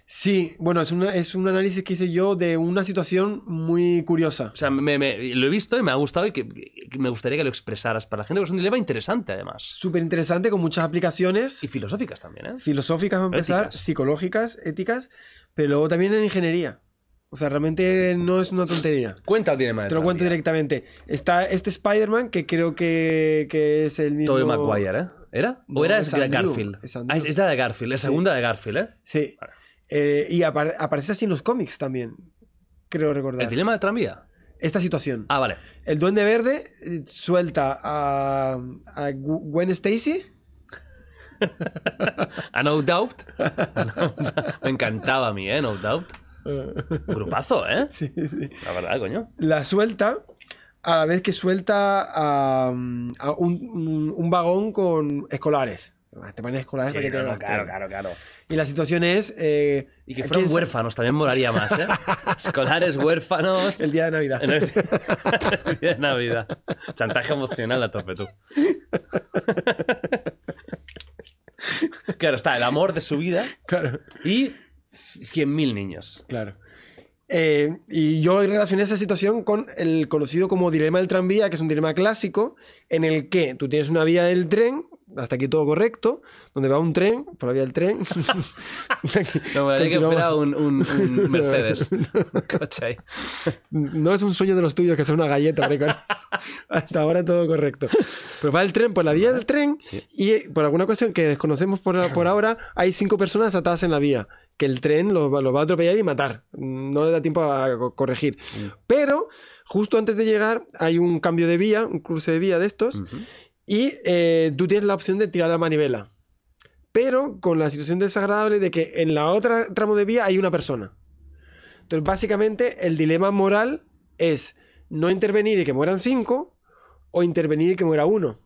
Sí, bueno, es, una, es un análisis que hice yo de una situación muy curiosa. O sea, me- me- lo he visto y me ha gustado y que, que me gustaría que lo expresaras para la gente, porque es un dilema interesante además. Súper interesante, con muchas aplicaciones Y filosóficas también, ¿eh? filosóficas, para empezar, Éticas. psicológicas, éticas, pero luego también en ingeniería. O sea, realmente no es una tontería. Cuenta el dilema Te lo cuento directamente. Está este Spider-Man, que creo que, que es el mismo... Tobey Maguire, ¿eh? ¿Era? No, ¿O era es de Garfield? es Ah, es, la de Garfield, Sí. segunda de Garfield, ¿eh? Sí. Vale. Eh, y apar- aparece así en los cómics también, creo recordar. ¿El dilema del tranvía? Esta situación. Ah, vale. El Duende Verde eh, suelta a, Gwen Stacy. [laughs] A No Doubt. Me encantaba a mí, ¿eh? No Doubt. Grupazo, ¿eh? [laughs] Sí, sí. La verdad, coño. La suelta a la vez que suelta a, a un, un- un vagón con escolares. Te ponen escolares Sí, para que te no, claro, claro, claro. Y la situación es. eh, Y que ¿quién fueron sa- huérfanos, también molaría más, ¿eh? [laughs] Escolares, huérfanos. El día de Navidad. [laughs] El día de Navidad. Chantaje emocional a tope, tú. [laughs] Claro, está el amor de su vida Claro, y 100.000 niños. claro. Eh, y yo relacioné esa situación con el conocido como dilema del tranvía, que es un dilema clásico, en el que tú tienes una vía del tren hasta aquí todo correcto, donde va un tren, por la vía del tren. [laughs] [laughs] No, me que fuera un, un- un [laughs] Mercedes. No es un sueño de los tuyos que sea una galleta, hasta ahora todo correcto. Pero va el tren por la vía del tren y eh, por alguna cuestión que desconocemos por, por ahora, hay cinco personas atadas en la vía, que el tren los, va- los va a atropellar y matar. No le da tiempo a co- corregir. Pero justo antes de llegar hay un cambio de vía, un cruce de vía de estos. Y eh, tú tienes la opción de tirar la manivela. Pero con la situación desagradable de que en la otra tramo de vía hay una persona. Entonces, básicamente, el dilema moral es no intervenir y que mueran cinco o intervenir y que muera uno.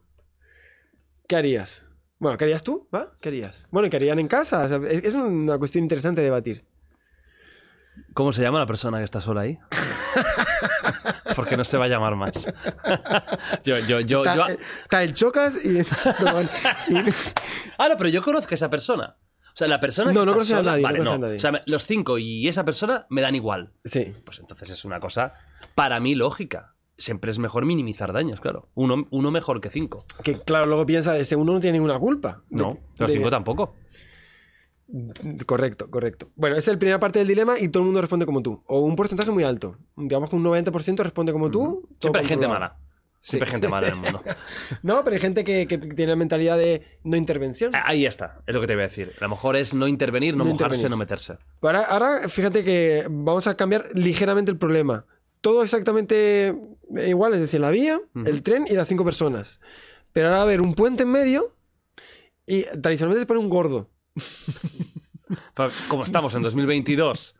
¿Qué harías? Bueno, ¿qué harías tú? ¿Va? ¿Qué harías? Bueno, ¿y qué harían en casa? O sea, es, es una cuestión interesante de debatir. ¿Cómo se llama la persona que está sola ahí? [laughs] Porque no se va a llamar más. [laughs] yo, yo, yo, Está, yo- eh, está el chocas [laughs] y... Ah, no, pero yo conozco a esa persona. O sea, la persona No, que no conoces a nadie, no vale, a no. nadie. O sea, los cinco y esa persona me dan igual. sí. Pues entonces es una cosa, para mí, lógica. Siempre es mejor minimizar daños, claro. Uno, uno mejor que cinco. Que claro, luego piensa, ese uno no tiene ninguna culpa. De- No, los de- cinco tampoco. Correcto, correcto. Bueno, esa es la primera parte del dilema y todo el mundo responde como tú. O un porcentaje muy alto. Digamos que un 90% responde como tú. Siempre hay gente mala. Siempre hay gente mala en el [laughs] mundo. No, pero hay gente que, que tiene la mentalidad de no intervención. Ah, Ahí está, es lo que te iba a decir. A lo mejor es no intervenir, no, No mojarse, intervenir. no meterse. Ahora, ahora, fíjate que vamos a cambiar ligeramente el problema. Todo exactamente igual, es decir, la vía, el tren y las cinco personas. Pero ahora va a haber un puente en medio y tradicionalmente se pone un gordo. Como estamos en 2022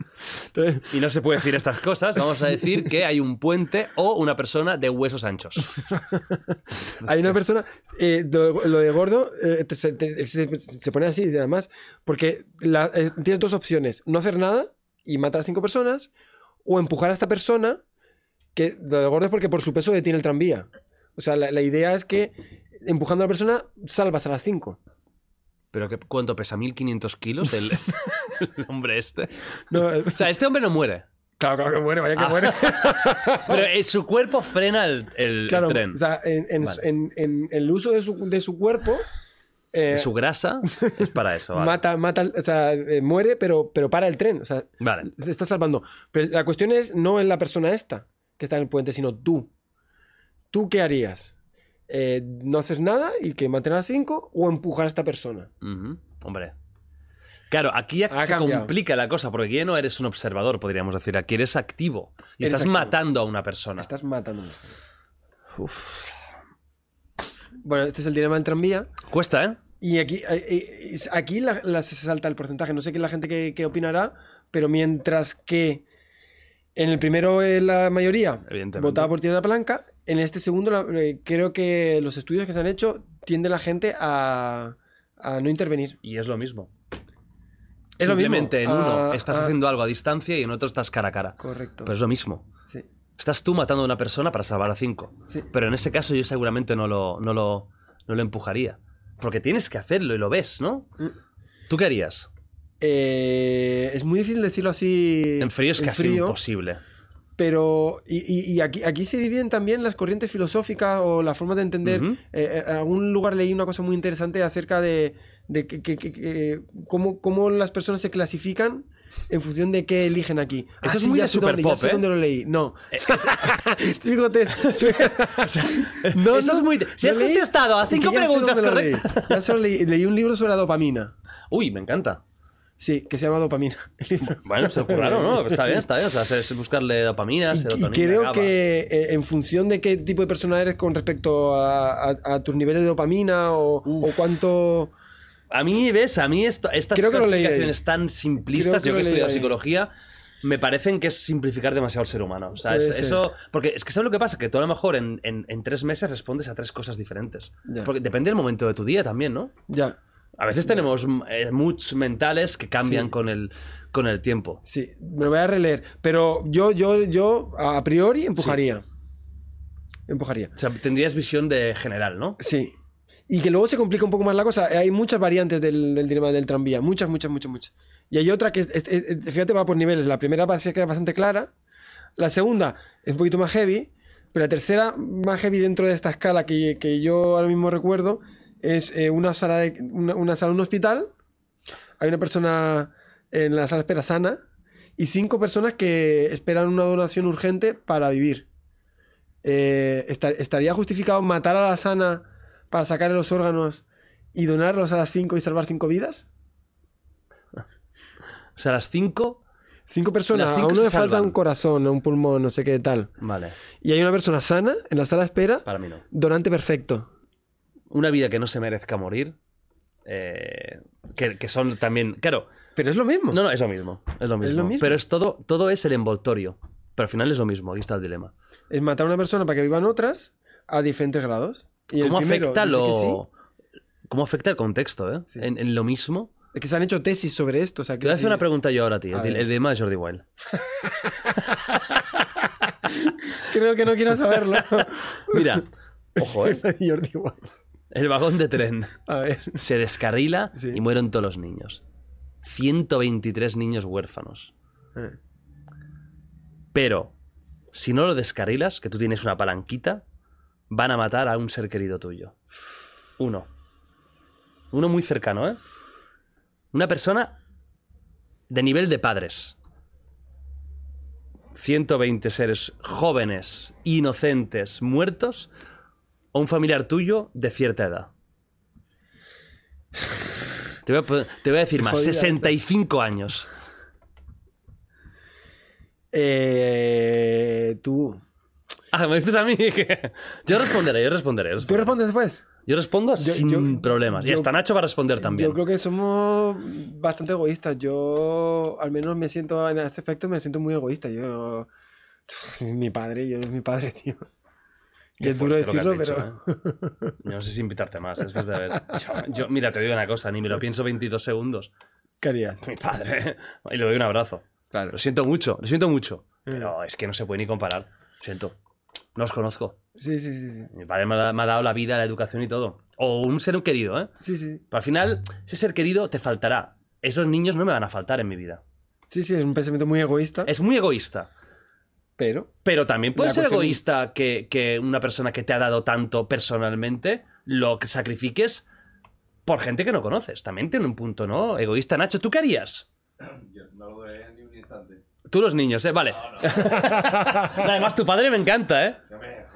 Entonces, y no se puede decir estas cosas, vamos a decir que hay un puente o una persona de huesos anchos. Hay una persona, eh, lo, de gordo eh, se pone así, además, porque la- eh, tienes dos opciones: no hacer nada y matar a cinco personas, o empujar a esta persona, que lo de gordo es porque por su peso detiene el tranvía. O sea, la, la idea es que empujando a la persona salvas a las cinco. ¿Pero qué, cuánto pesa? ¿1500 kilos el, [laughs] el hombre este? No, eh, O sea, este hombre no muere. claro, claro que muere, vaya que Ah. muere. [laughs] Pero eh, su cuerpo frena el, el Claro, tren. o sea, en, en- Vale. en- en el uso de su, de su cuerpo. eh, su grasa es para eso. Vale. Mata, mata, o sea, eh, muere, pero, pero para el tren. O sea, Vale. se está salvando. Pero la cuestión es no en la persona esta que está en el puente, sino tú. ¿Tú qué harías? Eh, ¿No haces nada y que maten a las cinco o empujar a esta persona? Hombre. Claro, aquí ya Ha se cambiado. complica la cosa, porque aquí ya no eres un observador, podríamos decir. Aquí eres activo. Y Eres estás activo. matando a una persona. Estás matando. Bueno, este es el dilema del tranvía. Cuesta, ¿eh? Y aquí, eh, eh, aquí la, la- se salta el porcentaje. No sé qué la gente que, que opinará, pero mientras que en el primero eh, la mayoría votaba por tirar la palanca, en este segundo la- eh, creo que los estudios que se han hecho tiende la gente a, a no intervenir. Y es lo mismo. Es lo mismo. Simplemente en Ah, uno estás ah. haciendo algo a distancia y en otro estás cara a cara. Correcto. Pero es lo mismo. Sí, Estás tú matando a una persona para salvar a cinco. sí. Pero en ese caso yo seguramente no lo, no lo, no lo empujaría. Porque tienes que hacerlo y lo ves, ¿no? Mm. ¿Tú qué harías? Eh, es muy difícil decirlo así. En frío es en casi frío, imposible. Pero, y, y- y aquí, aquí se dividen también las corrientes filosóficas o la forma de entender. Ujú. Eh, en algún lugar leí una cosa muy interesante acerca de, de que, que- que- que- cómo, cómo las personas se clasifican en función de qué eligen aquí. Eso es sí, muy ya ya sé ¿eh? dónde lo leí. No. Fíjate. [laughs] [laughs] [laughs] no, Eso es muy si has leí contestado a cinco preguntas correctas. Ya leí. Leí un libro sobre la dopamina. Uy, me encanta. Sí, que se llama Dopamina. [laughs] Bueno, se ocurraron, ¿no? Está bien, está bien. O sea, es buscarle dopamina, Y- creo GABA. que eh, en función de qué tipo de persona eres con respecto a, a- a tus niveles de dopamina o, o cuánto... A mí, ¿ves? A mí estas Creo clasificaciones tan simplistas, yo que he estudiado psicología, me parecen que es simplificar demasiado al ser humano. O sea, es- eso... Porque es que ¿sabes lo que pasa? Que tú a lo mejor en, en- en tres meses respondes a tres cosas diferentes. Ya. Porque depende del momento de tu día también, ¿no? Ya, A veces tenemos eh, moods mentales que cambian Sí. con, el, con el tiempo. sí, me lo voy a releer. Pero yo, yo, yo a priori empujaría. Empujaría. O sea, tendrías visión de general, ¿no? Sí. Y que luego se complica un poco más la cosa. Hay muchas variantes del, del dilema del tranvía. Muchas, muchas, muchas, muchas. Y hay otra que, es, es- es- fíjate, va por niveles. La primera parece que es bastante clara. La segunda es un poquito más heavy. Pero la tercera, más heavy dentro de esta escala que, que yo ahora mismo recuerdo, es eh, una sala de una, una sala de un hospital, hay una persona en la sala de espera sana y cinco personas que esperan una donación urgente para vivir. Eh, esta- ¿Estaría justificado matar a la sana para sacarle los órganos y donarlos a las cinco y salvar cinco vidas? O sea, a las 5. Cinco personas, Las a cinco uno le falta un corazón, un pulmón, no sé qué tal. Vale, Y hay una persona sana en la sala de espera, para mí no. donante perfecto. Una vida que no se merezca morir. eh, que, que son también. Claro, Pero es lo mismo. no, no, es lo mismo. Es lo mismo. lo mismo. Pero es todo, todo es el envoltorio. Pero al final es lo mismo. Aquí está el dilema. Es matar a una persona para que vivan otras a diferentes grados. Y ¿Cómo primero afecta lo. sí. ¿Cómo afecta el contexto, eh? Sí. En, en lo mismo. Es que se han hecho tesis sobre esto. O sea, Te voy a hacer una pregunta yo ahora ti. A El, el dilema de Jordi Wild. [laughs] Creo que no quiero saberlo. Mira, ojo, eh. [laughs] Jordi Wild. El vagón de tren A ver. se descarrila Sí. y mueren todos los niños. 123 niños huérfanos. Eh. Pero, si no lo descarrilas, que tú tienes una palanquita, van a matar a un ser querido tuyo. Uno. Uno muy cercano, ¿eh? Una persona de nivel de padres. 120 seres jóvenes, inocentes, muertos, o un familiar tuyo de cierta edad. Te voy a, te voy a decir más, Jodida 65 años. Eh, tú. Ah, me dices a mí [laughs] que... Yo responderé, yo responderé. ¿Tú respondes después? Yo respondo sin yo- problemas. y yo- hasta Nacho va a responder también. Yo creo que somos bastante egoístas. Yo, al menos, me siento, en este aspecto, me siento muy egoísta. Yo. Mi padre, yo es mi padre, tío. Y es duro decirlo, pero. dicho, ¿eh? [laughs] No sé si invitarte más después de ver. Yo, yo- mira, te digo una cosa, ni me lo pienso 22 segundos. ¿Qué harías? Mi padre. Y le doy un abrazo. Claro. Lo siento mucho, lo siento mucho. Mm. Pero es que no se puede ni comparar. Lo siento. No os conozco. Sí, sí, sí, sí. Mi padre me ha, me ha dado la vida, la educación y todo. O un ser querido, ¿eh? Sí, sí. Pero al final, ese ser querido te faltará. Esos niños no me van a faltar en mi vida. Sí, sí, es un pensamiento muy egoísta. Es muy egoísta. Pero. Pero también puede ser egoísta que, que una persona que te ha dado tanto personalmente lo que sacrifiques por gente que no conoces. También tiene un punto, ¿no? Egoísta. Nacho, ¿tú qué harías? Yo no lo dudaría ni un instante. Tú los niños, ¿eh? Vale. [laughs] Además, tu padre me encanta, ¿eh?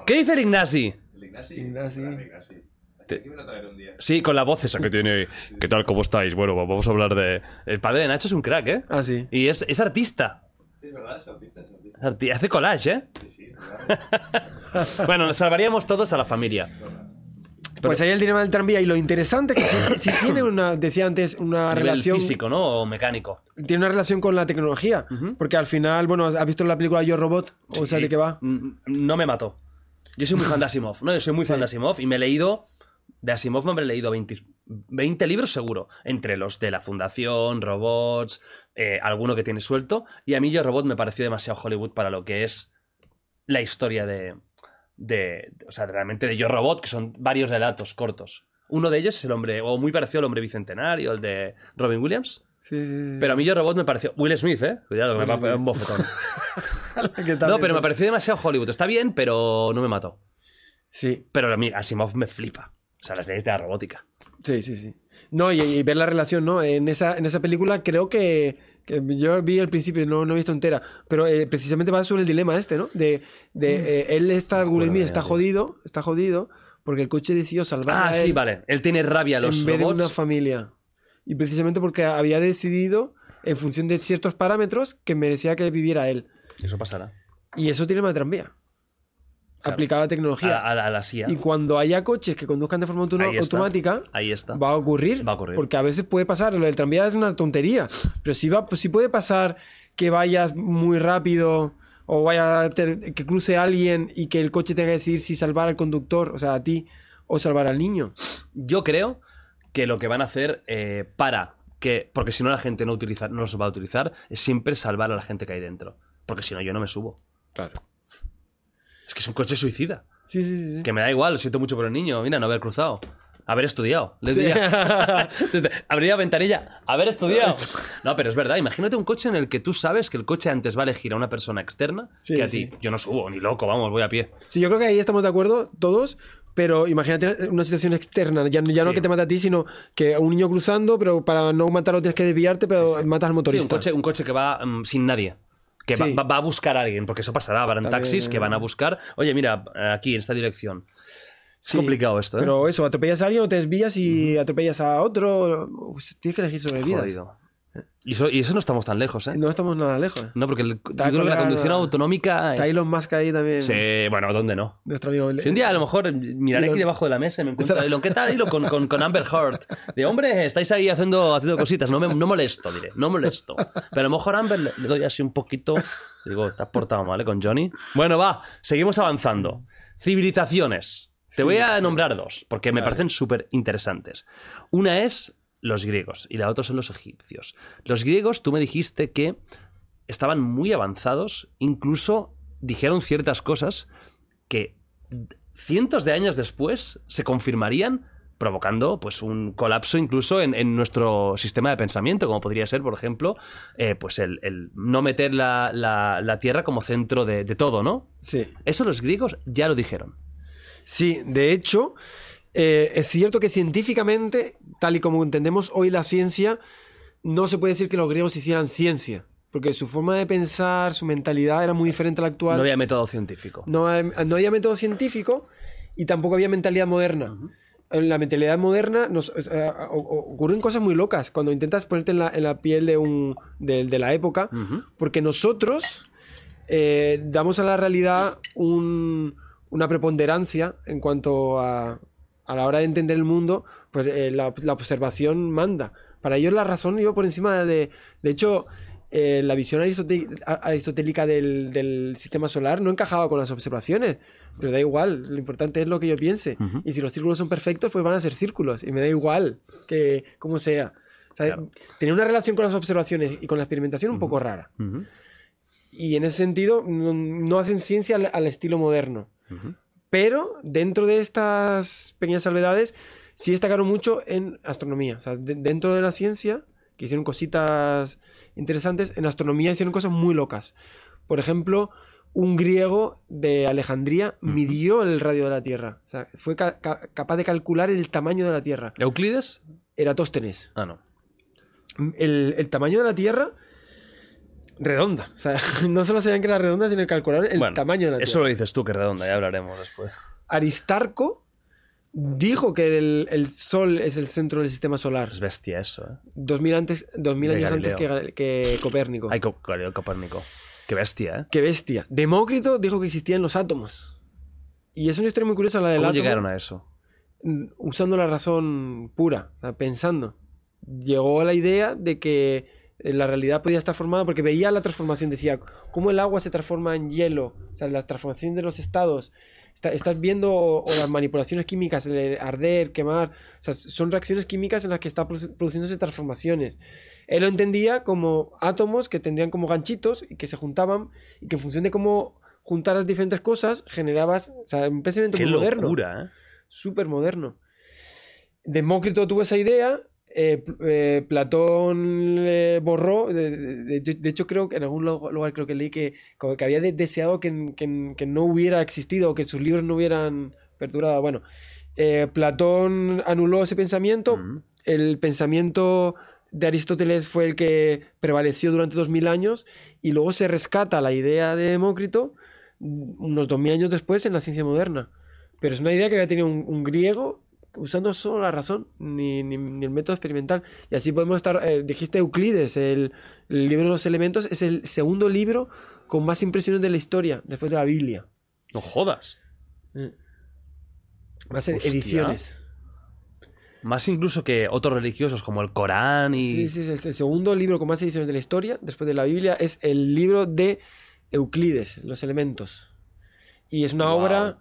¿Qué dice el Ignasi? ¿El Ignasi? Ignasi. El Ignasi. Te- Aquí me lo traeré un día. Sí, con la voz esa que tiene. ¿Qué tal? ¿Cómo estáis? Bueno, vamos a hablar de... El padre de Nacho es un crack, ¿eh? Ah, sí. Y es, es artista. Sí, es verdad, es autista, es autista. Es arti- Hace collage, ¿eh? Sí, sí, es verdad. [laughs] Bueno, nos salvaríamos todos a la familia. Pues ahí el dilema del tranvía. Y lo interesante que si, si tiene una, decía antes, una A nivel relación. físico, ¿no? O mecánico. Tiene una relación con la tecnología. Porque al final, bueno, ¿has visto la película Yo Robot? O sea. ¿de qué va? Mm, No me mató. Yo soy muy fan de Asimov. No, yo soy muy fan de Asimov y me he leído. De Asimov me habré leído 20, 20 libros seguro. Entre los de la Fundación, robots, eh, alguno que tiene suelto. Y a mí Yo Robot me pareció demasiado Hollywood para lo que es la historia de. de o sea, realmente de Yo Robot, que son varios relatos cortos. Uno de ellos es el hombre, o muy parecido al hombre bicentenario, el de Robin Williams. Sí, sí, sí. Pero a mí Yo Robot me pareció. Will Smith, ¿eh? Cuidado, que me va a pegar un bofetón. [laughs] ¿Qué tal No, pero me pareció demasiado Hollywood. Está bien, pero no me mató. Sí, Pero a mí Asimov me flipa. O sea, las leyes de la robótica. sí, sí, sí. No, y, y ver la relación, ¿no? En esa, en esa película creo que, que yo vi al principio, no, no he visto entera, pero eh, precisamente va sobre el dilema este, ¿no? De, de eh, él está, ya, está jodido, está jodido, porque el coche decidió salvar Ah, a sí, él vale. Él tiene rabia a los en vez de una robots. familia. Y precisamente porque había decidido, en función de ciertos parámetros, que merecía que viviera él. Eso pasará. Y eso tiene más tranvía. Claro. Aplicado a la A, tecnología. a la, a la CIA. Y cuando haya coches que conduzcan de forma está. automática, Ahí está. va a ocurrir. Va a ocurrir. Porque a veces puede pasar, lo del tranvía es una tontería, pero si, va, si puede pasar que vayas muy rápido o vaya a ter- que cruce alguien y que el coche tenga que decidir si salvar al conductor, o sea, a ti, o salvar al niño. Yo creo que lo que van a hacer eh, para que. Porque si no la gente no, utiliza, no los va a utilizar, es siempre salvar a la gente que hay dentro. Porque si no, yo no me subo. Claro. Es que es un coche suicida. Sí, sí, sí. sí. Que me da igual, lo siento mucho por el niño. Mira, no haber cruzado. Haber estudiado. Les diría. [laughs] [laughs] Desde- abría ventanilla. Haber estudiado. No, pero es verdad. Imagínate un coche en el que tú sabes que el coche antes va a elegir a una persona externa Sí, que a sí. ti. Yo no subo, ni loco, vamos, voy a pie. Sí, yo creo que ahí estamos de acuerdo todos, Pero imagínate una situación externa, ya, ya no Sí. que te mata a ti, sino que un niño cruzando, pero para no matarlo tienes que desviarte, pero matas al Sí, un motorista. coche, un coche que va mm, sin nadie. Que va, Sí. va- va a buscar a alguien, porque eso pasará. Habrán También, taxis que van a buscar. Oye, mira, aquí, en esta dirección. Es Sí, complicado esto, ¿eh? Pero eso, atropellas a alguien o te desvías y atropellas a otro. pues tienes que elegir sobre vidas. Jodido. Y eso, y eso no estamos tan lejos, ¿eh? No estamos nada lejos. No, porque el- yo creo que la con la- conducción autonómica Está es... Elon Musk ahí también. Sí, bueno, ¿dónde no? Nuestro amigo. Si un día a lo mejor miraré Elon- aquí debajo de la mesa y me [laughs] encuentro a Elon, ¿qué tal Elon? Con, con, con Amber Heard. De hombre, estáis ahí haciendo, haciendo cositas, no, me, no molesto, diré, no molesto. Pero a lo mejor a Amber le, le doy así un poquito, digo, te has portado mal, ¿eh? Con Johnny. Bueno, va, seguimos avanzando. Civilizaciones. Te voy a nombrar dos, porque me parecen súper interesantes. Una es los griegos y la otra son los egipcios. Los griegos, tú me dijiste que estaban muy avanzados, incluso dijeron ciertas cosas que cientos de años después se confirmarían provocando pues un colapso incluso en, en nuestro sistema de pensamiento, como podría ser, por ejemplo, eh, pues el, el no meter la, la- la Tierra como centro de, de todo, ¿no? Sí. Eso los griegos ya lo dijeron. Sí, de hecho, eh, es cierto que científicamente, tal y como entendemos hoy la ciencia, no se puede decir que los griegos hicieran ciencia, porque su forma de pensar, su mentalidad era muy diferente a la actual. No había método científico. No, no había método científico y tampoco había mentalidad moderna. En la mentalidad moderna nos, ocurren cosas muy locas cuando intentas ponerte en la, en la piel de, un, de, de la época, porque nosotros eh, damos a la realidad un- una preponderancia en cuanto a, a la hora de entender el mundo, pues eh, la, la observación manda. Para ellos la razón iba por encima de... De hecho, eh, la visión aristotélica del, del sistema solar no encajaba con las observaciones, pero da igual, lo importante es lo que yo piense. Y si los círculos son perfectos, pues van a ser círculos, y me da igual que como sea. O sea, Claro. Tener una relación con las observaciones y con la experimentación un poco rara. Y en ese sentido, no, no hacen ciencia al, al estilo moderno. Pero dentro de estas pequeñas salvedades, sí destacaron mucho en astronomía. O sea, de- dentro de la ciencia, que hicieron cositas interesantes, en astronomía hicieron cosas muy locas. Por ejemplo, un griego de Alejandría midió el radio de la Tierra. O sea, fue ca- ca- capaz de calcular el tamaño de la Tierra. ¿Euclides? Eratóstenes. Ah, no. El, el tamaño de la Tierra redonda. O sea, [laughs] no solo sabían que era redonda, sino que calcularon el Bueno, tamaño de la Tierra. Eso lo dices tú, que redonda, ya hablaremos después. Aristarco dijo que el, el Sol es el centro del sistema solar. Es bestia eso, ¿eh? 2000, antes, 2000 De años antes que, que Copérnico. Ay, Co- Galileo Copérnico. Qué bestia, ¿eh? Qué bestia. Demócrito dijo que existían los átomos. Y es una historia muy curiosa la del ¿Cómo átomo. llegaron a eso? Usando la razón pura, pensando. Llegó a la idea de que la realidad podía estar formada porque veía la transformación, decía, cómo el agua se transforma en hielo, o sea, la transformación de los estados. Está- estás viendo o, o las manipulaciones químicas, el arder, quemar, o sea, son reacciones químicas en las que están produ- produciéndose transformaciones. Él lo entendía como átomos que tendrían como ganchitos y que se juntaban y que en función de cómo juntaras diferentes cosas generabas, o sea, un pensamiento Qué muy moderno locura, ¿eh? súper moderno. Demócrito tuvo esa idea, eh, eh, Platón borró, de, de- hecho creo que en algún lu- lugar creo que leí que, como que había de- deseado que, que- que no hubiera existido, o que sus libros no hubieran perdurado. Bueno, eh, Platón anuló ese pensamiento, el pensamiento de Aristóteles fue el que prevaleció durante 2000 años y luego se rescata la idea de Demócrito unos 2000 años después en la ciencia moderna. Pero es una idea que había tenido un, un griego usando solo la razón, ni, ni- ni el método experimental. Y así podemos estar, eh, dijiste Euclides, el, el libro de los elementos es el segundo libro con más impresiones de la historia, después de la Biblia. No jodas. Más ed- Hostia. ediciones. Más incluso que otros religiosos como el Corán y... Sí, sí, es el segundo libro con más ediciones de la historia, después de la Biblia, es el libro de Euclides, Los Elementos. Y es una Wow. obra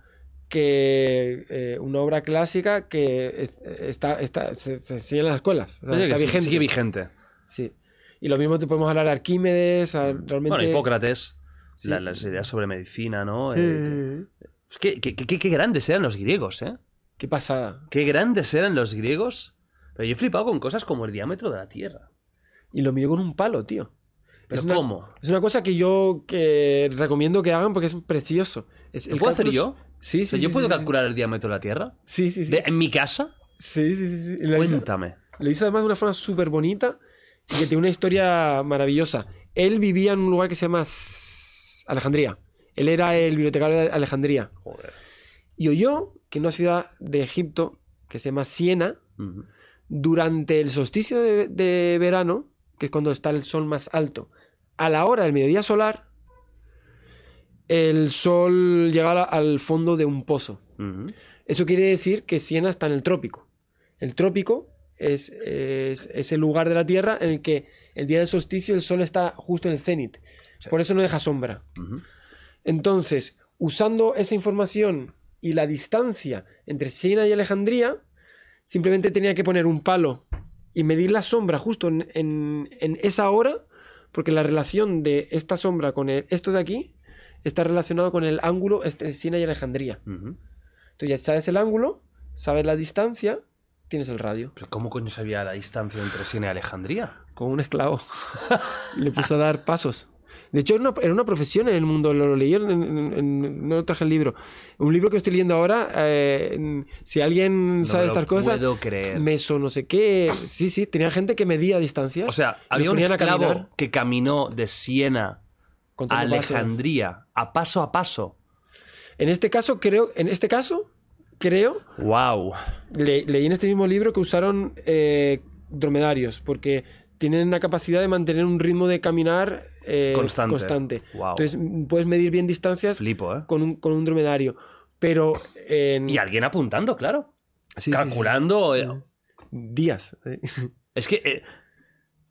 que eh, una obra clásica que es- está, está, se, se enseña en las escuelas. o sea, Oye, está vigente. Sigue vigente. Sí. Y lo mismo te podemos hablar de Arquímedes, a- realmente. Bueno, Hipócrates, Sí. la- las ideas sobre medicina, ¿no? Eh, Eh, qué grandes eran los griegos, ¿eh? qué pasada. Qué grandes eran los griegos. Pero yo he flipado con cosas como el diámetro de la Tierra. Y lo midió con un palo, tío. ¿Pero Es una- cómo? Es una cosa que yo que recomiendo que hagan porque es precioso. Es, ¿Lo puedo hacer yo? Es- Sí, O sí, sea, sí. ¿Yo sí, puedo sí, calcular el diámetro de la Tierra? Sí, sí, sí. ¿En mi casa? Sí, sí, sí. sí. Lo hizo, Cuéntame. lo hizo además de una forma súper bonita y que tiene una historia maravillosa. Él vivía en un lugar que se llama Alejandría. Él era el bibliotecario de Alejandría. Joder. Y oyó que en una ciudad de Egipto que se llama Siena, Ujú. durante el solsticio de, de verano, que es cuando está el sol más alto, a la hora del mediodía solar, el sol llega a- al fondo de un pozo. Eso quiere decir que Siena está en el trópico. El trópico es, es, es el lugar de la Tierra en el que el día del solsticio el sol está justo en el cenit. Por eso no deja sombra. Entonces, usando esa información y la distancia entre Siena y Alejandría, simplemente tenía que poner un palo y medir la sombra justo en, en- en esa hora, porque la relación de esta sombra con el- esto de aquí está relacionado con el ángulo entre Siena y Alejandría. Ujú. Entonces ya sabes el ángulo, sabes la distancia, tienes el radio. ¿Pero cómo coño sabía la distancia entre Siena y Alejandría? Con un esclavo. [laughs] Le puso a dar pasos. De hecho, era una, era una profesión en el mundo. Lo, lo leí en, en- en- No traje el libro. Un libro que estoy leyendo ahora. eh, si alguien No sabe estas cosas. puedo creer. Meso, no sé qué. Sí, sí. Tenía gente que medía distancias. O sea, había un esclavo que caminó de Siena a contando pasos. Alejandría a paso a paso. En este caso, creo. En este caso, creo. ¡Wow! Le- leí en este mismo libro que usaron eh, dromedarios. Porque tienen la capacidad de mantener un ritmo de caminar eh, Constante. constante. Wow. Entonces puedes medir bien distancias Flipo, ¿eh? con un, con un dromedario. Pero en Y alguien apuntando, claro. Sí, sí, sí. calculando. eh, días. Es que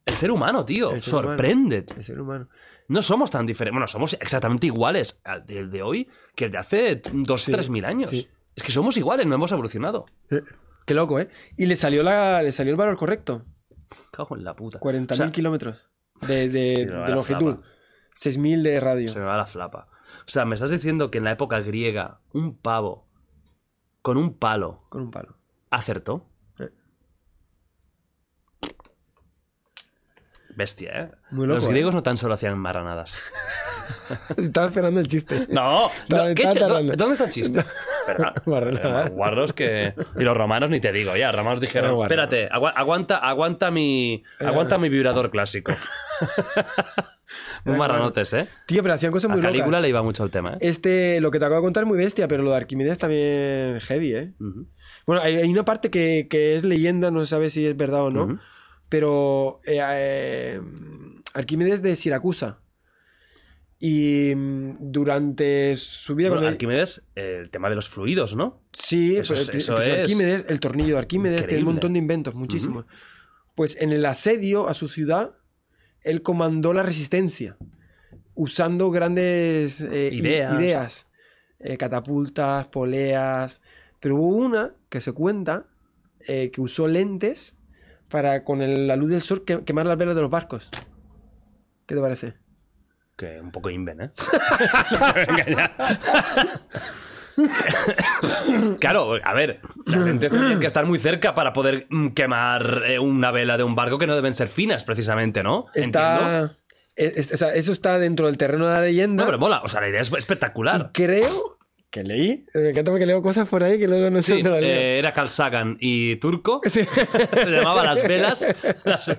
el ser humano, tío, El ser humano. sorprende. El ser humano. No somos tan diferentes. Bueno, somos exactamente iguales al del de hoy que el de hace dos, Sí, tres mil años. sí. Es que somos iguales, no hemos evolucionado. Qué loco, ¿eh? Y le salió, la, le salió el valor correcto. Cago en la puta. 40.000 O sea, kilómetros de, [laughs] de- de longitud. flapa. 6.000 de radio. Se me va la flapa. O sea, me estás diciendo que en la época griega un pavo con un palo Con un palo. acertó. Bestia, ¿eh? Muy loco, Los ¿eh? griegos no tan solo hacían marranadas. [laughs] Estaba esperando el chiste. No, no, ¿qué estaba ch- tardando. ¿dó- ¿dónde está el chiste? [laughs] Eh, guarros que... Y los romanos ni te digo, ya, romanos dijeron, espérate, agua- aguanta, aguanta mi, aguanta mi vibrador clásico. [laughs] Muy marranotes, ¿eh? Tío, pero hacían cosas A muy Calígula locas. le iba mucho el tema, ¿eh? Este, lo que te acabo de contar es muy bestia, pero lo de Arquímedes también heavy, ¿eh? Bueno, hay, hay una parte que, que es leyenda, no se sabe si es verdad o no. Pero eh, eh, Arquímedes de Siracusa. Y mm, durante su vida... Bueno, cuando- Arquímedes, el tema de los fluidos, ¿no? Sí, Eso pues, es- eso Arquímedes, el tornillo de Arquímedes, tiene un montón de inventos, muchísimos. Pues en el asedio a su ciudad, él comandó la resistencia, usando grandes eh, Ideas. ideas, eh, catapultas, poleas. Pero hubo una que se cuenta eh, que usó lentes para con el- la luz del sol que- quemar las velas de los barcos. ¿Qué te parece? Que un poco inven, ¿eh? [laughs] Claro, a ver, las lentes tienen que estar muy cerca para poder mm, quemar eh, una vela de un barco que no deben ser finas, precisamente, ¿no? Entiendo. Está, es- es- o sea, eso está dentro del terreno de la leyenda. No, pero mola, o sea, la idea es espectacular. Creo que leí. Me encanta porque leo cosas por ahí que luego no sé Sí, dónde eh, era Carl Sagan y Turco. Sí. [laughs] Se llamaba Las Velas. Las-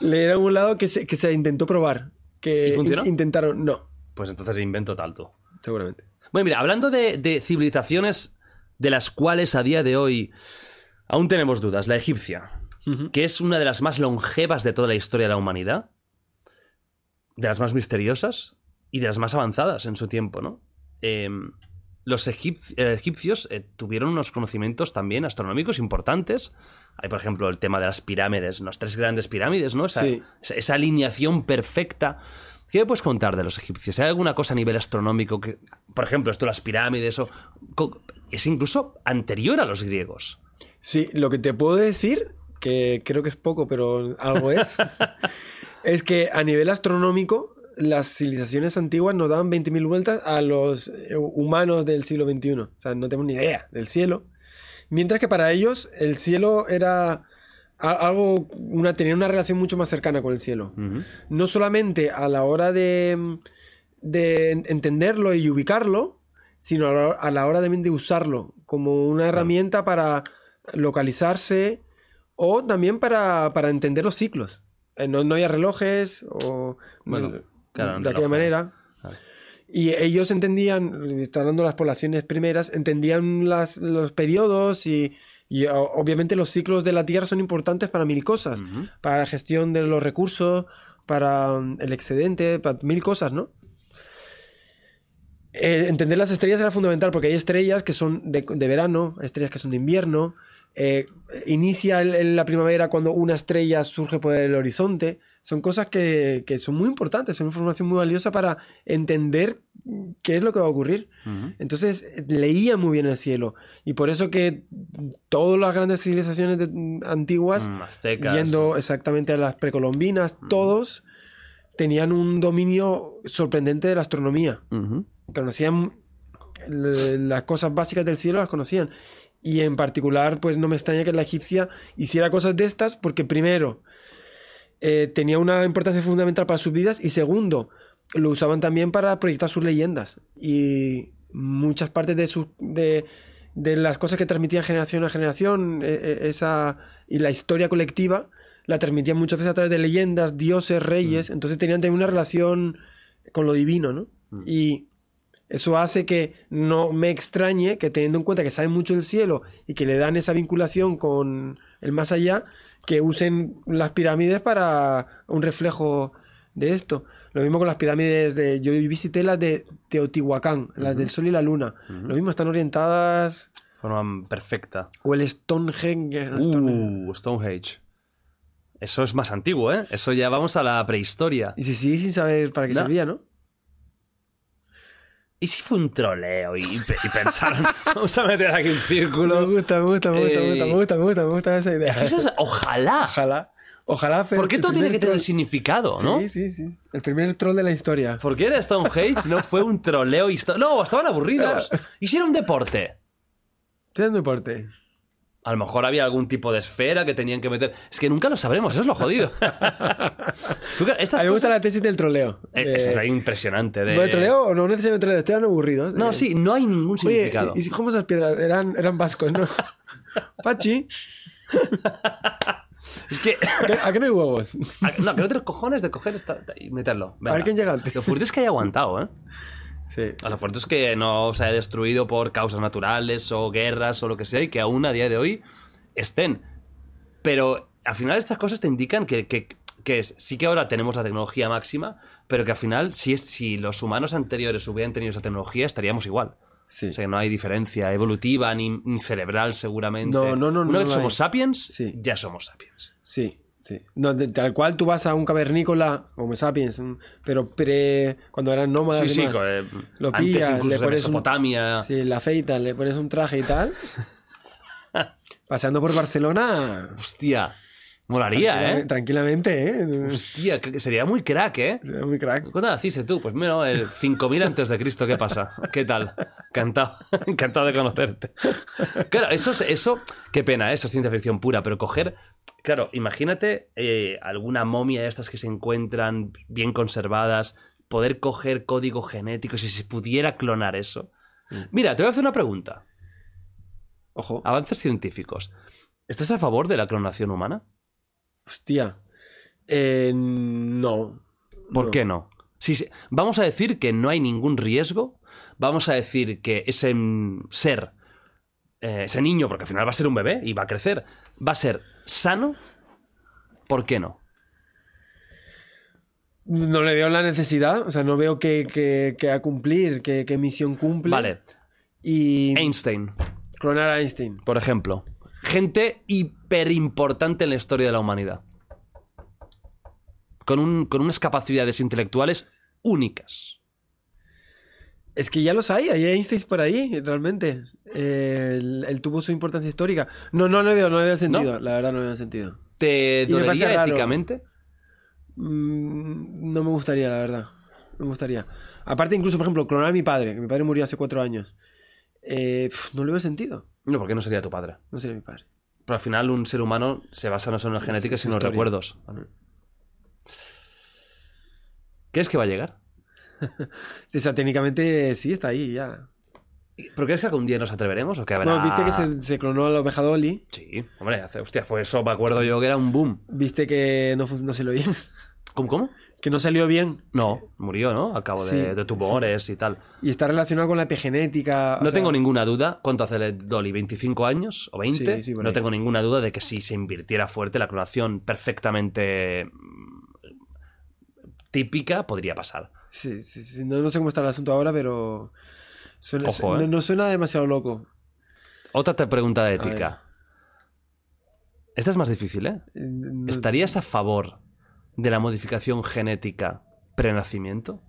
Leí en algún lado que se, que se intentó probar. Que ¿Y funcionó? in- intentaron. No, Pues entonces invento tanto. seguramente. Bueno, mira, hablando de, de civilizaciones de las cuales a día de hoy aún tenemos dudas, la egipcia, que es una de las más longevas de toda la historia de la humanidad, de las más misteriosas y de las más avanzadas en su tiempo, ¿no? Eh, los eh, egipcios eh, tuvieron unos conocimientos también astronómicos importantes. Hay, por ejemplo, el tema de las pirámides, las tres grandes pirámides, ¿no? Esa, Sí. esa- alineación perfecta. ¿Qué me puedes contar de los egipcios? ¿Hay alguna cosa a nivel astronómico que, por ejemplo, esto de las pirámides o es incluso anterior a los griegos? Sí, lo que te puedo decir, que creo que es poco, pero algo es, [laughs] es que a nivel astronómico, las civilizaciones antiguas nos daban 20.000 vueltas a los eh, humanos del siglo XXI. O sea, no tenemos ni idea del cielo. Mientras que para ellos el cielo era algo, una, tenía una relación mucho más cercana con el cielo. No solamente a la hora de, de en- entenderlo y ubicarlo, sino a la, a la hora también de usarlo como una herramienta para localizarse o también para, para entender los ciclos. Eh, No, no había relojes o Bueno, claro, un aquella manera. claro. Y ellos entendían, de las poblaciones primeras, entendían las, los periodos y, obviamente los ciclos de la Tierra son importantes para mil cosas. Para la gestión de los recursos, para mm, el excedente, para mil cosas, ¿no? Eh, entender las estrellas era fundamental porque hay estrellas que son de, de verano, estrellas que son de invierno. eh, inicia el- el- la primavera cuando una estrella surge por el horizonte. Son cosas que, que son muy importantes, son información muy valiosa para entender qué es lo que va a ocurrir. Entonces leía muy bien el cielo. Y por eso que todas las grandes civilizaciones de- antiguas Mm, aztecas. yendo exactamente a las precolombinas, todos tenían un dominio sorprendente de la astronomía. Conocían las cosas básicas del cielo, las conocían. Y en particular, pues no me extraña que la egipcia hiciera cosas de estas, porque primero, eh, tenía una importancia fundamental para sus vidas, y segundo, lo usaban también para proyectar sus leyendas. Y muchas partes de, sus de, de las cosas que transmitían generación a generación, eh, eh, esa, y la historia colectiva, la transmitían muchas veces a través de leyendas, dioses, reyes, entonces tenían también una relación con lo divino, ¿no? Mm. Y eso hace que no me extrañe que teniendo en cuenta que saben mucho del cielo y que le dan esa vinculación con el más allá, que usen las pirámides para un reflejo de esto. Lo mismo con las pirámides de... Yo visité las de Teotihuacán, las del Sol y la Luna. Lo mismo, están orientadas... Forma perfecta. O el Stonehenge. Uh, Stonehenge. Eso es más antiguo, ¿eh? Eso ya vamos a la prehistoria. Y si sigue sin saber para qué No. servía, ¿no? ¿Y si fue un troleo y, pe- y pensaron, [laughs] vamos a meter aquí un círculo? me gusta, me gusta, me gusta, Eh, me gusta, me gusta, me gusta esa idea. Eso es- ojalá. Ojalá. Ojalá. Fer, ¿Por qué el todo tiene que tener significado, no? Sí, sí, sí. El primer troll de la historia. ¿Por qué era Stonehenge? No fue un troleo histo- No, estaban aburridos. ¿Y si era un deporte? A lo mejor había algún tipo de esfera que tenían que meter. Es que nunca lo sabremos, eso es lo jodido. [laughs] Estas A mí me gusta cosas- la tesis del troleo. Eh, De- Esa es la impresionante. De... ¿Bueno, de troleo o no necesariamente troleo? Dando aburridos. No, Eh, sí, no hay ningún Oye, significado. ¿y, y cómo esas piedras? Eran, eran vascos, ¿no? [laughs] Pachi, Es que. ¿a qué, a no hay huevos? No, que no cojones de coger esta- y meterlo. Venga. A ver quién llega antes. Lo fuerte es que haya aguantado, ¿eh? Sí. Lo fuerte es que no se haya destruido por causas naturales o guerras o lo que sea y que aún a día de hoy estén. Pero al final estas cosas te indican que, que- que es, sí que ahora tenemos la tecnología máxima, pero que al final si, es, si los humanos anteriores hubieran tenido esa tecnología estaríamos igual. Sí. O sea, que no hay diferencia evolutiva ni, ni cerebral seguramente. No, no, no, Una no vez hay. somos sapiens, Sí. ya somos sapiens. Sí, sí. No, de- tal cual tú vas a un cavernícola, Homo sapiens, mm, pero pre, cuando eran nómadas. Sí, sí, eh, Lo pillas, le pones un- Mesopotamia. Sí, la afeitas, le pones un traje y tal. [laughs] Paseando por Barcelona. Hostia, molaría, ¿eh? Tranquilamente, ¿eh? Hostia, que- sería muy crack, ¿eh? Sería Muy crack. ¿Cuándo naciste tú? Pues mira, el 5000 antes de Cristo, ¿qué pasa? ¿Qué tal? Encantado, encantado de conocerte. Claro, eso es, eso, qué pena, ¿eh? eso es ciencia ficción pura, pero coger, claro, imagínate eh, alguna momia de estas que se encuentran bien conservadas, poder coger código genético, si se pudiera clonar eso. Mira, te voy a hacer una pregunta. Ojo. Avances científicos. ¿Estás a favor de la clonación humana? Hostia. Eh, no. ¿Por No. qué no? Si vamos a decir que no hay ningún riesgo, vamos a decir que ese mm, ser, eh, ese niño, porque al final va a ser un bebé y va a crecer, va a ser sano, ¿por qué no? No le veo la necesidad. O sea, no veo qué que, que a cumplir, qué, qué misión cumple. Vale, Y Einstein, clonar a Einstein. por ejemplo. Gente hiper importante en la historia de la humanidad. Con, un- con unas capacidades intelectuales únicas. Es que ya los hay, hay Einstein por ahí, realmente. Eh, él, él tuvo su importancia histórica. No, no, no veo, no veo sentido. La verdad, no veo sentido. ¿Te dolería éticamente? Mm, no me gustaría, la verdad. No me gustaría. Aparte, incluso, por ejemplo, clonar a mi padre, que mi padre murió hace cuatro años. Eh, pf, no le veo sentido. No, porque no sería tu padre. No sería mi padre. Pero al final un ser humano se basa no solo en la genética, sino en los recuerdos. ¿Crees que va a llegar? [laughs] O sea, técnicamente sí, está ahí ya. ¿Pero crees que algún día nos atreveremos o que habrá...? Bueno, viste que se, se clonó a la oveja Dolly. Sí, hombre, hace- hostia, fue eso, me acuerdo yo que era un boom. Viste que no, no salió bien. [laughs] ¿Cómo? ¿Cómo? que no salió bien. No, murió, ¿no? Al cabo de, Sí, de tumores y tal. Y está relacionado con la epigenética. No sea, tengo ninguna duda. ¿Cuánto hace Dolly? ¿25 años o 20? Sí, no tengo ninguna duda de que si se invirtiera fuerte la clonación perfectamente mm, típica podría pasar. Sí, sí, sí. No, no sé cómo está el asunto ahora, pero. suena- Ojo, no, ¿eh? no suena demasiado loco. Otra te- pregunta de ética. Esta es más difícil, ¿eh? Eh, no- ¿Estarías a favor de la modificación genética prenacimiento?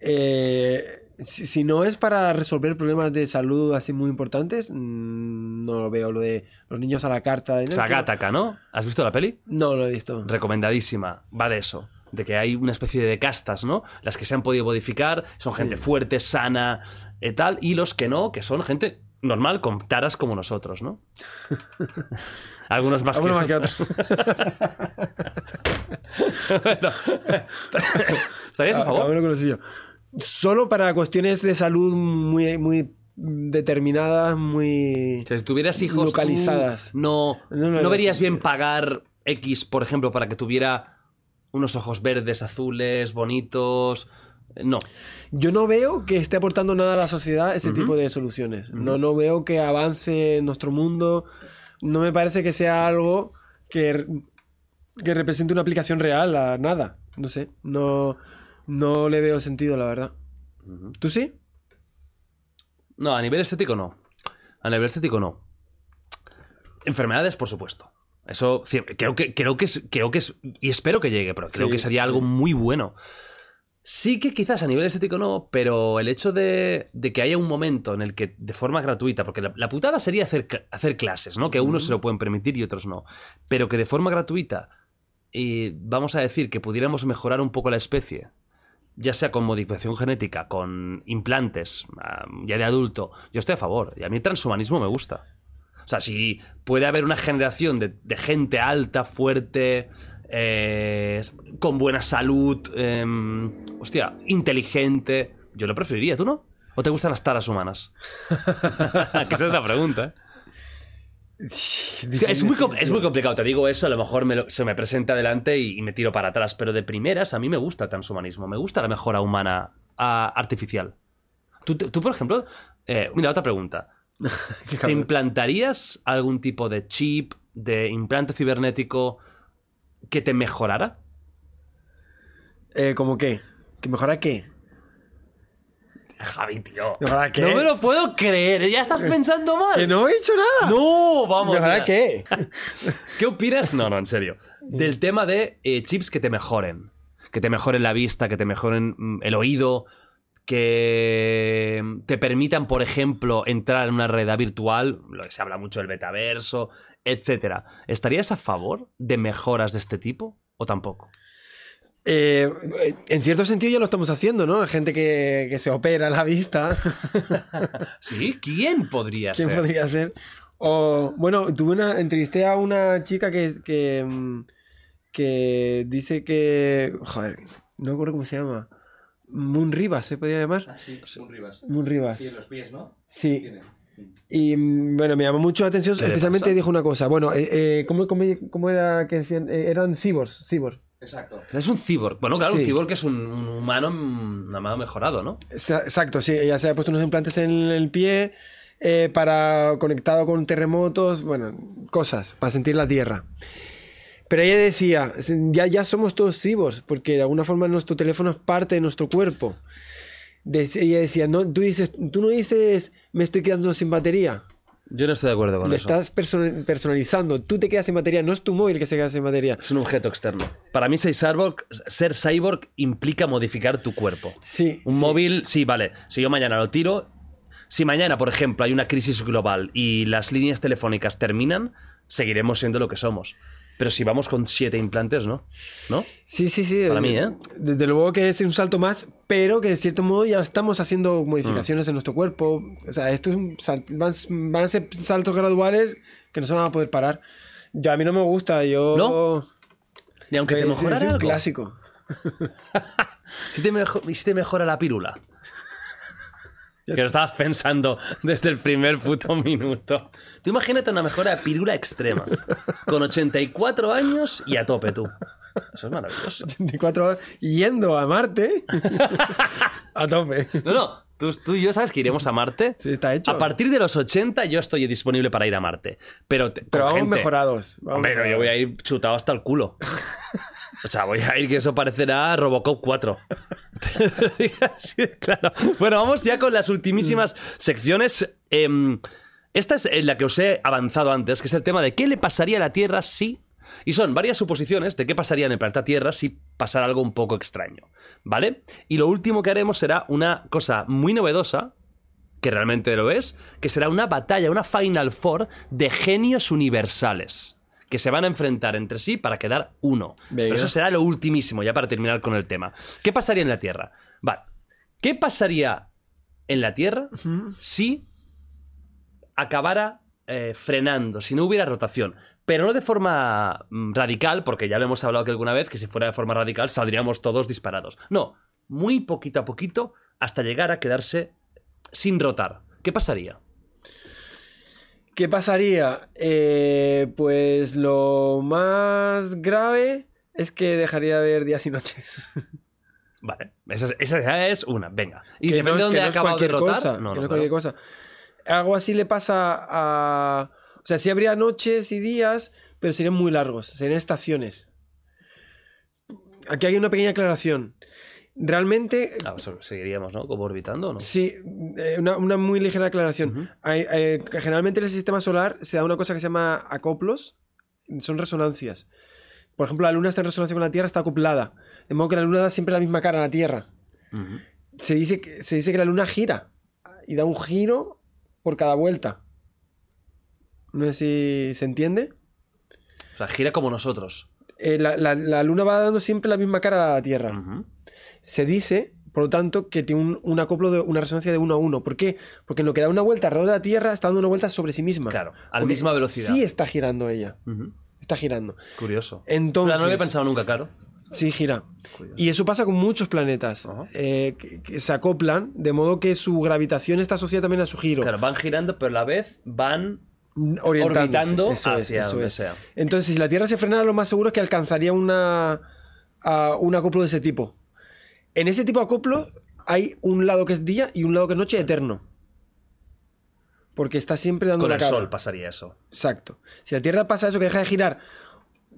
Eh, si, si no es para resolver problemas de salud así muy importantes, mm, no lo veo. Lo de los niños a la carta. de- O sea, Gattaca, ¿no? ¿Has visto la peli? No lo he visto. Recomendadísima. Va de eso. De que hay una especie de castas, ¿no? Las que se han podido modificar son gente fuerte, sana, eh, tal, y los que no, que son gente normal, con taras como nosotros, ¿no? [laughs] Algunos más Algunos más que que otros. [laughs] Bueno, ¿Estarías a Ah, favor? suyo. Solo para cuestiones de salud muy, muy determinadas, muy. O sea, si tuvieras hijos tú Localizadas. no, No verías bien pagar X, por ejemplo, para que tuviera unos ojos verdes, azules, bonitos. No. Yo no veo que esté aportando nada a la sociedad ese tipo de soluciones. No, no veo que avance nuestro mundo. No me parece que sea algo que, que represente una aplicación real a nada. No sé. No, no le veo sentido, la verdad. ¿Tú sí? No, a nivel estético no. A nivel estético no. Enfermedades, por supuesto. Eso creo que, creo que es, creo que es, y espero que llegue, pero creo Sí, que sería algo sí. muy bueno. Sí que quizás a nivel estético no, pero el hecho de, de que haya un momento en el que de forma gratuita, porque la, la putada sería hacer clases, ¿no? Que unos se lo pueden permitir y otros no. Pero que de forma gratuita, y vamos a decir que pudiéramos mejorar un poco la especie, ya sea con modificación genética, con implantes, ah, ya de adulto, yo estoy a favor. Y a mí el transhumanismo me gusta. O sea, si puede haber una generación de, de gente alta, fuerte, eh, con buena salud, em, hostia, inteligente, yo lo preferiría, ¿tú no? ¿O te gustan las taras humanas? [laughs] que esa es la pregunta. ¿eh? Es muy, com- es muy complicado, te digo eso, a lo mejor me lo- se me presenta delante y, y me tiro para atrás, pero de primeras a mí me gusta el transhumanismo, me gusta la mejora humana ah, artificial. Tú, tú, por ejemplo, eh, mira, otra pregunta. [laughs] ¿Te implantarías algún tipo de chip, de implante cibernético que te mejorara? Eh, ¿Cómo qué? ¿Que mejora qué? Javi, tío. ¿Mejora qué? No me lo puedo creer, ya estás [laughs] pensando mal. ¡Que no he dicho nada! No, vamos. ¿Mejora mira. qué? [laughs] ¿Qué opinas? No, no, en serio. Del tema de eh, chips que te mejoren. Que te mejoren la vista, que te mejoren mm, el oído, que mm, te permitan, por ejemplo, entrar en una realidad virtual, lo que se habla mucho del metaverso, etcétera. ¿Estarías a favor de mejoras de este tipo o tampoco? Eh, en cierto sentido ya lo estamos haciendo, ¿no? La gente que, que se opera la vista. [laughs] ¿Sí? ¿Quién podría ¿Quién ser? podría ser? O, bueno, tuve una, entrevisté a una chica que, que, mm, que dice que, joder, no recuerdo cómo se llama. Moon Rivas, ¿se podía llamar? Ah, sí, son Rivas. Moon Rivas. Sí, en los pies, ¿no? Sí. Tiene. Y mm, bueno, me llamó mucho la atención, ¿Qué le especialmente pasa? dijo una cosa. Bueno, eh, eh, ¿cómo, cómo, cómo era que decían? Eh, eran cyborgs, cyborg. Exacto. Es un cyborg. Bueno, claro, un cyborg es un, un humano, mm, un humano mejorado, ¿no? Exa- Exacto, sí, ella se ha puesto unos implantes en el pie eh, para conectado con terremotos, bueno, cosas, para sentir la tierra. Pero ella decía, ya, ya somos todos cyborgs, porque de alguna forma nuestro teléfono es parte de nuestro cuerpo. Dec- ella decía, no, tú, dices, tú no dices, me estoy quedando sin batería. Yo no estoy de acuerdo con Lo eso. estás person- personalizando. Tú te quedas sin batería, no es tu móvil que se queda sin batería. Es un objeto externo. Para mí ser cyborg, ser cyborg implica modificar tu cuerpo. Sí. Un sí. móvil, sí, vale. Si yo mañana lo tiro, si mañana, por ejemplo, hay una crisis global y las líneas telefónicas terminan, seguiremos siendo lo que somos. Pero si vamos con siete implantes, ¿no? ¿No? Sí, sí, sí. Para mí, ¿eh? Desde luego que es un salto más, pero que de cierto modo ya estamos haciendo modificaciones en nuestro cuerpo. O sea, esto es un sal- van, van a ser saltos graduales que no se van a poder parar. Yo, a mí no me gusta, yo... ¿No? Ni aunque te mejorara es un algo. clásico. [laughs] Si te, mejo- y si te mejora la pírula. Que lo estabas pensando desde el primer puto [laughs] minuto. Tú imagínate una mejora de pirula extrema. Con 84 años y a tope tú. Eso es maravilloso. 24 horas yendo a Marte. [laughs] a tope. No, no. Tú, tú y yo sabes que iremos a Marte. Sí, está hecho. A partir de los 80 yo estoy disponible para ir a Marte. Pero, te- Pero vamos gente- mejorados. vamos Hombre, no, yo voy a ir chutado hasta el culo. [laughs] O sea, voy a ir que eso parecerá Robocop 4. Así de claro. Bueno, vamos ya con las ultimísimas secciones. Em, esta es la que os he avanzado antes, que es el tema de qué le pasaría a la Tierra si... Y son varias suposiciones de qué pasaría en el planeta Tierra si pasara algo un poco extraño. ¿Vale? Y lo último que haremos será una cosa muy novedosa, que realmente lo es, que será una batalla, una Final Four de genios universales que se van a enfrentar entre sí para quedar uno. Venga. Pero eso será lo ultimísimo, ya para terminar con el tema. ¿Qué pasaría en la Tierra? Vale. ¿Qué pasaría en la Tierra si acabara eh, frenando, si no hubiera rotación? Pero no de forma mm, radical, porque ya lo hemos hablado que alguna vez, que si fuera de forma radical saldríamos todos disparados. No, muy poquito a poquito hasta llegar a quedarse sin rotar. ¿Qué pasaría? ¿Qué pasaría? Eh, pues lo más grave es que dejaría de ver días y noches. [laughs] Vale, esa, es- esa es una, venga. Y Que depende no- de dónde no acabado de rotar. cosa, no, no, es cualquier cosa. Algo así le pasa a. O sea, sí habría noches y días, pero serían muy largos, serían estaciones. Aquí hay una pequeña aclaración. Realmente, Ah, seguiríamos, ¿no? Como orbitando, ¿no? sí, eh, una, una muy ligera aclaración. Hay- hay- generalmente en el sistema solar se da una cosa que se llama acoplos, son resonancias. Por ejemplo, la Luna está en resonancia con la Tierra, está acoplada. De modo que la Luna da siempre la misma cara a la Tierra. Se dice, que, se dice que la luna gira y da un giro por cada vuelta. No sé si se entiende. O sea, gira como nosotros. Eh, la, la- la luna va dando siempre la misma cara a la Tierra. Ujú. Se dice, por lo tanto, que tiene un, un acoplo de una resonancia de uno a uno. ¿Por qué? Porque en lo que da una vuelta alrededor de la Tierra está dando una vuelta sobre sí misma. Claro, a la misma velocidad. Sí está girando ella. Está girando. Curioso. Entonces, no lo había pensado nunca, claro. Sí, gira. Curioso. Y eso pasa con muchos planetas. Eh, que, que se acoplan, de modo que su gravitación está asociada también a su giro. Claro, van girando, pero a la vez van orientándose. orbitando Eso es, hacia eso donde es. sea. Entonces, si la Tierra se frenara, lo más seguro es que alcanzaría una, a un acoplo de ese tipo. En ese tipo de acoplo hay un lado que es día y un lado que es noche eterno. Porque está siempre dando Con la el cara. sol pasaría eso. Exacto. Si la Tierra pasa eso que deja de girar,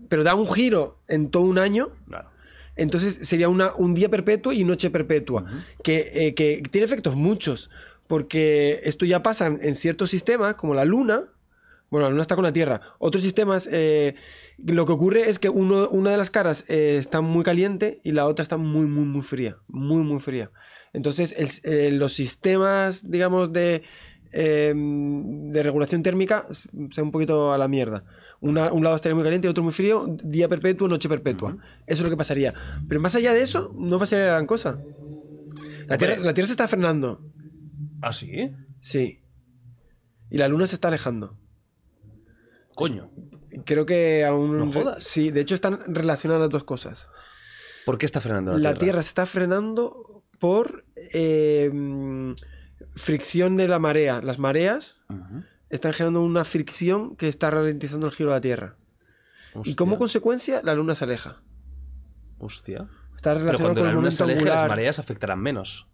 pero da un giro en todo un año, Claro. entonces sería una, un día perpetuo y noche perpetua, que, eh, que tiene efectos muchos, porque esto ya pasa en, en ciertos sistemas, como la Luna. Bueno, la Luna está con la Tierra. Otros sistemas, eh, lo que ocurre es que uno, una de las caras eh, está muy caliente y la otra está muy, muy, muy fría. Muy, muy fría. Entonces, el- eh, los sistemas, digamos, de, eh, de regulación térmica se un poquito a la mierda. Una- un lado estaría muy caliente y otro muy frío, día perpetuo, noche perpetua. Eso es lo que pasaría. Pero más allá de eso, no pasaría gran cosa. La tierra, la tierra se está frenando, ¿Ah, sí? sí. Y la luna se está alejando. Coño. Creo que aún. No jodas. Sí, de hecho están relacionadas las dos cosas. ¿Por qué está frenando la, La Tierra? tierra se está frenando por eh, mm, fricción de la marea. Las mareas están generando una fricción que está ralentizando el giro de la Tierra. Y como consecuencia, la luna se aleja. Hostia. Está Pero relacionado cuando con la luna se aleje, las angular. mareas afectarán menos.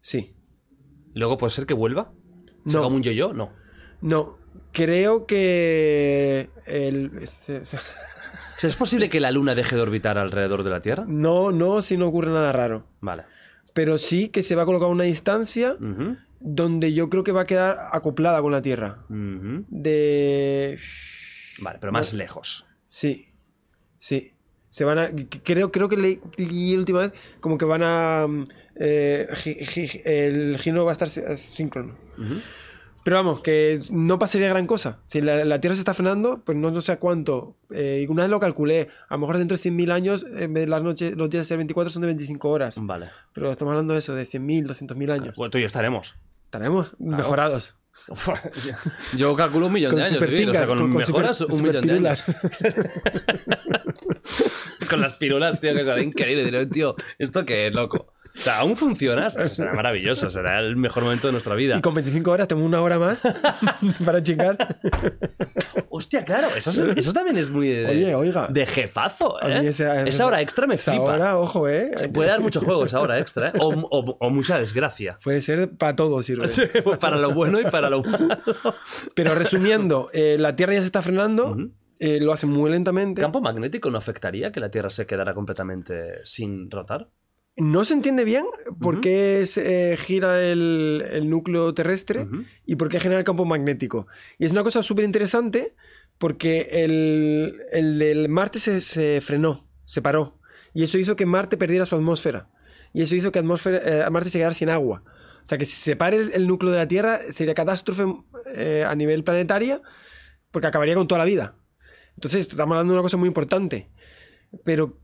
Sí. ¿Y luego puede ser que vuelva? No. ¿Sea como un yo-yo? No. No, creo que el, O sea, ¿Es posible que la luna deje de orbitar alrededor de la Tierra? no, no, si no ocurre nada raro. Vale. Pero sí que se va a colocar una distancia donde yo creo que va a quedar acoplada con la Tierra. De Vale, pero más lejos. sí, sí. Se van a. Creo, creo que leí, la última vez como que van a. mm, eh, gi- gi- el giro va a estar sí- síncrono. Ujú. Pero vamos, que no pasaría gran cosa. Si la, la Tierra se está frenando, pues no, no sé a cuánto. Eh, una vez lo calculé. A lo mejor dentro de 100.000 años, en vez de las noches, los días de ser 24 son de 25 horas. Vale. Pero estamos hablando de eso, de 100.000, 200.000 años. Bueno, tú y yo estaremos. Estaremos mejorados. [laughs] Yo calculo un millón Con de años. vivir, o sea, con, con, mejoras, super- un millón de años. [laughs] con las pirulas, tío, que será increíble. Tío, ¿esto qué es, loco? O sea, aún funciona. Eso será maravilloso. Será el mejor momento de nuestra vida. Y con 25 horas tengo una hora más [laughs] para chingar. Hostia, claro. Eso, es- eso también es muy de, Oye, oiga. de jefazo, ¿eh? esa- esa hora extra me Esa flipa. hora, ojo, ¿eh? Se puede dar muchos juegos esa hora extra, ¿eh? O, o- o mucha desgracia. Puede ser para todo, sirve. Sí, pues para lo bueno y para lo malo. Pero resumiendo, eh, la Tierra ya se está frenando, eh, lo hace muy lentamente. ¿Campo magnético no afectaría que la Tierra se quedara completamente sin rotar? No se entiende bien por qué se, eh, gira el, el núcleo terrestre y por qué genera el campo magnético. Y es una cosa súper interesante porque el, el del Marte se, se frenó, se paró. Y eso hizo que Marte perdiera su atmósfera. Y eso hizo que atmósfera, eh, Marte se quedara sin agua. O sea que si se separa el, el núcleo de la Tierra sería catástrofe eh, a nivel planetaria porque acabaría con toda la vida. Entonces estamos hablando de una cosa muy importante. Pero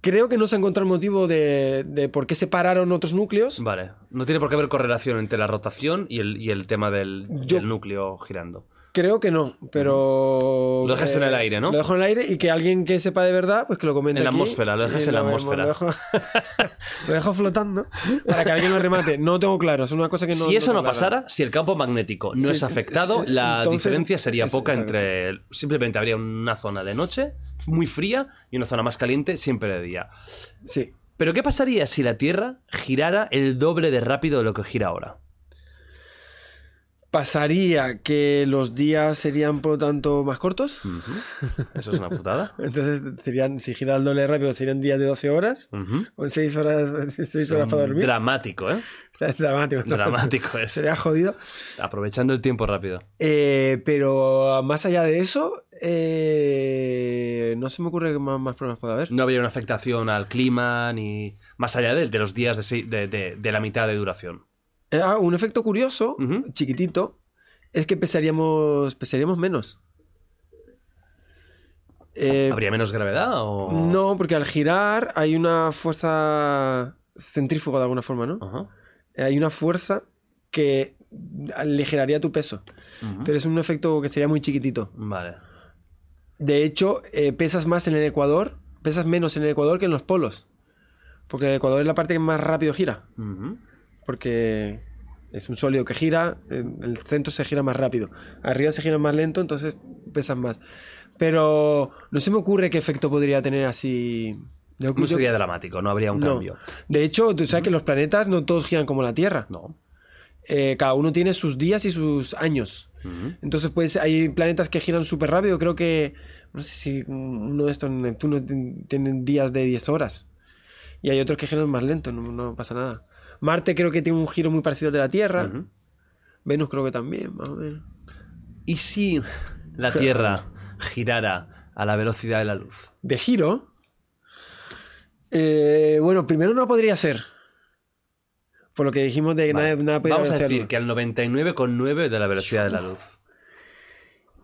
creo que no se ha encontrado el motivo de, de por qué separaron otros núcleos. Vale. No tiene por qué haber correlación entre la rotación y el, y el tema del, Yo- del núcleo girando. Creo que no, pero... Lo dejas en el aire, ¿no? Lo dejo en el aire y que alguien que sepa de verdad, pues que lo comente En la aquí. atmósfera, lo dejas en la atmósfera. Lo dejo, [laughs] lo dejo flotando para que alguien lo remate. No tengo claro, es una cosa que no... si eso no pasara, si el campo magnético no Sí, es afectado, la entonces- diferencia sería es- poca entre. Simplemente habría una zona de noche muy fría y una zona más caliente siempre de día. Sí. Pero ¿qué pasaría si la Tierra girara el doble de rápido de lo que gira ahora? Pasaría que los días serían, por lo tanto, más cortos. Eso es una putada. [laughs] Entonces, serían, si gira el doble rápido, serían días de 12 horas. Ujú. Con 6 horas, seis horas [laughs] para dormir. Dramático, ¿eh? [laughs] Es dramático. ¿no? Dramático es. Sería jodido. Aprovechando el tiempo rápido. Eh, pero más allá de eso, eh, no se me ocurre que más, más problemas pueda haber. No habría una afectación al clima ni más allá de, de los días de- de- de la mitad de duración. Eh, ah, un efecto curioso, chiquitito, es que pesaríamos, pesaríamos menos. Eh, ¿Habría menos gravedad o...? no, porque al girar hay una fuerza centrífuga de alguna forma, ¿no? Ajá. Hay una fuerza que aligeraría tu peso, pero es un efecto que sería muy chiquitito. Vale. De hecho, eh, pesas más en el Ecuador, pesas menos en el Ecuador que en los polos. Porque el Ecuador es la parte que más rápido gira. Porque es un sólido que gira, en el centro se gira más rápido. Arriba se gira más lento, entonces pesan más. Pero no se me ocurre qué efecto podría tener así. Yo- No yo- sería dramático, no habría un No. cambio. De hecho, tú sabes que los planetas no todos giran como la Tierra. No. Eh, cada uno tiene sus días y sus años. Entonces, pues hay planetas que giran súper rápido. Creo que, no sé si uno de estos, Neptuno, tienen días de 10 horas. Y hay otros que giran más lento, no, no pasa nada. Marte creo que tiene un giro muy parecido al de la Tierra. Venus creo que también, más o menos. ¿Y si la Tierra girara a la velocidad de la luz? De giro. eh, bueno, primero no podría ser. Por lo que dijimos de que Vale. nada, nada podría Vamos a decir que al 99,9 de la velocidad de la luz.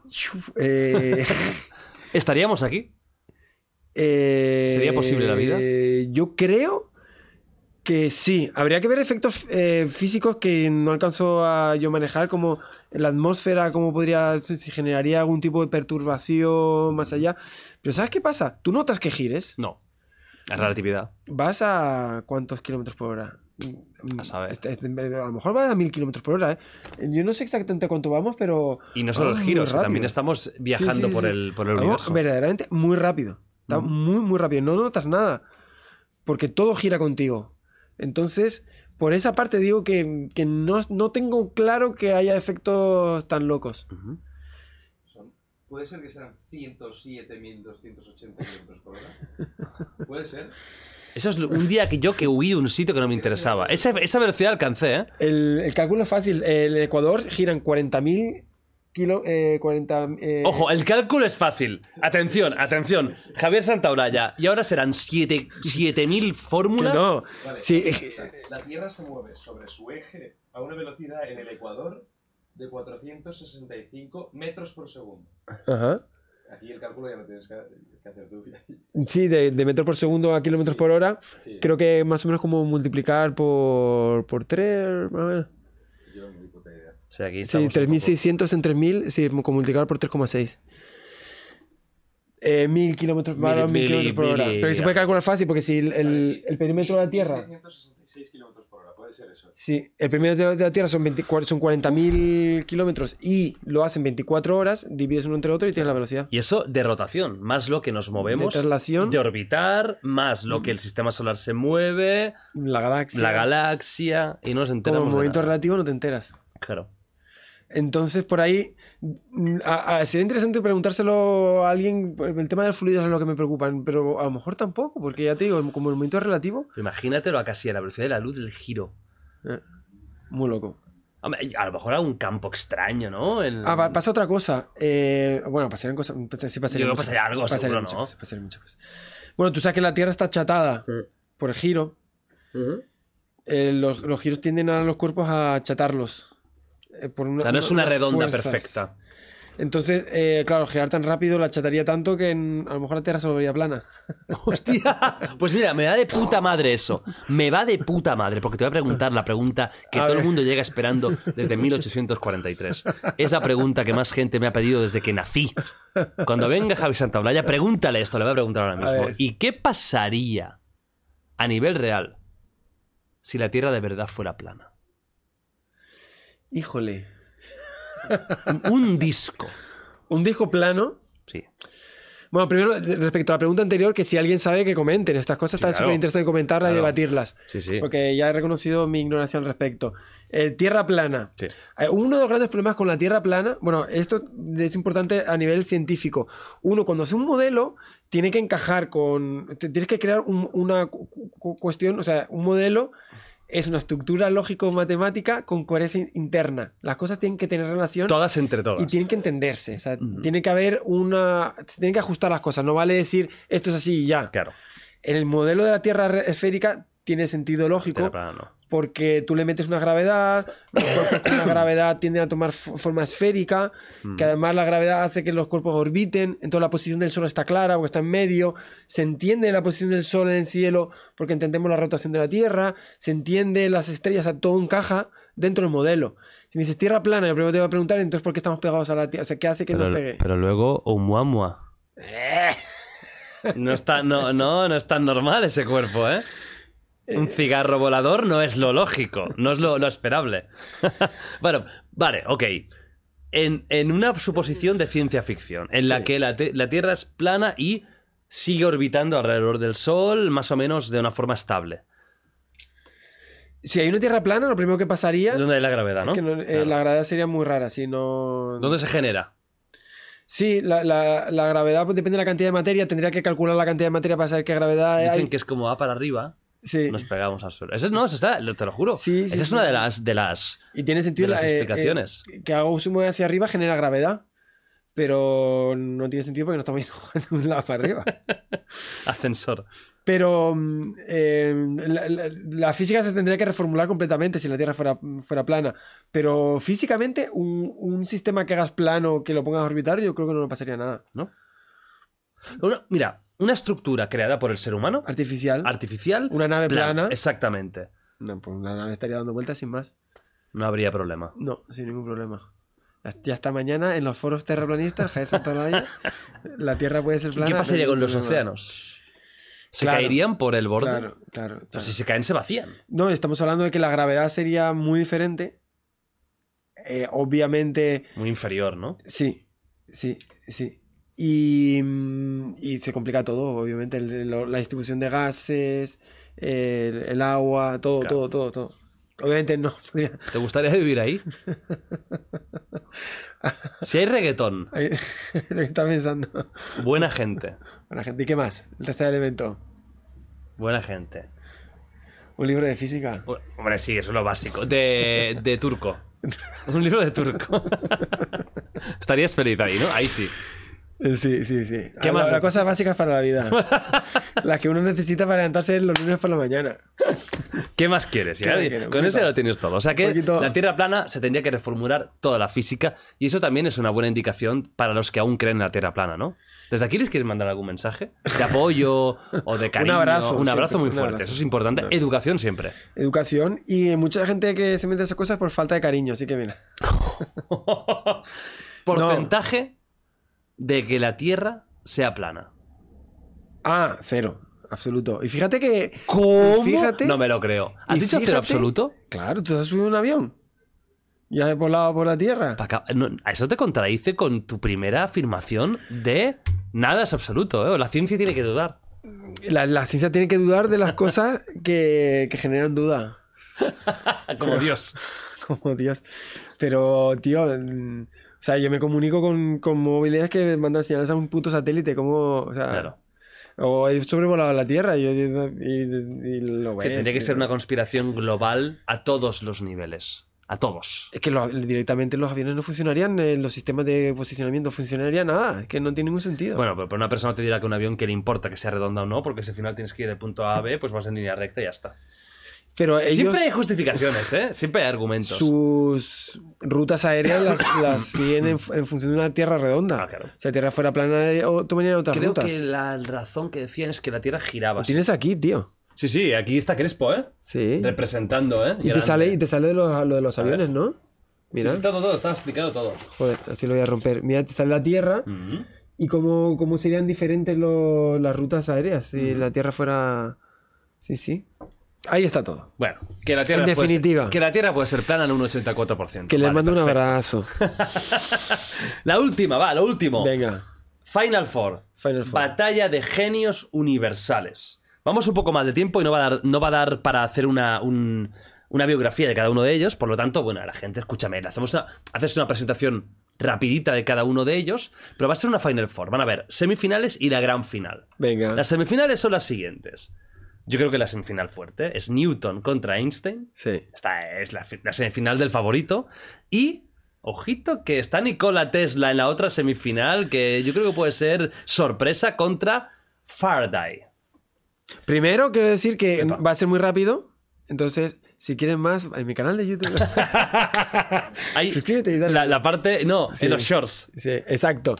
Uf, eh, [laughs] ¿Estaríamos aquí? eh, ¿Sería posible la vida? yo creo que sí. Habría que ver efectos eh, físicos que no alcanzo a yo manejar, como la atmósfera, cómo podría, si generaría algún tipo de perturbación más allá. Pero ¿sabes qué pasa? Tú notas que gires, No. La relatividad. vas a cuántos kilómetros por hora. A saber. Este- este- a lo mejor vas a mil kilómetros por hora. ¿eh? Yo no sé exactamente cuánto vamos, pero. Y no solo el giro, también estamos viajando Sí, sí, por. El, por el Vamos universo. verdaderamente muy rápido. Está muy, muy rápido. No notas nada. Porque todo gira contigo. Entonces, por esa parte digo que, que no, no tengo claro que haya efectos tan locos. ¿Puede ser que sean 107.280 kilómetros por hora? [laughs] ¿Puede ser? Eso es un día que yo que huí de un sitio que no me interesaba. Esa, esa velocidad alcancé, ¿eh? El, el cálculo es fácil. El Ecuador giran 40.000 kilo, eh, 40, eh, Ojo, el cálculo es fácil. Atención, atención. Javier Santaolalla. Y ahora serán 7 7000 que fórmulas. no. Vale. Sí, la Tierra se mueve sobre su eje a una velocidad en el Ecuador de 465 metros por segundo. Ajá. Aquí el cálculo ya lo tienes que, hacer tú. Sí, de, de metros por segundo a kilómetros Sí. por hora. Sí, Creo que más o menos como multiplicar por, por 3, más o menos. yo ni puta idea. O sea, aquí Sí, estamos un poco- 3600 en 3000, sí, como multiplicar por 3,6. Eh, mil kilómetros por hora, Mil- kilómetros por hora. Pero se puede calcular fácil porque si el, el- Vale, sí. el perímetro de la Tierra. 666 kilómetros por hora, puede ser eso. Sí, el perímetro de la Tierra son, 24 son 40.000 kilómetros y lo hacen 24 horas, divides uno entre otro y tienes la velocidad. Y eso de rotación, más lo que nos movemos. De traslación. De orbitar, más lo que el sistema solar se mueve, La galaxia. la galaxia, y no nos Como enteramos de movimiento nada. relativo no te enteras. Claro. Entonces, por ahí, mm, a- a- sería interesante preguntárselo a alguien. El tema del fluido es lo que me preocupa, pero a lo mejor tampoco, porque ya te digo, como el movimiento es relativo, Imagínatelo a casi a la velocidad de la luz del giro. eh, muy loco. A lo mejor a un campo extraño, ¿no? En- Ah, pa- pasa otra cosa. Eh, bueno, pasarían cosas. Sí, Yo creo pasaría algo, seguro, muchas ¿no? cosas, pasarían muchas cosas. Bueno, tú sabes que la Tierra está achatada Sí. por el giro. Eh, los, los giros tienden a los cuerpos a achatarlos. Eh, por una, O sea, no es una redonda fuerzas. perfecta. Entonces, eh, claro, girar tan rápido la achataría tanto que en- a lo mejor la Tierra se volvería plana. [laughs] Hostia, pues mira, me va de puta madre eso. Me va de puta madre, porque te voy a preguntar la pregunta que A todo el mundo llega esperando desde 1843. Es la pregunta que más gente me ha pedido desde que nací. Cuando venga Javi Santaolalla, pregúntale esto, le voy a preguntar ahora mismo. ¿Y qué pasaría a nivel real si la Tierra de verdad fuera plana? Híjole. Un- disco. Un disco plano. Sí. Bueno, primero, respecto a la pregunta anterior, que si alguien sabe que comenten. Estas cosas Sí, está claro. súper interesante comentarlas y debatirlas. Sí, sí. Porque ya he reconocido mi ignorancia al respecto. Eh, tierra plana. Sí. Eh, Uno de los grandes problemas con la Tierra plana, bueno, esto es importante a nivel científico. Uno, cuando hace un modelo, tiene que encajar con. Tienes que crear un- una cu- cu- cuestión, o sea, un modelo es una estructura lógico-matemática con coherencia interna. Las cosas tienen que tener relación Todas entre todas. y tienen que entenderse. O sea, tiene que haber una. Se tienen que ajustar las cosas. No vale decir esto es así y ya. Claro. En el modelo de la Tierra esférica tiene sentido lógico plana no. Porque tú le metes una gravedad, los cuerpos con una [coughs] gravedad tienden a tomar forma esférica, Mm. que además la gravedad hace que los cuerpos orbiten, entonces la posición del Sol está clara porque está en medio, se entiende la posición del Sol en el cielo porque entendemos la rotación de la Tierra, se entiende las estrellas, o sea, todo encaja dentro del modelo. Si me dices Tierra plana, yo primero te voy a preguntar, entonces ¿por qué estamos pegados a la Tierra? O sea, ¿qué hace que Pero, nos pegue? pero luego, Oumuamua. No está, no, no, no es tan normal ese cuerpo, ¿eh? Un cigarro volador no es lo lógico, no es lo, lo esperable. [laughs] bueno, vale, ok. En, en una suposición de ciencia ficción, en la que la, la Tierra es plana y sigue orbitando alrededor del Sol, más o menos de una forma estable. Si hay una Tierra plana, lo primero que pasaría Es donde hay la gravedad, ¿no? es que no- eh, Claro. la gravedad sería muy rara, si no... ¿Dónde se genera? Sí, la, la- la gravedad pues, depende de la cantidad de materia. Tendría que calcular la cantidad de materia para saber qué gravedad hay. Dicen que es como va para arriba, Sí. nos pegamos al suelo. Eso es- no, eso está, te lo juro. Sí, sí, Esa es una de las, de las Y tiene sentido de las la- eh, explicaciones. eh, que algo se mueve hacia arriba genera gravedad. Pero no tiene sentido porque no estamos yendo [laughs] de un lado para arriba. [laughs] ascensor. Pero mm, eh, la, la- la física se tendría que reformular completamente si la Tierra fuera, fuera plana. Pero físicamente, un, un sistema que hagas plano, que lo pongas a orbitar, yo creo que no le pasaría nada. ¿no? Una- mira, una estructura creada por el ser humano, Artificial. artificial, Una nave plana. Exactamente. No, pues la nave estaría dando vueltas sin más. No habría problema. No, sin ningún problema. Ya hasta mañana en los foros terraplanistas, Javier la Tierra puede ser ¿Y plana. qué pasaría con los problema. océanos? ¿Se Claro. caerían por el borde? Claro, claro. Pero claro. si se caen, se vacían. No, estamos hablando de que la gravedad sería muy diferente. Eh, obviamente, Muy inferior, ¿no? sí, sí, sí. Y, mm, y se complica todo, obviamente, el- la distribución de gases, el, el agua, todo, Claro. todo, todo, todo. Obviamente no. ¿Te gustaría vivir ahí? [laughs] si hay reggaetón, [laughs] lo que está pensando. buena gente. Bueno, gente, ¿y qué más? El tercer elemento. Buena gente. Un libro de física. Hombre, sí, eso es lo básico. De, de turco. [laughs] Un libro de turco. Estarías feliz ahí, ¿no? Ahí sí. Sí, sí, sí. ¿Qué Ah, más la- Las cosas básicas para la vida. [laughs] Las que uno necesita para levantarse los lunes por la mañana. ¿Qué más quieres? No, un con eso ya lo tienes todo. O sea que Un poquito. la Tierra plana se tendría que reformular toda la física y eso también es una buena indicación para los que aún creen en la Tierra plana, ¿no? Desde aquí les quieres mandar algún mensaje de apoyo o de [laughs] cariño. abrazo, Un abrazo siempre, muy un fuerte. abrazo. Eso es importante. Un. Educación siempre. Educación y mucha gente que se mete esas cosas por falta de cariño, así que mira. [laughs] Porcentaje de que la Tierra sea plana. Ah, cero. Absoluto. Y fíjate que. ¿Cómo? Fíjate. No me lo creo. ¿Has dicho cero fíjate- absoluto? Claro, tú has subido un avión. Y has volado por la tierra. Acá- no, eso te contradice con tu primera afirmación de nada es absoluto, ¿eh? La ciencia tiene que dudar. La, la ciencia tiene que dudar de las [laughs] cosas que, que generan duda. Como Dios. [laughs] Como Dios. Pero, tío, mm, sea, yo me comunico con, con móviles que mandan señales a un puto satélite, como, o sea, Claro. o he sobrevolado la Tierra y, y- y- lo Sí, ves. tendría que ser una conspiración global a todos los niveles. A todos. Es que lo- directamente los aviones no funcionarían, eh, los sistemas de posicionamiento funcionaría nada, es que no tiene ningún sentido. Bueno, pero una persona te dirá que un avión que le importa que sea redonda o no, porque si al final tienes que ir del punto A a B, pues vas en línea recta y ya está. Pero ellos, Siempre hay justificaciones, ¿eh? [laughs] Siempre hay argumentos. sus rutas aéreas las, [coughs] las siguen en, en función de una Tierra redonda. Ah, claro. Si la Tierra fuera plana, eh, o tomarían otras Creo rutas. que la razón que decían es que la Tierra giraba. Lo tienes aquí, tío. Sí, sí, aquí está Crespo, ¿eh? Sí. Representando, ¿eh? Y te sale, y te sale de lo de los aviones, ¿no? Mira. Sí, sí, todo, todo, está explicado todo. Joder, así lo voy a romper. Mira, te sale la Tierra y cómo, cómo serían diferentes lo- las rutas aéreas si la Tierra fuera... Sí, sí. Ahí está todo. Bueno, que la Tierra En puede ser- definitiva. que la Tierra puede ser plana en un 84%. Que les Vale, mando un perfecto. abrazo. [laughs] La última, va, lo último. Venga. Final Four. Final Four. Batalla de genios universales. Vamos un poco más de tiempo y no va a dar, no va a dar para hacer una, un- una biografía de cada uno de ellos. Por lo tanto, bueno, a la gente, escúchame, le hacemos una, haces una presentación rapidita de cada uno de ellos, pero va a ser una Final Four. Van a ver semifinales y la gran final. Venga. Las semifinales son las siguientes. Yo creo que la semifinal fuerte es Newton contra Einstein. Sí. Esta es la, fi- la semifinal del favorito. Y, ojito, que está Nikola Tesla en la otra semifinal, que yo creo que puede ser sorpresa contra Faraday. Primero quiero decir que Epa. va a ser muy rápido. Entonces, si quieren más, en mi canal de YouTube. [laughs] Ahí, Suscríbete y dale. la, la parte. No, Sí. en los shorts. Sí, exacto.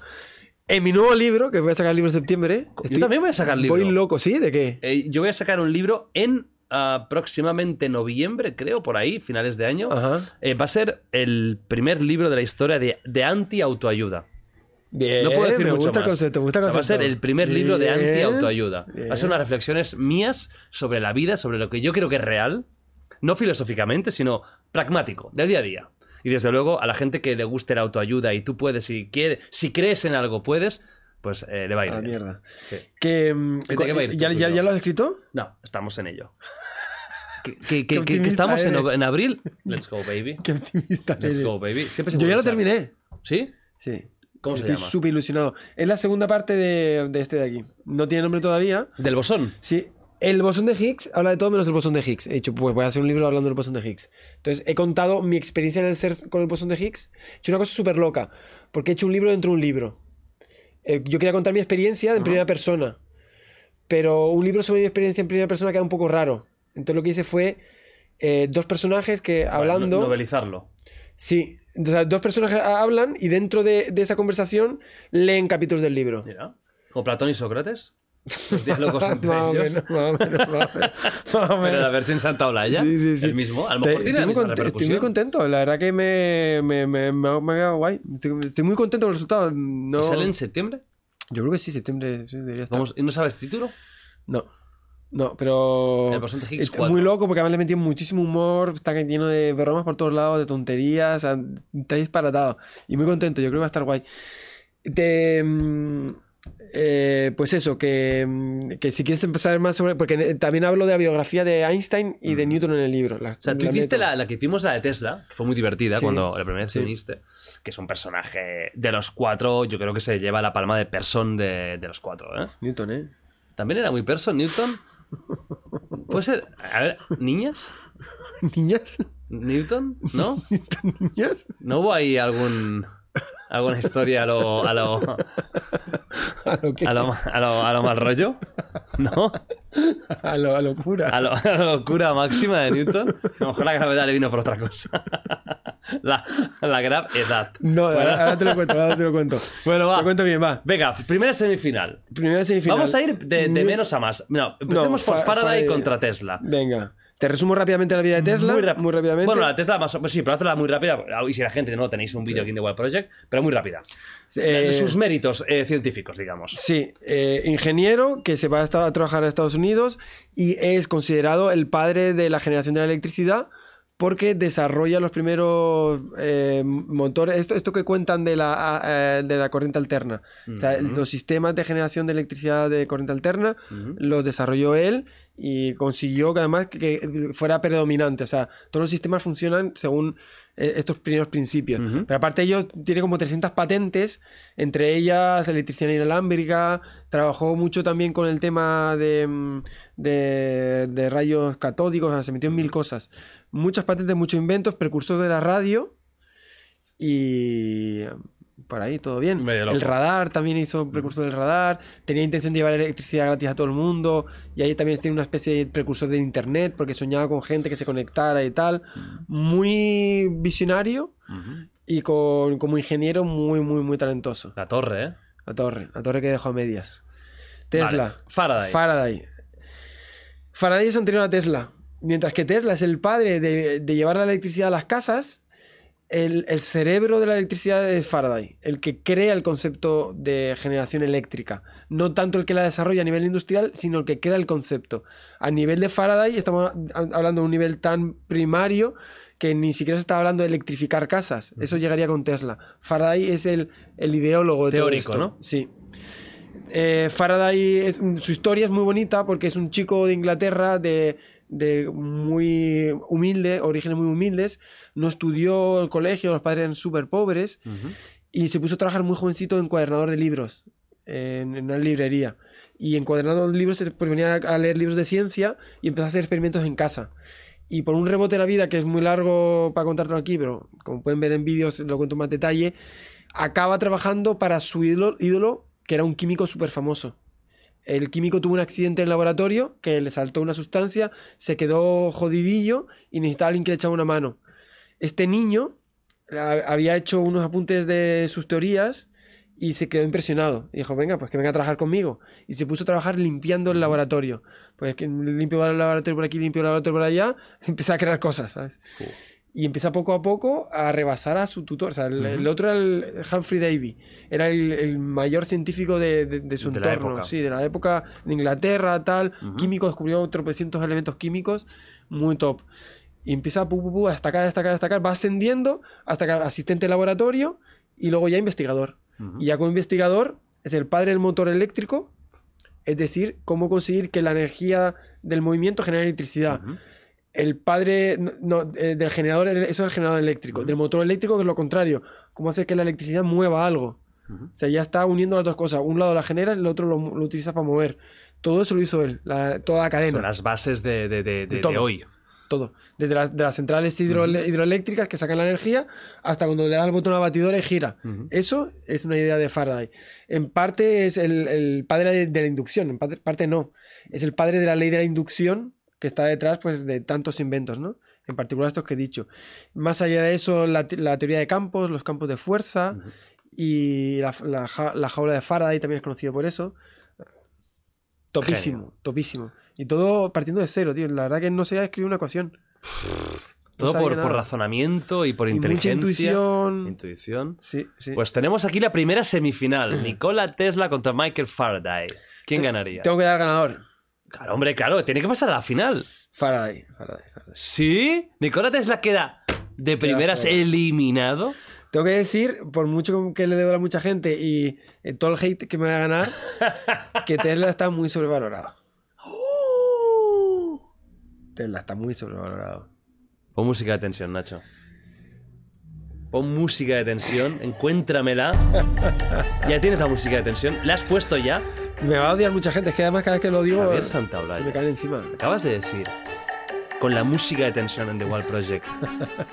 En mi nuevo libro, que voy a sacar el libro en septiembre. Yo también voy a sacar libro. Voy loco, ¿sí? ¿De qué? Eh, yo voy a sacar un libro en aproximadamente noviembre, creo, por ahí, finales de año. Ajá. Eh, va a ser el primer libro de la historia de, de anti-autoayuda. Bien, No puedo decir me mucho gusta el más. concepto, me gusta el O sea, va a concepto. ser el primer libro de anti-autoayuda. Va a ser unas reflexiones mías sobre la vida, sobre lo que yo creo que es real. No filosóficamente, sino pragmático, de día a día. Y desde luego, a la gente que le guste la autoayuda y tú puedes, si, quiere, si crees en algo, puedes, pues eh, le va a ir A la mierda. Sí. Que, ¿De qué va a ir ¿ya, lo has escrito? No, estamos en ello. [laughs] ¿Que, estamos en, abril? [laughs] Let's go, baby. Qué optimista Let's eres. go, baby. Siempre se Yo ya lo terminé. ¿Sí? Sí. ¿Cómo se Estoy súper ilusionado. Es la segunda parte de, de este de aquí. No tiene nombre todavía. Del bosón. Sí. El bosón de Higgs habla de todo menos el bosón de Higgs. He dicho, pues voy a hacer un libro hablando del bosón de Higgs. Entonces, he contado mi experiencia en el ser con el bosón de Higgs. He hecho una cosa súper loca. Porque he hecho un libro dentro de un libro. Eh, yo quería contar mi experiencia en primera persona. Pero un libro sobre mi experiencia en primera persona queda un poco raro. Entonces, lo que hice fue eh, dos personajes que hablando. No- novelizarlo. Sí, o sea, dos personajes hablan y dentro de, de esa conversación leen capítulos del libro. Mira. Como Platón y Sócrates. Los diálogos [laughs] entre Más o ellos. menos, más o menos, más o menos, más o [laughs] Pero la versión Santa Olaya. Sí, sí, sí. El mismo. A lo Te- mejor tiene la estoy, misma cont- estoy muy contento, la verdad que me, me, me, me, ha quedado guay. Estoy, estoy muy contento con el resultado. No, ¿Y sale en septiembre? Yo creo que sí, septiembre sí, debería estar. Vamos, ¿y ¿No sabes título? No, no, pero. El bosón de Higgs es 4. muy loco porque además le metí muchísimo humor, está lleno de bromas por todos lados, de tonterías, o sea, está disparatado. Y muy contento, yo creo que va a estar guay. Te, mm, eh, pues eso, que, mm, que si quieres empezar más sobre. Porque también hablo de la biografía de Einstein y de Newton en el libro. la- O sea, tú la hiciste la, la que hicimos, la de Tesla, que fue muy divertida Sí. cuando la primera vez que viniste, que es un personaje de los cuatro, yo creo que se lleva la palma de person de, de los cuatro, ¿eh? Newton, ¿eh? ¿También era muy person, Newton? [laughs] ¿Puede ser? A ver, ¿niñas? [laughs] ¿Niñas? ¿Newton? ¿No? [laughs] ¿Niñas? ¿No hubo ahí algún... alguna historia a lo... a lo... [laughs] A lo que. a lo, a lo, a lo mal rollo? ¿No? A lo, a locura. A, lo- a la locura máxima de Newton. A lo mejor la gravedad le vino por otra cosa. La, la gravedad. No, Bueno. ahora, ahora te lo cuento, ahora te lo cuento. Bueno, va. Te cuento bien, va. Venga, primera semifinal. Primera semifinal. Vamos a ir de, menos a más. No, empecemos No, por Fa- Faraday Faraday- contra Tesla. Venga. Te resumo rápidamente la vida de Tesla. Muy, Muy, rápidamente. Bueno, la Tesla más o- sí, pero hazla muy rápida. Y si la gente no tenéis un vídeo aquí en The Wild Project, pero muy rápida. Eh, Sus méritos eh, científicos, digamos. Sí, eh, ingeniero que se va a, esta- a trabajar a Estados Unidos y es considerado el padre de la generación de la electricidad porque desarrolla los primeros eh, motores, esto, esto que cuentan de la, a- eh, de la corriente alterna. O sea, los sistemas de generación de electricidad de corriente alterna los desarrolló él y consiguió que además que, fuera predominante. O sea, todos los sistemas funcionan según eh, estos primeros principios. Pero aparte ellos tiene como 300 patentes, entre ellas electricidad inalámbrica, trabajó mucho también con el tema de, mm, de, de rayos catódicos, o sea, se metió en mil cosas. Muchas patentes, muchos inventos, precursor de la radio y por ahí todo bien. El radar también hizo precursor del radar, tenía intención de llevar electricidad gratis a todo el mundo y ahí también tiene una especie de precursor de internet porque soñaba con gente que se conectara y tal. Muy visionario y con, como ingeniero muy, muy, muy talentoso. La torre, ¿eh? La torre, la torre que dejó a medias. Tesla. Vale. Faraday. Faraday. Faraday es anterior a Tesla. Mientras que Tesla es el padre de, de llevar la electricidad a las casas, el, el cerebro de la electricidad es Faraday, el que crea el concepto de generación eléctrica. No tanto el que la desarrolla a nivel industrial, sino el que crea el concepto. A nivel de Faraday estamos hablando de un nivel tan primario que ni siquiera se está hablando de electrificar casas. Eso llegaría con Tesla. Faraday es el, el ideólogo de Teórico, todo esto. ¿no? Sí. Eh, Faraday, es, su historia es muy bonita porque es un chico de Inglaterra de, de muy humilde, orígenes muy humildes, no estudió el colegio, los padres eran súper pobres y se puso a trabajar muy jovencito en encuadernador de libros, en, en una librería. Y encuadernador de libros se pues, venía a leer libros de ciencia y empezó a hacer experimentos en casa. Y por un rebote de la vida, que es muy largo para contártelo aquí, pero como pueden ver en vídeos, lo cuento en más detalle, acaba trabajando para su ídolo, ídolo que era un químico súper famoso. El químico tuvo un accidente en el laboratorio que le saltó una sustancia, se quedó jodidillo y necesitaba alguien que le echara una mano. Este niño a- había hecho unos apuntes de sus teorías y se quedó impresionado. Y dijo, venga, pues que venga a trabajar conmigo. Y se puso a trabajar limpiando el laboratorio. Pues que limpio el laboratorio por aquí, limpio el laboratorio por allá, [laughs] empezó a crear cosas, ¿sabes? Y empieza poco a poco a rebasar a su tutor. O sea, el, el otro era el Humphrey Davy. Era el, el mayor científico de, de- de su De entorno. Sí, de la época de Inglaterra, tal. Ujú. Químico, descubrió tropecientos elementos químicos. Muy top. Y empieza pu, pu, pu, a destacar, a destacar, a destacar. Va ascendiendo hasta que asistente de laboratorio y luego ya investigador. Ujú. Y ya como investigador es el padre del motor eléctrico. Es decir, cómo conseguir que la energía del movimiento genere electricidad. El padre no, eh, del generador, eso es el generador eléctrico. Del motor eléctrico, que es lo contrario. Cómo hacer que la electricidad mueva algo. O sea, ya está uniendo las dos cosas. Un lado la genera, el otro lo, lo utiliza para mover. Todo eso lo hizo él, la- toda la cadena. Son las bases de, de- de- de- todo. hoy. Todo. Desde las, de las centrales hidro- hidroeléctricas que sacan la energía hasta cuando le das el botón a la batidora y gira. Eso es una idea de Faraday. En parte es el, el padre de, de la inducción, en parte, parte no. Es el padre de la ley de la inducción que está detrás pues, de tantos inventos, ¿no? En particular estos que he dicho. Más allá de eso, la, te- la teoría de campos, los campos de fuerza y la, la ja- la jaula de Faraday también es conocido por eso. Topísimo, topísimo. Y todo partiendo de cero, tío. La verdad que no sé escribir una ecuación. Todo por, razonamiento y por Y mucha inteligencia. intuición. Intuición. Sí, sí. Pues tenemos aquí la primera semifinal. [clears throat] Nikola Tesla contra Michael Faraday. ¿Quién ganaría? Tengo que dar ganador. Claro, hombre, claro, tiene que pasar a la final. Faraday, Faraday, Faraday. ¿Sí? ¿Nikola Tesla queda de primeras eliminado? Tengo que decir, por mucho que le debo a mucha gente y eh, todo el hate que me va a ganar, [laughs] que Tesla está muy sobrevalorado. Tesla está muy sobrevalorado. Pon música de tensión, Nacho. Pon música de tensión, encuéntramela. [laughs] Ya tienes la música de tensión. ¿La has puesto ya? Me va a odiar mucha gente, es que además cada vez que lo digo Javier Santaolalla. se me caen encima. Acabas de decir, con la música de tensión en The Wall Project,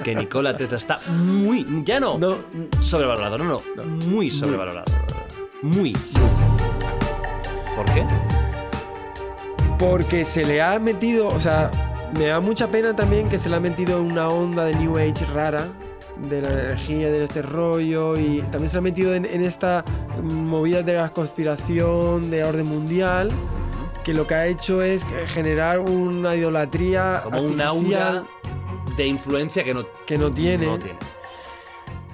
que Nikola Tesla está muy, ya no, No. sobrevalorado, no, no, No. muy sobrevalorado. Muy. ¿Por qué? Porque se le ha metido, o sea, me da mucha pena también que se le ha metido una onda de New Age rara, de la energía, de este rollo, y también se ha metido en, en esta movida de la conspiración de orden mundial, que lo que ha hecho es generar una idolatría Como un aura de influencia que no, que no tiene. no tiene.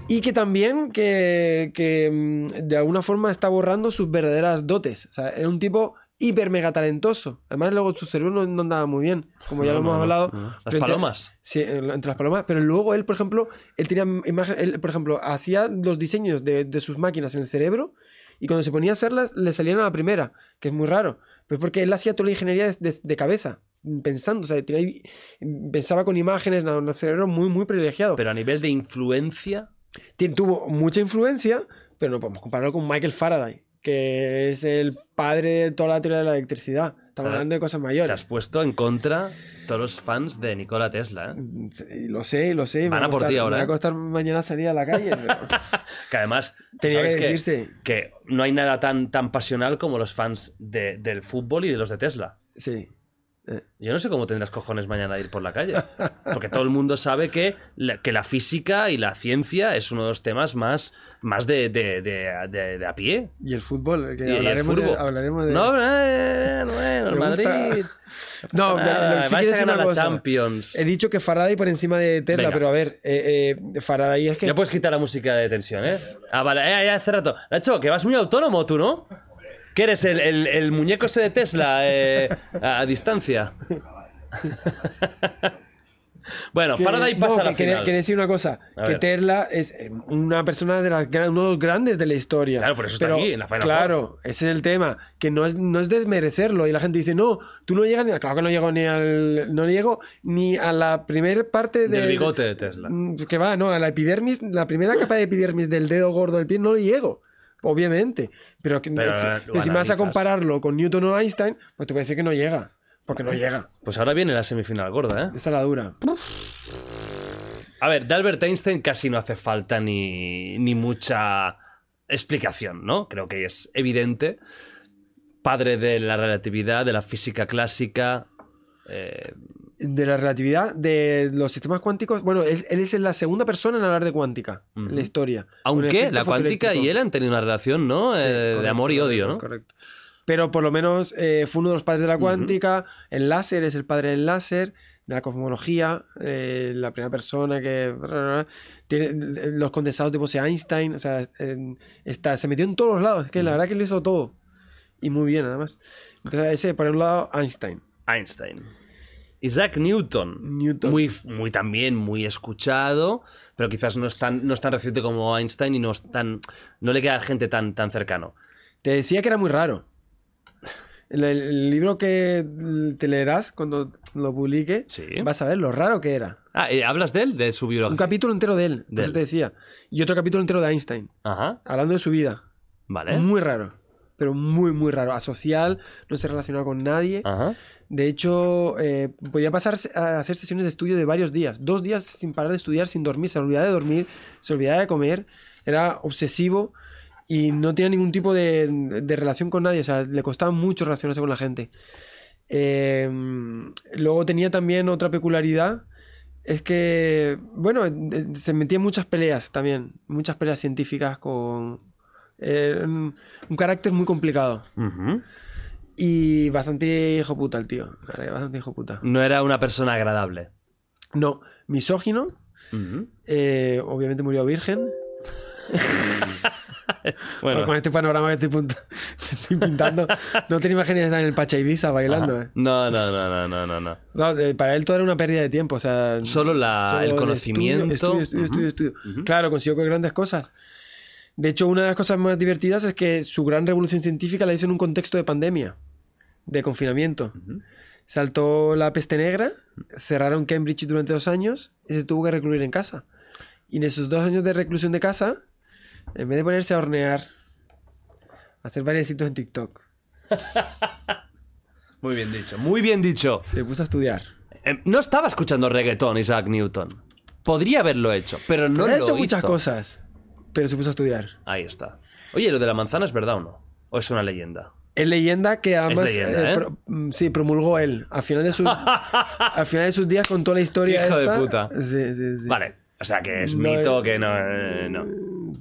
Y que también que, que, mm, de alguna forma está borrando sus verdaderas dotes. O sea, era un tipo hiper mega talentoso. Además, luego su cerebro no, andaba muy bien, como ya No, lo hemos no, hablado. no. Las entre- palomas. Sí, en- entre las palomas. Pero luego él, por ejemplo, él tenía imagen, él, por ejemplo, hacía los diseños de, de sus máquinas en el cerebro y cuando se ponía a hacerlas le salían a la primera, que es muy raro. Pero porque él hacía toda la ingeniería de, de- de cabeza, pensando, o sea, tenía- pensaba con imágenes, un cerebro muy, muy privilegiado. Pero a nivel de influencia, Tien- tuvo mucha influencia, pero no podemos compararlo con Michael Faraday, que es el padre de toda la teoría de la electricidad. Estamos Claro. hablando de cosas te mayores. has puesto en contra todos los fans de Nikola Tesla. ¿eh? Sí, Lo sé, lo sé. Van va a por ti ahora, Me va a ¿eh? costar mañana salir a la calle. pero [laughs] Que además, tenía que decirse. que no hay nada tan, tan pasional como los fans de- del fútbol y de los de Tesla. Sí. Yo no sé cómo tendrás cojones mañana de ir por la calle. Porque todo el mundo sabe que la, que la física y la ciencia es uno de los temas más, más de, de, de, de- a pie. Y el fútbol, que Y el hablaremos, de, fútbol. hablaremos de. No, eh, bueno, el. Madrid. No, pero sí vais a decir ganar una la. Champions. He dicho que Faraday por encima de Tesla, Venga. pero a ver, eh, eh, Faraday es que. Ya puedes quitar la música de tensión, ¿eh? Ah, vale, eh, ya hace rato. Nacho, que vas muy autónomo tú, ¿no? ¿Qué eres el, el- el muñeco ese de Tesla eh, a, a distancia? [laughs] bueno, Faraday no, pasa a que la final. quería decir una cosa: A que ver. Tesla es eh, una persona de las, uno de los grandes de la historia. Claro, por eso está Pero, aquí, en la Final Claro, ese es el tema. Que no es, no es desmerecerlo. Y la gente dice, no, tú no llegas ni a. Claro que no llego ni al. No llego ni a la primera parte Del del- bigote de Tesla. Mm, Que va, no, a la epidermis, la primera capa de epidermis del dedo gordo del pie no le llego. Obviamente. Pero, que, Pero, si, eh, pero si me vas a compararlo con Newton o Einstein, pues te voy a decir que no llega. Porque no llega. Pues ahora viene la semifinal gorda, ¿eh? Esa es la dura. A ver, de Albert Einstein casi no hace falta ni, ni mucha explicación, ¿no? Creo que es evidente. Padre de la relatividad, de la física clásica. eh, De la relatividad de los sistemas cuánticos. Bueno, él, él es la segunda persona en hablar de cuántica en la historia. Aunque la cuántica y él han tenido una relación, ¿no? Sí, Eh, de amor y odio, correcto, ¿no? Correcto. Pero por lo menos eh, fue uno de los padres de la cuántica. El láser es el padre del láser, de la cosmología. eh, la primera persona que. Tiene los condensados tipo Einstein. O sea, está, se metió en todos los lados. Es que la verdad que lo hizo todo. Y muy bien, además. Entonces, ese, por un lado, Einstein. Einstein. Isaac Newton. Newton. Muy, muy también, muy escuchado, pero quizás no es tan, no es tan reciente como Einstein y no, es tan, no le queda gente tan, tan cercano. Te decía que era muy raro. El, el- libro que te leerás cuando lo publique, Sí. vas a ver lo raro que era. Ah, eh, ¿hablas de él? De su Un biografía. capítulo entero de él, De eso él. te decía. Y otro capítulo entero de Einstein, Ajá, hablando de su vida. vale. Muy raro. Pero muy, muy raro. Asocial, no se relacionaba con nadie. Ajá. De hecho, eh, podía pasar a hacer sesiones de estudio de varios días. Dos días sin parar de estudiar, sin dormir. Se olvidaba de dormir, se olvidaba de comer. Era obsesivo y no tenía ningún tipo de, relación con nadie. O sea, le costaba mucho relacionarse con la gente. Eh, luego tenía también otra peculiaridad. Es que, bueno, eh, se metía en muchas peleas también. Muchas peleas científicas con... eh, un carácter muy complicado. Ujú. Y bastante hijo puta el tío. Bastante hijo puta. No era una persona agradable. No, misógino. Eh, obviamente murió virgen. [laughs] Bueno, Con este panorama que [laughs] estoy, pintando, no te imaginas estar en el Pacha Ibiza bailando. eh. no, no, no, no, no, no, no. Eh, para él todo era una pérdida de tiempo. O sea, Solo la- el conocimiento. Estudio, estudio, estudio, estudio, estudio. Claro, consiguió grandes cosas. De hecho, una de las cosas más divertidas es que su gran revolución científica la hizo en un contexto de pandemia, de confinamiento. Saltó la peste negra, cerraron Cambridge durante dos años y se tuvo que recluir en casa. Y en esos dos años de reclusión de casa, en vez de ponerse a hornear, a hacer bailecitos en TikTok, [laughs] Muy bien dicho, muy bien dicho. se puso a estudiar. Eh, No estaba escuchando reggaetón Isaac Newton. Podría haberlo hecho, pero no Pero ha lo hecho hizo. muchas cosas, pero se puso a estudiar. Ahí está. Oye, ¿lo de la manzana es verdad o no? ¿O es una leyenda? Es leyenda que además leyenda, eh, ¿eh? pro- mm, sí, promulgó él. Al final de sus, [laughs] al final de sus días con toda la historia Hijo de puta. Sí, sí, sí. Vale. O sea, que es No, mito, que no... eh, no.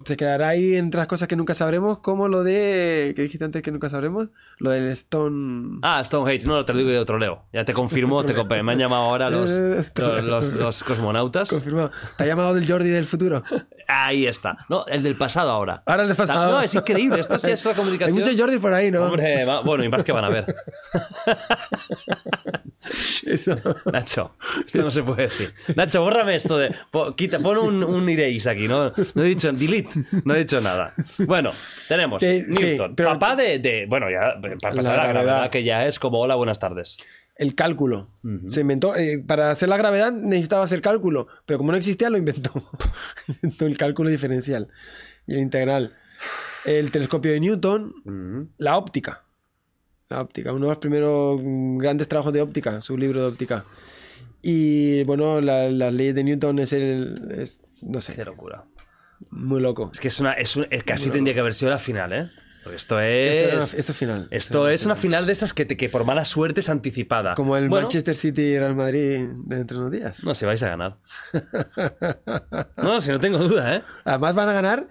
se quedará ahí entre las cosas que nunca sabremos, como lo de. ¿Qué dijiste antes que nunca sabremos? Lo del Stone. Ah, Stonehenge, no, te lo digo yo otro leo. Ya te confirmó, te comp- me han llamado ahora los, [laughs] los, los- los cosmonautas. Confirmado. Te ha llamado del Jordi del futuro. Ahí está. No, el del pasado ahora. Ahora el de pasado. No, es increíble. Esto sí es la [laughs] Hay comunicación. muchos Jordi por ahí, ¿no? Hombre, bueno, y más que van a ver. [laughs] [laughs] Eso. Nacho, esto no se puede decir. Nacho, bórrame esto de. po- quita, pon un, un aquí, ¿no? No he dicho delete, no he dicho nada. Bueno, tenemos sí, Newton, pero- papá de, de- Bueno, ya, para empezar, la, gravedad. gravedad, que ya es como hola, buenas tardes. El cálculo. Se inventó. eh, para hacer la gravedad necesitaba hacer cálculo, pero como no existía, lo inventó. [laughs] inventó el cálculo diferencial y el integral. El telescopio de Newton, la óptica. La óptica, uno de los primeros grandes trabajos de óptica, su libro de óptica. Y bueno, la- las leyes de Newton es el. es, no Qué sé, locura. muy loco. Es que es una. Es un- es- casi tendría que haber sido la final, ¿eh? Porque esto es. Esto, una- esto es final. Esto es una final de esas que, te- que por mala suerte es anticipada. Como el Bueno, Manchester City y Real Madrid dentro de unos días. No, si vais a ganar. [laughs] No, si no tengo duda, ¿eh? Además van a ganar.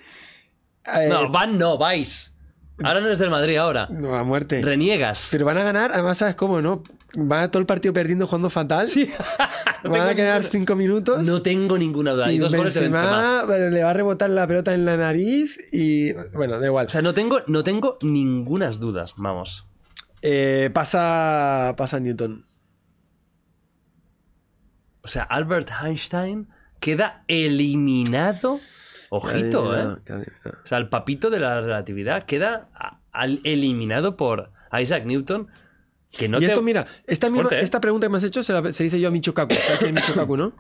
eh, No, van no, vais. Ahora no es del Madrid, ahora. no, a muerte. Reniegas. Pero van a ganar, además, ¿sabes cómo, no? Van a todo el partido perdiendo, jugando fatal. Sí. [laughs] No van a quedar ninguna- cinco minutos. No tengo ninguna duda. Y y dos goles de Benzema. Benzema le va a rebotar la pelota en la nariz y. Bueno, da igual. O sea, no tengo, no tengo ningunas dudas, vamos. Eh, pasa, pasa Newton. O sea, Albert Einstein queda eliminado. Ojito, ¿eh? O sea, el papito de la relatividad queda a- al- eliminado por Isaac Newton. Que no y te... esto, mira, esta, misma- Fuerte, ¿eh? esta pregunta que me has hecho se, la- se dice yo a Micho Kaku. ¿Sabes quién es no?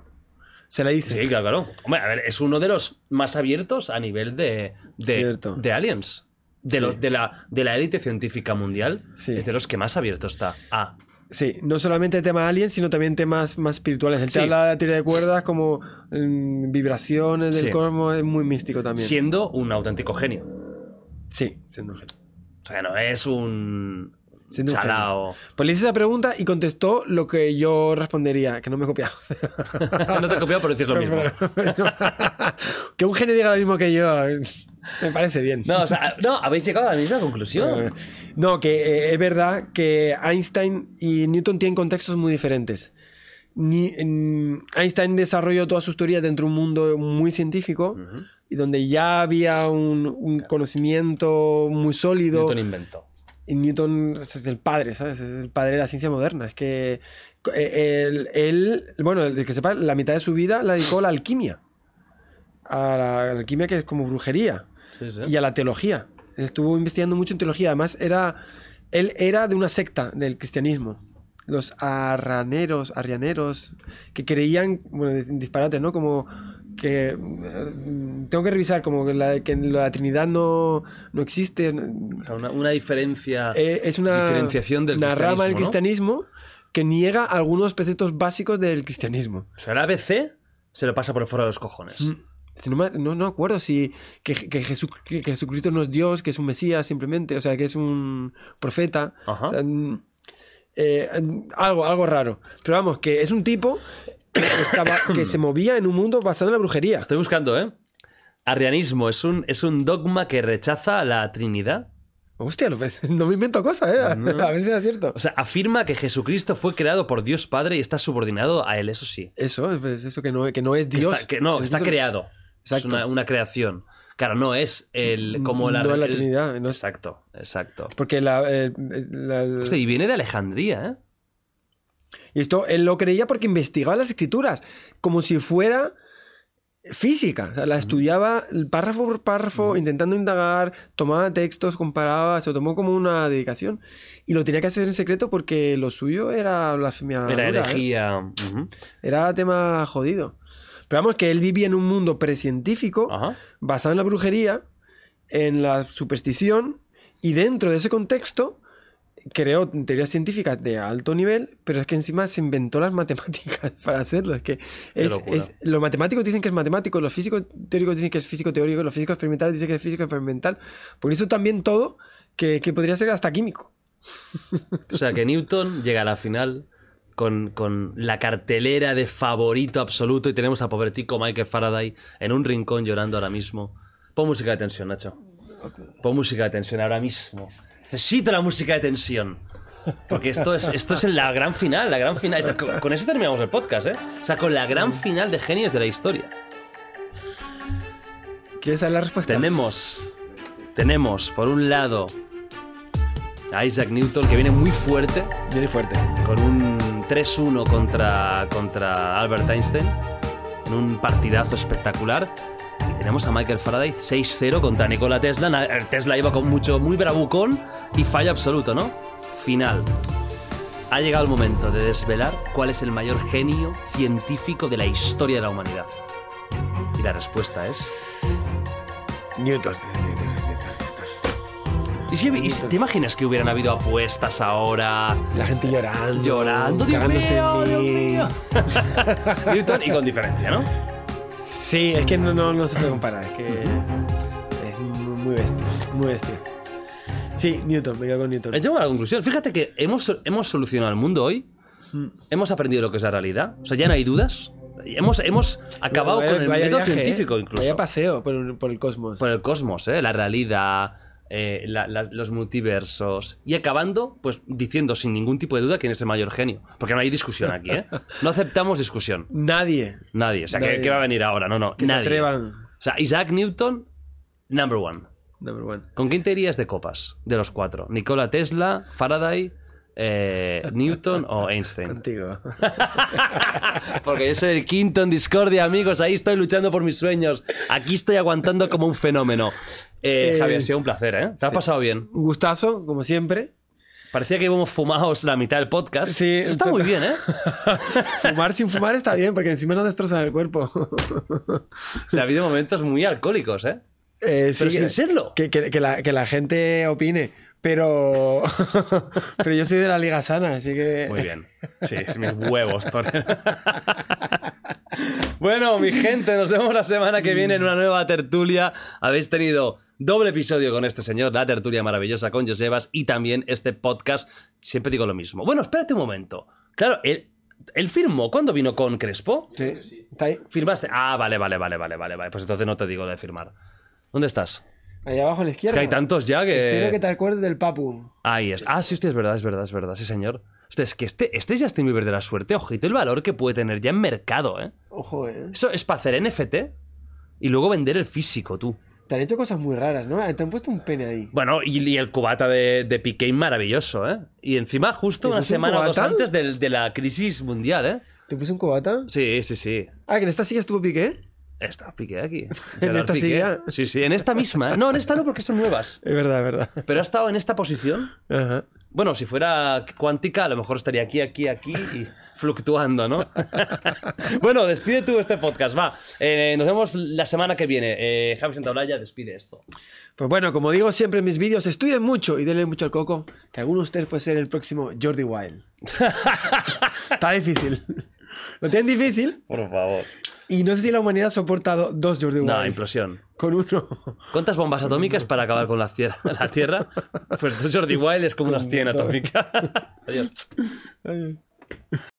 Se la dice. Sí, claro, claro. Hombre, a ver, es uno de los más abiertos a nivel de, de, de aliens. De, Sí. los- de, la, de la élite científica mundial. Sí. Es de los que más abierto está a. Sí, no solamente tema aliens, sino también temas más espirituales. Él te Sí. habla de la teoría de cuerdas como mm, vibraciones del Sí. cosmos, es muy místico también. Siendo un auténtico genio. Sí, siendo un genio. O sea, no es un Siendo un chalao. Pues le hice esa pregunta y contestó lo que yo respondería, que no me he copiado. [laughs] no te he copiado por decir lo [laughs] mismo. [laughs] que un genio diga lo mismo que yo, me parece bien. No, o sea, no, habéis llegado a la misma conclusión. No, que eh, es verdad que Einstein y Newton tienen contextos muy diferentes. Ni- en- Einstein desarrolló todas sus teorías dentro de un mundo muy científico y donde ya había un, un conocimiento muy sólido. Newton inventó. Y Newton es el padre, ¿sabes? Es el padre de la ciencia moderna. Es que eh, él, él- bueno, el que sepa, la mitad de su vida la dedicó a la alquimia. A la alquimia que es como brujería Sí, sí. y a la teología. Estuvo investigando mucho en teología. Además, era, él era de una secta del cristianismo. Los arraneros, arrianeros, que creían, bueno, dis- disparates, ¿no? Como que eh, tengo que revisar, como que la, que la Trinidad no, no existe. Una, una diferencia. Eh, es una, Diferenciación del una rama del cristianismo, cristianismo que niega algunos preceptos básicos del cristianismo. O sea, el ABC se lo pasa por el foro de los cojones. Mm. No, me- no, no acuerdo si que, que Jesús- que Jesucristo no es Dios, que es un Mesías simplemente, o sea, que es un profeta. Ajá. O sea, mm, eh, mm, algo, algo raro. Pero vamos, que es un tipo que, [coughs] estaba- que se movía en un mundo basado en la brujería. Estoy buscando, ¿eh? Arrianismo es un, es un dogma que rechaza la Trinidad. Hostia, [laughs] no me invento cosas, ¿eh? No. [laughs] A veces es cierto. O sea, afirma que Jesucristo fue creado por Dios Padre y está subordinado a él, eso sí. Eso, es eso que no, que no es Que Dios. está- que no, que está Jesucristo- Es una, una creación. Claro, no es el como la, No Trinidad, no es- Exacto, exacto. Porque la, eh, la- Hostia, y viene de Alejandría, ¿eh? Y esto él lo creía porque investigaba las escrituras, como si fuera física. O sea, la estudiaba párrafo por párrafo, intentando indagar, tomaba textos, comparaba, se lo tomó como una dedicación. Y lo tenía que hacer en secreto porque lo suyo era blasfemia. Era ¿eh? herejía. Era tema jodido. Pero vamos, que él vivía en un mundo precientífico, Ajá. basado en la brujería, en la superstición, y dentro de ese contexto creó teorías científicas de alto nivel, pero es que encima se inventó las [laughs] matemáticas para hacerlo. Es que es, es- los matemáticos dicen que es matemático, los físicos teóricos dicen que es físico teórico, los físicos experimentales dicen que es físico experimental. Por eso también todo que, que podría ser hasta químico. O sea, que [laughs] Newton llega a la final con, con la cartelera de favorito absoluto y tenemos a pobretico Michael Faraday en un rincón llorando ahora mismo Pon música de tensión, Nacho. Pon música de tensión ahora mismo. Necesito la música de tensión. Porque esto es, esto es la gran final, la gran final. Con eso terminamos el podcast, ¿eh? O sea, con la gran final de genios de la historia. ¿Quieres saber la respuesta? Tenemos, tenemos, por un lado, a Isaac Newton, que viene muy fuerte, Viene fuerte. con un 3-1 contra, contra Albert Einstein, en un partidazo espectacular. Y tenemos a Michael Faraday 6-0 contra Nikola Tesla. El Tesla iba con mucho, muy bravucón y fallo absoluto, ¿no? Final. Ha llegado el momento de desvelar cuál es el mayor genio científico de la historia de la humanidad. Y la respuesta es... Newton. ¿Y si, y si- te imaginas que hubieran habido apuestas ahora? La gente llorando. Llorando, cagándose en mí. [laughs] Newton y con diferencia, ¿no? Sí, es que no, no, no se puede comparar. Es que es muy bestia. Muy bestia. Sí, Newton, me quedo con Newton. He llegado a la conclusión. Fíjate que hemos, hemos solucionado el mundo hoy. Hemos aprendido lo que es la realidad. O sea, ya no hay dudas. Hemos, hemos acabado Vaya- con el método viaje, científico, ¿eh? incluso. Vaya paseo por, por el cosmos. por el cosmos, ¿eh? la realidad, eh, la- la- los multiversos. Y acabando, pues diciendo sin ningún tipo de duda quién es el mayor genio. Porque no hay discusión aquí, ¿eh? No aceptamos discusión. Nadie. Nadie. O sea, ¿qué, Nadie. qué va a venir ahora? No, no. Que nadie. se atrevan. O sea, Isaac Newton, number one. Number one. ¿Con quién te irías de copas? De los cuatro. Nikola Tesla, Faraday, eh, Newton o Einstein. Contigo. [laughs] Porque yo soy el quinto en discordia, amigos. Ahí estoy luchando por mis sueños. Aquí estoy aguantando como un fenómeno. Eh, Eh, Javi, ha sido un placer, ¿eh? ¿Te ha sí. pasado bien? Un gustazo, como siempre. Parecía que íbamos fumados la mitad del podcast. Sí, Eso está muy bien, ¿eh? [laughs] Fumar sin fumar está bien, porque encima no destrozan el cuerpo. [laughs] O sea, ha habido momentos muy alcohólicos, ¿eh? Eh, sí, Pero sin que- serlo. Que, que- que la, que la gente opine. Pero. [laughs] pero yo soy de la Liga Sana, así que. Muy bien. Sí, es mis huevos, Tony. [laughs] bueno, mi gente, nos vemos la semana que viene en una nueva tertulia. Habéis tenido doble episodio con este señor, la tertulia maravillosa con Josebas y también este podcast. Siempre digo lo mismo. Bueno, espérate un momento. Claro, él, él firmó cuando vino con Crespo. Sí. Está ahí. ¿Firmaste? Ah, vale, vale, vale, vale, vale, vale. Pues entonces no te digo de firmar. ¿Dónde estás? Ahí abajo a la Es izquierda. que hay tantos ya Espero que que... te acuerdes del Papu. Ahí es. Ah, sí, hostia, es verdad, es verdad, es verdad, sí, señor. Hostia, es que este, este es Justin Bieber de la suerte. Ojito el valor que puede tener ya en mercado, ¿eh? Ojo, eh. Eso es para hacer NFT y luego vender el físico, tú. Te han hecho cosas muy raras, ¿no? Te han puesto un pene ahí. Bueno, y, y el cubata de, de Piqué maravilloso, ¿eh? Y encima justo ¿Te una un semana o dos cubata? antes del- de, la crisis mundial, ¿eh? ¿Te puse un cobata? Sí, sí, sí. Ah, que en esta silla estuvo Piqué. Está Piqué aquí. [laughs] ¿En esta Piqué. Sí, sí, en esta misma. No, en esta no porque son nuevas. [laughs] Es verdad, es verdad. Pero ha estado en esta posición. Ajá. Bueno, si fuera cuántica, a lo mejor estaría aquí, aquí, aquí y fluctuando, ¿no? [laughs] bueno, despide tú este podcast, va. Eh, nos vemos la semana que viene. Eh, Javi Santaolalla, despide esto. Pues bueno, como digo siempre en mis vídeos, estudien mucho y denle mucho al coco, que alguno de ustedes puede ser el próximo Jordi Wild. Está difícil. Lo tienen difícil Por favor. Y no sé si la humanidad ha soportado dos Jordi Wild. No, implosión. Con uno. ¿Cuántas bombas atómicas para acabar con la, cier- [laughs] la Tierra? Pues Jordi Wild es como unas 100 atómicas. Adiós. Ay.